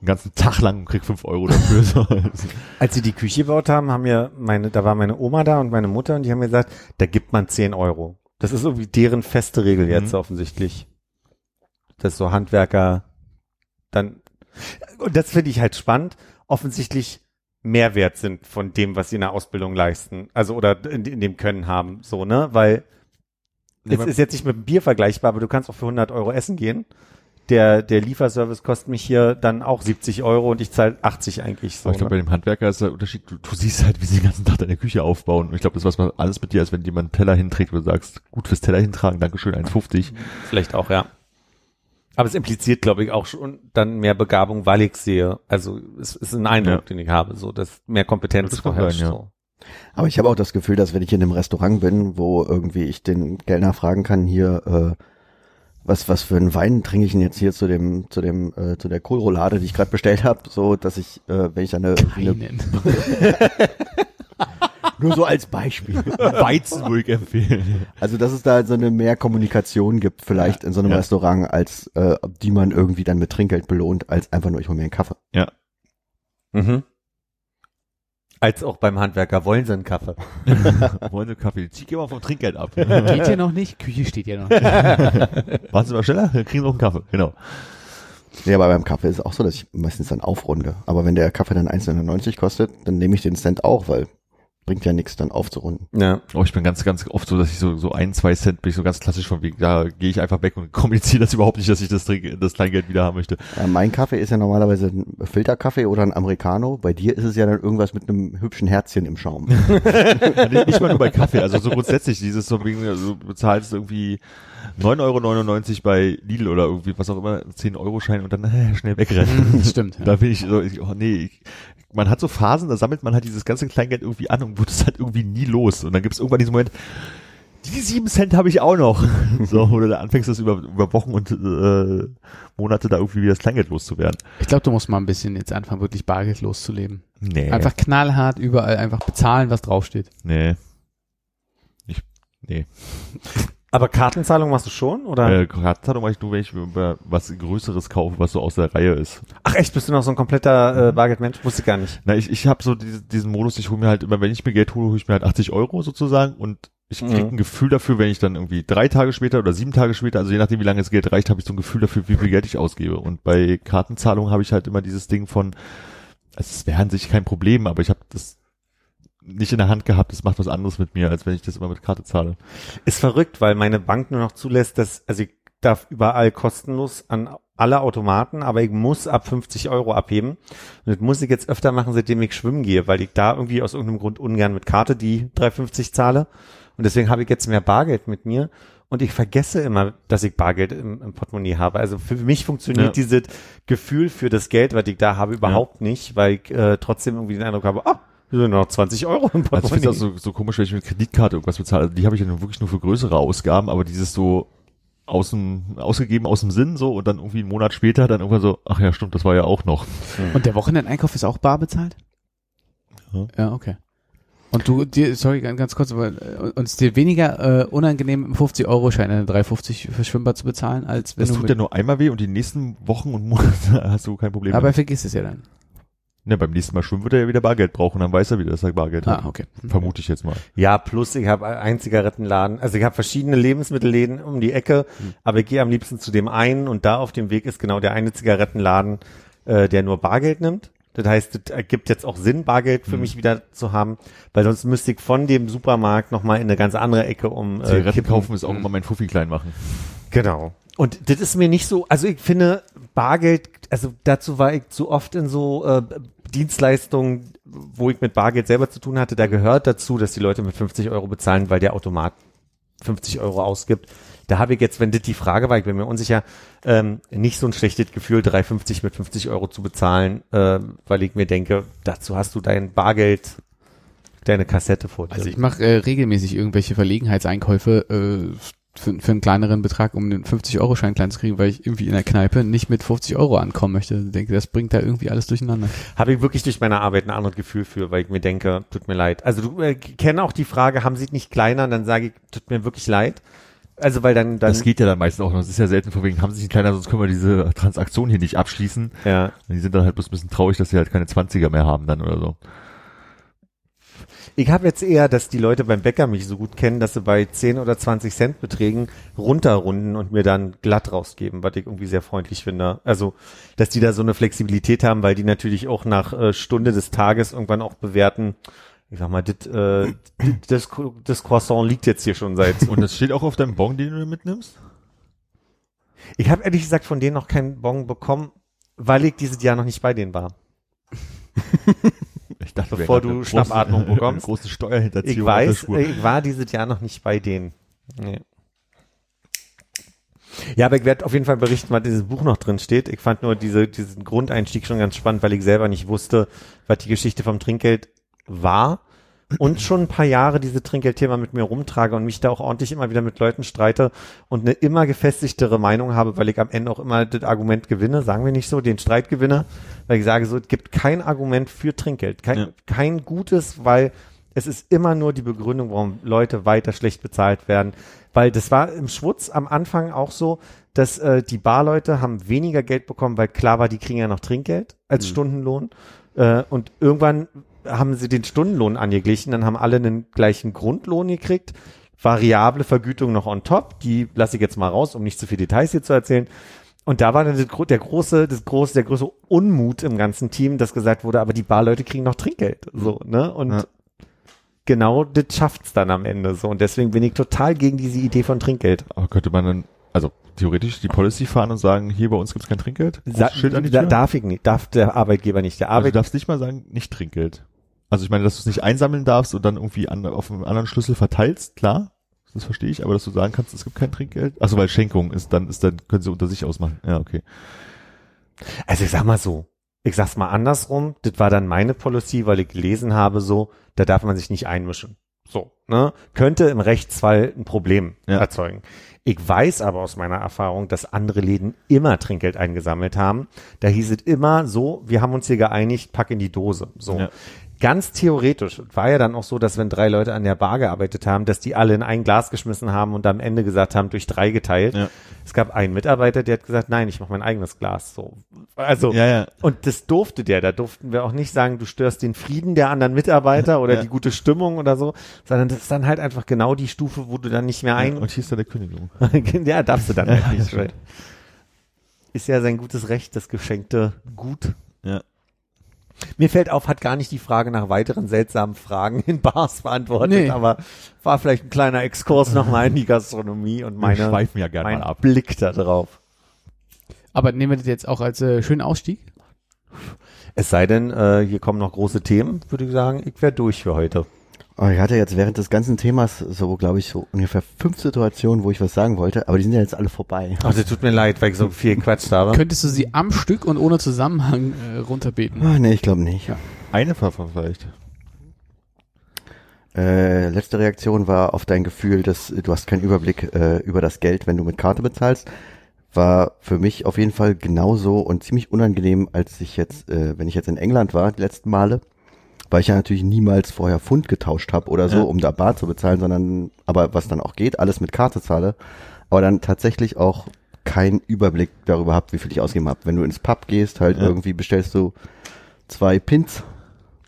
einen ganzen Tag lang und krieg fünf Euro dafür. So. Als sie die Küche gebaut haben, haben mir meine, da war meine Oma da und meine Mutter und die haben mir gesagt, da gibt man 10 Euro. Das ist irgendwie deren feste Regel jetzt Mhm. offensichtlich. Dass so Handwerker dann, und das finde ich halt spannend, offensichtlich mehr wert sind von dem, was sie in der Ausbildung leisten. Also, oder in, in dem Können haben, so, ne? Weil, Nee, es ist jetzt nicht mit dem Bier vergleichbar, aber du kannst auch für 100 Euro essen gehen. Der, der Lieferservice kostet mich hier dann auch 70 Euro und ich zahle 80 eigentlich so. Aber ich glaube, ne? bei dem Handwerker ist der Unterschied, du, du siehst halt, wie sie den ganzen Tag deine Küche aufbauen. Und ich glaube, das was man alles mit dir, als wenn jemand einen Teller hinträgt, wo du sagst, gut fürs Teller hintragen, Dankeschön, 1,50. Vielleicht auch, ja. Aber es impliziert, glaube ich, auch schon dann mehr Begabung, weil ich sehe. Also es ist ein Eindruck, Ja. den ich habe, so dass mehr Kompetenz Das vorherrscht. sein, ja. so. Aber ich habe auch das Gefühl, dass wenn ich in einem Restaurant bin, wo irgendwie ich den Kellner fragen kann, hier, äh, was, was für einen Wein trinke ich denn jetzt hier zu dem, zu dem, äh, zu der Kohlroulade, die ich gerade bestellt habe, so dass ich, äh, wenn ich eine, eine Keinen. nur so als Beispiel. Weizen würde ich empfehlen. Also dass es da so eine mehr Kommunikation gibt, vielleicht in so einem Ja. Restaurant, als äh, die man irgendwie dann mit Trinkgeld belohnt, als einfach nur ich hole mir einen Kaffee. Mhm. Als auch beim Handwerker wollen sie einen Kaffee. Wollen Sie Kaffee? Zieh mal vom Trinkgeld ab. Geht ja noch nicht, Küche steht ja noch. Warten Sie mal schneller, dann kriegen Sie auch einen Kaffee. Genau. Ja, aber beim Kaffee ist es auch so, dass ich meistens dann aufrunde. Aber wenn der Kaffee dann 1,99 kostet, dann nehme ich den Cent auch, weil bringt ja nichts, dann aufzurunden. Ja. Oh, ich bin ganz, ganz oft so, dass ich so, so ein, zwei Cent bin ich so ganz klassisch von wegen, da gehe ich einfach weg und kommuniziere das überhaupt nicht, dass ich das, Trink, das Kleingeld wieder haben möchte. Ja, mein Kaffee ist ja normalerweise ein Filterkaffee oder ein Americano. Bei dir ist es ja dann irgendwas mit einem hübschen Herzchen im Schaum. Nicht mal nur bei Kaffee, also so grundsätzlich dieses so wegen, also du bezahlst irgendwie 9,99 Euro bei Lidl oder irgendwie was auch immer, 10 Euro Schein und dann äh, schnell wegrennen. Das stimmt. Ja. Da bin ich so, ich, oh nee, ich, man hat so Phasen, da sammelt man halt dieses ganze Kleingeld irgendwie an und wird es halt irgendwie nie los. Und dann gibt es irgendwann diesen Moment, die sieben Cent habe ich auch noch. so, du da anfängst, das über, über Wochen und äh, Monate da irgendwie wieder das Kleingeld loszuwerden. Ich glaube, du musst mal ein bisschen jetzt anfangen, wirklich bargeldlos zu leben. Nee. Einfach knallhart überall einfach bezahlen, was draufsteht. Nee. Ich, nee. Aber Kartenzahlung machst du schon? Oder? Äh, Kartenzahlung mache ich nur, wenn ich über was Größeres kaufe, was so aus der Reihe ist. Ach echt, bist du noch so ein kompletter äh, Bargeldmensch? Wusste ich gar nicht. Na, ich, ich habe so diese, diesen Modus, ich hole mir halt immer, wenn ich mir Geld hole, hole ich mir halt 80 Euro sozusagen und ich krieg Mhm. ein Gefühl dafür, wenn ich dann irgendwie drei Tage später oder sieben Tage später, also je nachdem, wie lange das Geld reicht, habe ich so ein Gefühl dafür, wie viel Geld ich ausgebe. Und bei Kartenzahlungen habe ich halt immer dieses Ding von, es wäre an sich kein Problem, aber ich habe das nicht in der Hand gehabt, das macht was anderes mit mir, als wenn ich das immer mit Karte zahle. Ist verrückt, weil meine Bank nur noch zulässt, dass, also ich darf überall kostenlos an alle Automaten, aber ich muss ab 50 Euro abheben. Und das muss ich jetzt öfter machen, seitdem ich schwimmen gehe, weil ich da irgendwie aus irgendeinem Grund ungern mit Karte die 3,50 zahle. Und deswegen habe ich jetzt mehr Bargeld mit mir. Und ich vergesse immer, dass ich Bargeld im, im Portemonnaie habe. Also für mich funktioniert Ja. dieses Gefühl für das Geld, was ich da habe, überhaupt nicht, weil ich äh, trotzdem irgendwie den Eindruck habe, ah, hier sind noch 20 Euro im Also ich Portemonnaie. finde auch so, so komisch, wenn ich mit Kreditkarte irgendwas bezahle. Also die habe ich ja nun wirklich nur für größere Ausgaben, aber dieses so aus dem, ausgegeben aus dem Sinn so und dann irgendwie einen Monat später dann irgendwann so, ach ja, stimmt, das war ja auch noch. Und der Wochenendeinkauf ist auch bar bezahlt? Ja. Ja, okay. Und du, dir, sorry, ganz, kurz, aber äh, uns dir weniger äh, unangenehm, im 50-Euro-Schein eine 3,50 für Schwimmbad zu bezahlen, als wenn Das du tut ja nur einmal weh und die nächsten Wochen und Monate hast du kein Problem. aber er vergisst es ja dann. Ne, beim nächsten Mal schwimmen wird er ja wieder Bargeld brauchen, dann weiß er wieder, dass er Bargeld Ah, hat. okay. Vermute ich jetzt mal. Ja, plus ich habe einen Zigarettenladen. Also ich habe verschiedene Lebensmittelläden um die Ecke, aber ich gehe am liebsten zu dem einen und da auf dem Weg ist genau der eine Zigarettenladen, äh, der nur Bargeld nimmt. Das heißt, es ergibt jetzt auch Sinn, Bargeld für mich wieder zu haben, weil sonst müsste ich von dem Supermarkt nochmal in eine ganz andere Ecke um äh, Zigaretten kippen. kaufen ist auch immer mein Fuffi klein machen. Genau. Und das ist mir nicht so, also ich finde Bargeld, also dazu war ich zu oft in so äh, Dienstleistungen, wo ich mit Bargeld selber zu tun hatte, da gehört dazu, dass die Leute mit 50 Euro bezahlen, weil der Automat 50 Euro ausgibt. Da habe ich jetzt, wenn das die Frage war, ich bin mir unsicher, ähm, nicht so ein schlechtes Gefühl, 3,50 mit 50 Euro zu bezahlen, äh, weil ich mir denke, dazu hast du dein Bargeld, deine Kassette vor dir. Also ich mache äh, regelmäßig irgendwelche Verlegenheitseinkäufe, äh, für, für einen kleineren Betrag, um einen 50-Euro-Schein klein zu kriegen, weil ich irgendwie in der Kneipe nicht mit 50 Euro ankommen möchte. Ich denke, das bringt da irgendwie alles durcheinander. Habe ich wirklich durch meine Arbeit ein anderes Gefühl für, weil ich mir denke, tut mir leid. Also du äh, kenne auch die Frage, haben sie nicht kleiner? Dann sage ich, tut mir wirklich leid. Also weil dann, dann Das geht ja dann meistens auch noch. Das ist ja selten von wegen, haben sie sich einen kleiner, sonst können wir diese Transaktion hier nicht abschließen. ja. Und die sind dann halt bloß ein bisschen traurig, dass sie halt keine 20er mehr haben dann oder so. Ich habe jetzt eher, dass die Leute beim Bäcker mich so gut kennen, dass sie bei 10 oder 20 Cent Beträgen runterrunden und mir dann glatt rausgeben, was ich irgendwie sehr freundlich finde. Also, dass die da so eine Flexibilität haben, weil die natürlich auch nach äh, Stunde des Tages irgendwann auch bewerten, ich sag mal, dit, äh, dit, das, das Croissant liegt jetzt hier schon seit. Und das steht auch auf deinem Bon, den du mitnimmst? Ich habe ehrlich gesagt von denen noch keinen Bon bekommen, weil ich dieses Jahr noch nicht bei denen war. Ich dachte, Bevor du eine Schnappatmung bekommst. Große Steuerhinterziehung Ich weiß, ich war dieses Jahr noch nicht bei denen. Nee. Ja, aber ich werde auf jeden Fall berichten, was in diesem Buch noch drin steht. Ich fand nur diese, diesen Grundeinstieg schon ganz spannend, weil ich selber nicht wusste, was die Geschichte vom Trinkgeld war. Und schon ein paar Jahre diese Trinkgeldthema mit mir rumtrage und mich da auch ordentlich immer wieder mit Leuten streite und eine immer gefestigtere Meinung habe, weil ich am Ende auch immer das Argument gewinne, sagen wir nicht so, den Streit gewinne, weil ich sage so, es gibt kein Argument für Trinkgeld, kein, Ja. kein gutes, weil es ist immer nur die Begründung, warum Leute weiter schlecht bezahlt werden. Weil das war im Schwutz am Anfang auch so, dass äh, die Barleute haben weniger Geld bekommen, weil klar war, die kriegen ja noch Trinkgeld als Stundenlohn. Äh, und irgendwann haben sie den Stundenlohn angeglichen, dann haben alle einen gleichen Grundlohn gekriegt. Variable Vergütung noch on top, die lasse ich jetzt mal raus, um nicht zu viel Details hier zu erzählen. Und da war dann der große, das große, der große Unmut im ganzen Team, dass gesagt wurde, aber die Barleute kriegen noch Trinkgeld, so, ne? Und Ja. genau das schafft's dann am Ende so. Und deswegen bin ich total gegen diese Idee von Trinkgeld. Aber könnte man dann, also theoretisch die Policy fahren und sagen, hier bei uns gibt's kein Trinkgeld? Sa Schild an die da, Tür? darf ich nicht, darf der Arbeitgeber nicht. Der also du darfst nicht mal sagen, nicht Trinkgeld. Also ich meine, dass du es nicht einsammeln darfst und dann irgendwie an, auf einen anderen Schlüssel verteilst, klar, das verstehe ich, aber dass du sagen kannst, es gibt kein Trinkgeld. Also weil Schenkung ist, dann ist dann können sie unter sich ausmachen. Ja, okay. also ich sag mal so, ich sag's mal andersrum, das war dann meine Policy, weil ich gelesen habe so, da darf man sich nicht einmischen. So, ne? Könnte im Rechtsfall ein Problem Ja. erzeugen. Ich weiß aber aus meiner Erfahrung, dass andere Läden immer Trinkgeld eingesammelt haben. Da hieß es immer so, wir haben uns hier geeinigt, pack in die Dose. So. Ja. Ganz theoretisch war ja dann auch so, dass wenn drei Leute an der Bar gearbeitet haben, dass die alle in ein Glas geschmissen haben und am Ende gesagt haben, durch drei geteilt. Ja. Es gab einen Mitarbeiter, der hat gesagt, nein, ich mache mein eigenes Glas. So, also Ja, ja. und das durfte der. Da durften wir auch nicht sagen, du störst den Frieden der anderen Mitarbeiter oder die gute Stimmung oder so, sondern das ist dann halt einfach genau die Stufe, wo du dann nicht mehr ein. Und hier ist dann der Kündigung. ja, darfst du dann halt nicht. Ist ja sein gutes Recht, das geschenkte Gut. Ja. Mir fällt auf, hat gar nicht die Frage nach weiteren seltsamen Fragen in Bars beantwortet, Nee. aber war vielleicht ein kleiner Exkurs nochmal in die Gastronomie und meine, schweifen ja gerne mein mal ab. Blick da drauf. Aber nehmen wir das jetzt auch als äh, schönen Ausstieg? Es sei denn, äh, hier kommen noch große Themen, würde ich sagen, ich wäre durch für heute. Ich hatte jetzt während des ganzen Themas so, glaube ich, so ungefähr fünf Situationen, wo ich was sagen wollte, aber die sind ja jetzt alle vorbei. Ach, das tut mir leid, weil ich so viel gequatscht habe. Könntest du sie am Stück und ohne Zusammenhang äh, runterbeten? Ah, nee, ich glaube nicht. Ja. Eine Pfeffer vielleicht. Äh, letzte Reaktion war auf dein Gefühl, dass du hast keinen Überblick äh, über das Geld, wenn du mit Karte bezahlst. War für mich auf jeden Fall genauso und ziemlich unangenehm, als ich jetzt, äh, wenn ich jetzt in England war, die letzten Male, weil ich ja natürlich niemals vorher Pfund getauscht habe oder so, Ja. um da Bar zu bezahlen, sondern, aber was dann auch geht, alles mit Karte zahle, aber dann tatsächlich auch keinen Überblick darüber hab, wie viel ich ausgegeben habe. Wenn du ins Pub gehst, halt Ja. irgendwie bestellst du zwei Pins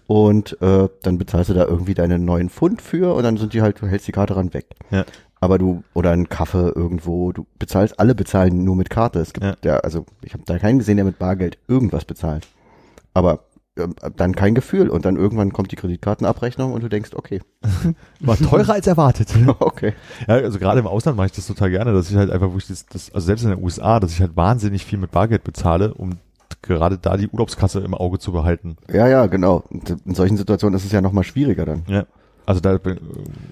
und äh, dann bezahlst du da irgendwie deine neuen Pfund für und dann sind die halt, du hältst die Karte ran weg. Ja. Aber du, oder einen Kaffee irgendwo, du bezahlst, alle bezahlen nur mit Karte. Es gibt Ja. ja, also ich habe da keinen gesehen, der mit Bargeld irgendwas bezahlt. Aber dann kein Gefühl und dann irgendwann kommt die Kreditkartenabrechnung und du denkst, okay, War teurer als erwartet. okay. Ja, also gerade im Ausland mache ich das total gerne, dass ich halt einfach, wo ich das, das, also selbst in den USA, dass ich halt wahnsinnig viel mit Bargeld bezahle, um gerade da die Urlaubskasse im Auge zu behalten. Ja, ja, genau. In solchen Situationen ist es ja nochmal schwieriger dann. Ja. Also da äh,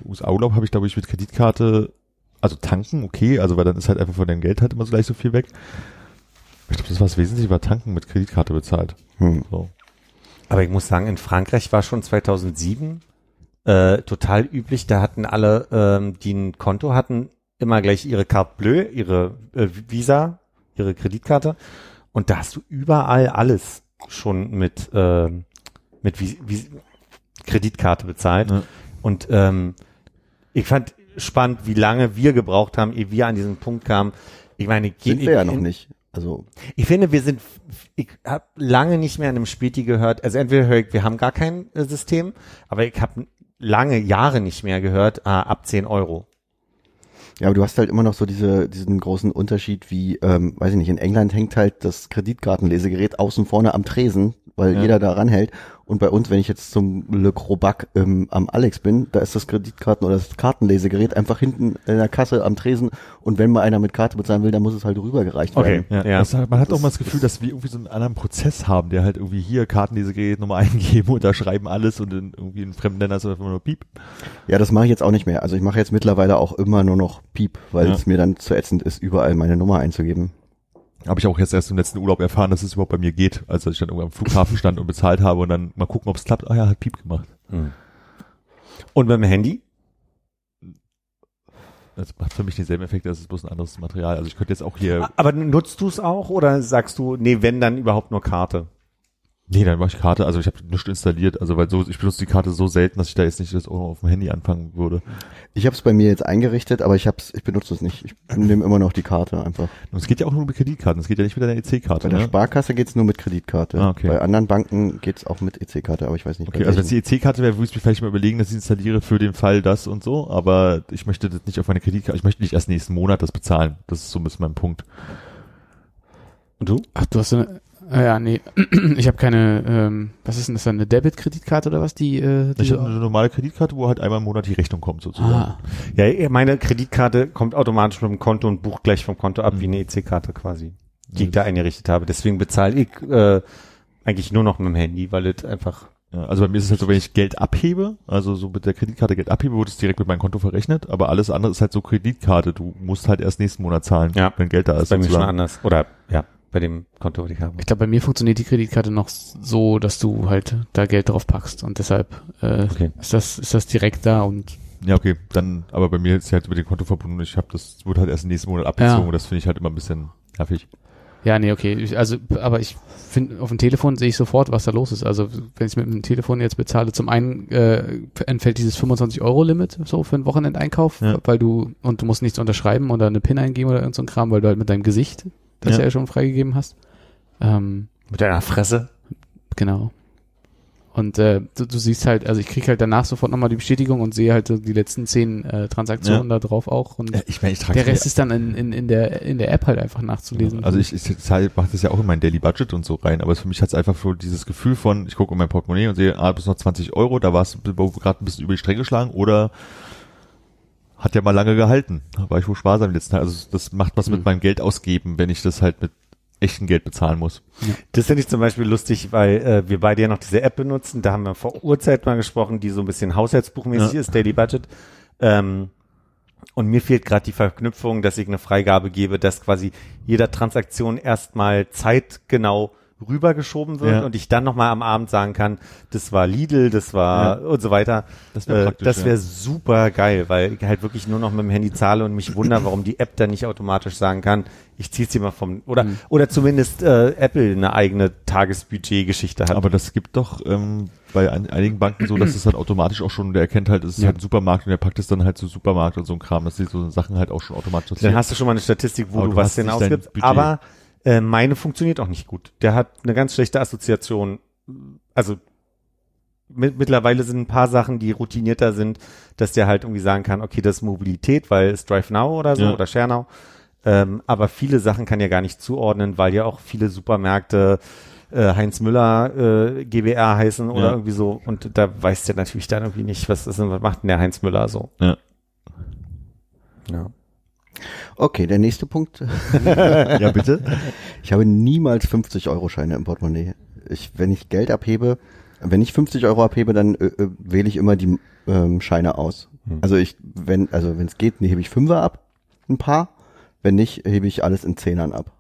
USA-Urlaub habe ich, glaube ich, mit Kreditkarte, also tanken, okay, also weil dann ist halt einfach von deinem Geld halt immer so gleich so viel weg. Ich glaube, das war das Wesentliche, war tanken mit Kreditkarte bezahlt. Hm. So. Aber ich muss sagen, in Frankreich war schon 2007 äh, total üblich. Da hatten alle, ähm, die ein Konto hatten, immer gleich ihre Carte Bleue, ihre äh, Visa, ihre Kreditkarte. Und da hast du überall alles schon mit, äh, mit wie Kreditkarte bezahlt. Ja. Und ähm, ich fand spannend, wie lange wir gebraucht haben, ehe wir an diesen Punkt kamen. Ich meine, Sind ich, wir ja noch nicht. Also, ich finde, wir sind, ich habe lange nicht mehr an einem Späti gehört. Also entweder höre ich, wir haben gar kein äh, System, aber ich habe lange Jahre nicht mehr gehört, ah, ab 10 Euro. ja, aber du hast halt immer noch so diese, diesen großen Unterschied wie, ähm, weiß ich nicht, in England hängt halt das Kreditkartenlesegerät außen vorne am Tresen, weil Ja. jeder da ranhält. Und bei uns, wenn ich jetzt zum Le Crobac ähm, am Alex bin, da ist das Kreditkarten- oder das Kartenlesegerät einfach hinten in der Kasse am Tresen. Und wenn mal einer mit Karte bezahlen will, dann muss es halt rübergereicht werden. Ja, Ja. Das, man hat Das auch mal das Gefühl, dass wir irgendwie so einen anderen Prozess haben, der halt irgendwie hier Kartenlesegerät Nummer eingeben, unterschreiben alles und in, irgendwie in fremden Ländern ist es einfach nur Piep. Ja, das mache ich jetzt auch nicht mehr. Also ich mache jetzt mittlerweile auch immer nur noch Piep, weil Ja. es mir dann zu ätzend ist, überall meine Nummer einzugeben. Habe ich auch jetzt erst im letzten Urlaub erfahren, dass es überhaupt bei mir geht, als ich dann irgendwann am Flughafen stand und bezahlt habe und dann mal gucken, ob es klappt. Ah ja, hat Piep gemacht. Und beim Handy? Das macht für mich denselben Effekt, das ist bloß ein anderes Material. Also ich könnte jetzt auch hier, Aber nutzt du es auch oder sagst du, nee, wenn dann überhaupt nur Karte? Nee, dann mache ich Karte, also ich habe nichts installiert, also weil so, ich benutze die Karte so selten, dass ich da jetzt nicht das auch auf dem Handy anfangen würde. Ich habe es bei mir jetzt eingerichtet, aber ich hab's, ich benutze es nicht. Ich nehme immer noch die Karte einfach. Und es geht ja auch nur mit Kreditkarten, es geht ja nicht mit deiner EC-Karte, Bei der ne? Sparkasse geht's nur mit Kreditkarte. Ah, okay. Bei anderen Banken geht's auch mit EC-Karte, aber ich weiß nicht. Okay, also wenn es die EC-Karte wäre, würde ich mir vielleicht mal überlegen, dass ich installiere für den Fall das und so, aber ich möchte das nicht auf meine Kreditkarte, ich möchte nicht erst nächsten Monat das bezahlen. Das ist so ein bisschen mein Punkt. Und du? Ach, du hast eine, ah ja, nee, ich habe keine, ähm, was ist denn das dann, eine Debit-Kreditkarte oder was, die, äh, die Ich habe eine normale Kreditkarte, wo halt einmal im Monat die Rechnung kommt sozusagen. ah, Ja, meine Kreditkarte kommt automatisch mit dem Konto und bucht gleich vom Konto ab, wie eine EC-Karte quasi, die ich da eingerichtet habe. Deswegen bezahle ich äh, eigentlich nur noch mit dem Handy, weil es einfach Ja, also bei mir ist es halt so, wenn ich Geld abhebe, also so mit der Kreditkarte Geld abhebe, wird es direkt mit meinem Konto verrechnet, aber alles andere ist halt so Kreditkarte. Du musst halt erst nächsten Monat zahlen, Ja. wenn Geld da ist ist. bei mir schon anders. Oder ja, bei dem Konto, was ich habe. ich glaube, bei mir funktioniert die Kreditkarte noch so, dass du halt da Geld drauf packst und deshalb äh, Okay. ist das ist das direkt da und Ja, okay, dann, aber bei mir ist es halt mit dem Konto verbunden. Ich habe das, wurde halt erst nächsten Monat abgezogen. Ja. Das finde ich halt immer ein bisschen nervig. ja, nee, okay, ich, also aber ich finde auf dem Telefon sehe ich sofort, was da los ist. Also wenn ich mit dem Telefon jetzt bezahle, zum einen äh, entfällt dieses 25 Euro Limit so für einen Wochenendeinkauf, Ja. weil du und du musst nichts unterschreiben oder eine PIN eingeben oder irgend so ein Kram, weil du halt mit deinem Gesicht das Ja. ja, schon freigegeben hast. Ähm, Mit deiner Fresse? Genau. Und äh, du, du siehst halt, also ich krieg halt danach sofort nochmal die Bestätigung und sehe halt so die letzten zehn äh, Transaktionen da drauf auch. Und ich meine, ich der Rest ist dann in, in, in, der, in der App halt einfach nachzulesen. Also ich, ich, ich mache das ja auch in mein Daily Budget und so rein, aber für mich hat es einfach so dieses Gefühl von, ich gucke in mein Portemonnaie und sehe, ah, bis noch 20 Euro, da warst du gerade ein bisschen über die Stränge geschlagen oder hat ja mal lange gehalten. Da war ich wohl sparsam die letzten Tage. Also das macht was Mhm. mit meinem Geld ausgeben, wenn ich das halt mit echtem Geld bezahlen muss. Das finde ich zum Beispiel lustig, weil äh, wir beide ja noch diese App benutzen. Da haben wir vor Uhrzeit mal gesprochen, die so ein bisschen haushaltsbuchmäßig Ja. ist, Daily Budget. Ähm, und mir fehlt gerade die Verknüpfung, dass ich eine Freigabe gebe, dass quasi jeder Transaktion erstmal zeitgenau rübergeschoben wird Ja. und ich dann nochmal am Abend sagen kann, das war Lidl, das war und so weiter. Das wäre Äh, das wäre ja. super geil, weil ich halt wirklich nur noch mit dem Handy zahle und mich wundere, warum die App dann nicht automatisch sagen kann, ich ziehe sie mal vom oder Mhm. oder zumindest äh, Apple eine eigene Tagesbudget-Geschichte hat. Aber das gibt doch ähm, bei ein, einigen Banken so, dass es dann automatisch auch schon, der erkennt halt, es ist Ja. halt ein Supermarkt und der packt es dann halt zu Supermarkt und so ein Kram, dass die so Sachen halt auch schon automatisch dann hast du schon mal eine Statistik, wo Aber du, was denn ausgibst. Aber äh, meine funktioniert auch nicht gut. Der hat eine ganz schlechte Assoziation. Also mit, mittlerweile sind ein paar Sachen, die routinierter sind, dass der halt irgendwie sagen kann, okay, das ist Mobilität, weil es Drive Now oder so Ja. oder Share Now. Ähm, aber viele Sachen kann er gar nicht zuordnen, weil ja auch viele Supermärkte äh, Heinz Müller äh, GBR heißen oder Ja. irgendwie so. Und da weiß der natürlich dann irgendwie nicht, was ist denn, was macht denn der Heinz Müller so? Ja. Ja. Okay, der nächste Punkt. ja, bitte? Ich habe niemals 50 Euro Scheine im Portemonnaie. Ich, wenn ich Geld abhebe, wenn ich 50 Euro abhebe, dann äh, äh, wähle ich immer die ähm, Scheine aus. Hm. Also ich, wenn, also wenn es geht, hebe ich Fünfer ab, ein paar. Wenn nicht, hebe ich alles in Zehnern ab.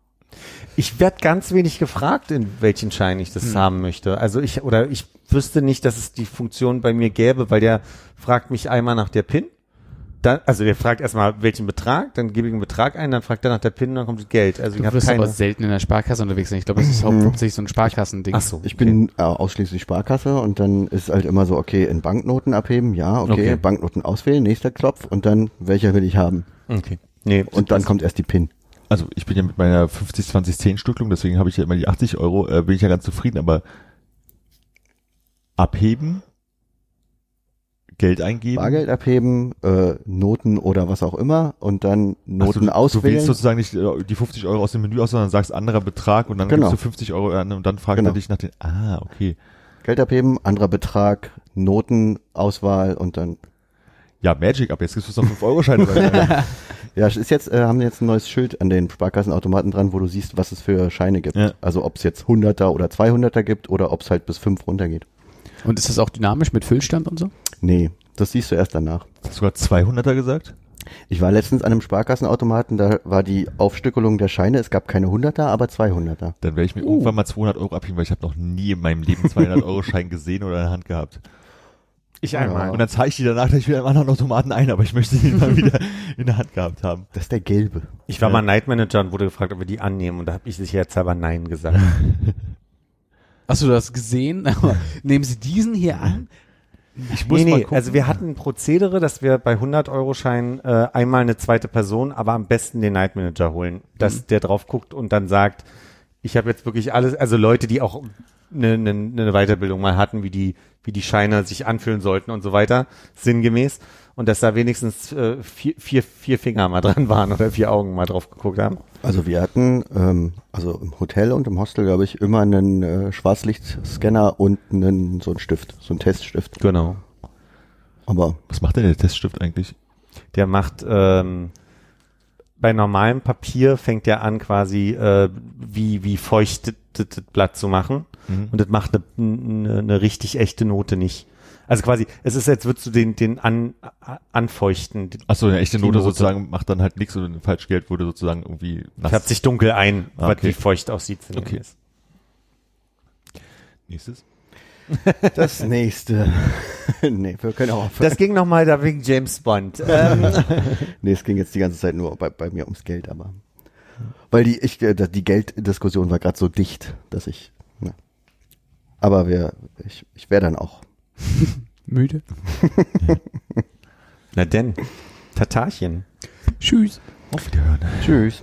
Ich werde ganz wenig gefragt, in welchen Schein ich das haben möchte. Also ich oder ich wüsste nicht, dass es die Funktion bei mir gäbe, weil der fragt mich einmal nach der PIN dann, also der fragt erstmal, welchen Betrag, dann gebe ich einen Betrag ein, dann fragt er nach der PIN und dann kommt das Geld. Also ich Du habe wirst aber keine. selten in der Sparkasse unterwegs sein. Ich glaube, das ist hauptsächlich so ein Sparkassending. Ach so. Ich bin äh, ausschließlich Sparkasse und dann ist halt immer so, okay, in Banknoten abheben, ja, okay, Okay. Banknoten auswählen, nächster Klopf und dann, welcher will ich haben? Okay. Nee, Und dann kommt erst die PIN. Also ich bin ja mit meiner 50-20-10-Stücklung, deswegen habe ich ja immer die 80 Euro, äh, bin ich ja ganz zufrieden, aber abheben, Geld eingeben. Bargeld abheben, äh, Noten oder was auch immer und dann Ach, Noten du, Du auswählen. wählst sozusagen nicht äh, die 50 Euro aus dem Menü aus, sondern sagst anderer Betrag und dann Genau. gibst du 50 Euro an und dann fragt Genau. er dich nach den, ah, okay. Geld abheben, anderer Betrag, Notenauswahl und dann Ja, Magic, ab jetzt gibst du noch 5 Euro Scheine. Ja, ist jetzt, äh, haben jetzt ein neues Schild an den Sparkassenautomaten dran, wo du siehst, was es für Scheine gibt. Ja. Also ob es jetzt 100er oder 200er gibt oder ob es halt bis 5 runtergeht. Und ist das auch dynamisch mit Füllstand und so? Nee, das siehst du erst danach. Hast du sogar 200er gesagt? Ich war letztens an einem Sparkassenautomaten, da war die Aufstückelung der Scheine, es gab keine 100er, aber 200er. Dann werde ich mir irgendwann mal 200 Euro abheben, weil ich habe noch nie in meinem Leben 200 Euro Schein gesehen oder in der Hand gehabt. ich einmal. Und dann zahle ich die danach gleich wieder im anderen Automaten ein, aber ich möchte die mal wieder in der Hand gehabt haben. Das ist der gelbe. Ich war Ja. mal Night Manager und wurde gefragt, ob wir die annehmen und da habe ich sicherheitshalber Nein gesagt. Hast du das gesehen? Nehmen Sie diesen hier an? Ich muss nee, mal nee, gucken. also wir hatten ein Prozedere, dass wir bei 100 Euro Schein äh, einmal eine zweite Person, aber am besten den Night Manager holen, dass der drauf guckt und dann sagt, ich habe jetzt wirklich alles, also Leute, die auch eine, eine, eine Weiterbildung mal hatten, wie die, wie die Scheine sich anfühlen sollten und so weiter, sinngemäß. Und dass da wenigstens äh, vier, vier, vier Finger mal dran waren oder vier Augen mal drauf geguckt haben. Also wir hatten, ähm, also im Hotel und im Hostel, glaube ich, immer einen äh, Schwarzlichtscanner und einen, so einen Stift, so einen Teststift. Genau. Aber Was macht denn der Teststift eigentlich? Der macht ähm, bei normalem Papier fängt er an quasi äh, wie wie feucht das das Blatt zu machen Mhm. und das macht eine, eine, eine richtig echte Note nicht. Also quasi, es ist als würdest du den den an, anfeuchten. Achso, eine echte Note Note. sozusagen macht dann halt nichts oder ein Falschgeld wurde sozusagen irgendwie nass. Färbt sich dunkel ein, Ah, was okay. wie feucht aussieht. Okay. Ist. Nächstes. das nächste. nee, wir können auch Das ging nochmal da wegen James Bond. Ähm, Nee, es ging jetzt die ganze Zeit nur bei, bei mir ums Geld, aber. Weil die, ich, äh, die Gelddiskussion war gerade so dicht, dass ich. Ja. Aber wir, ich, ich wäre dann auch. Müde? na denn, Tatarchen. Tschüss. Auf Wiederhören. Tschüss.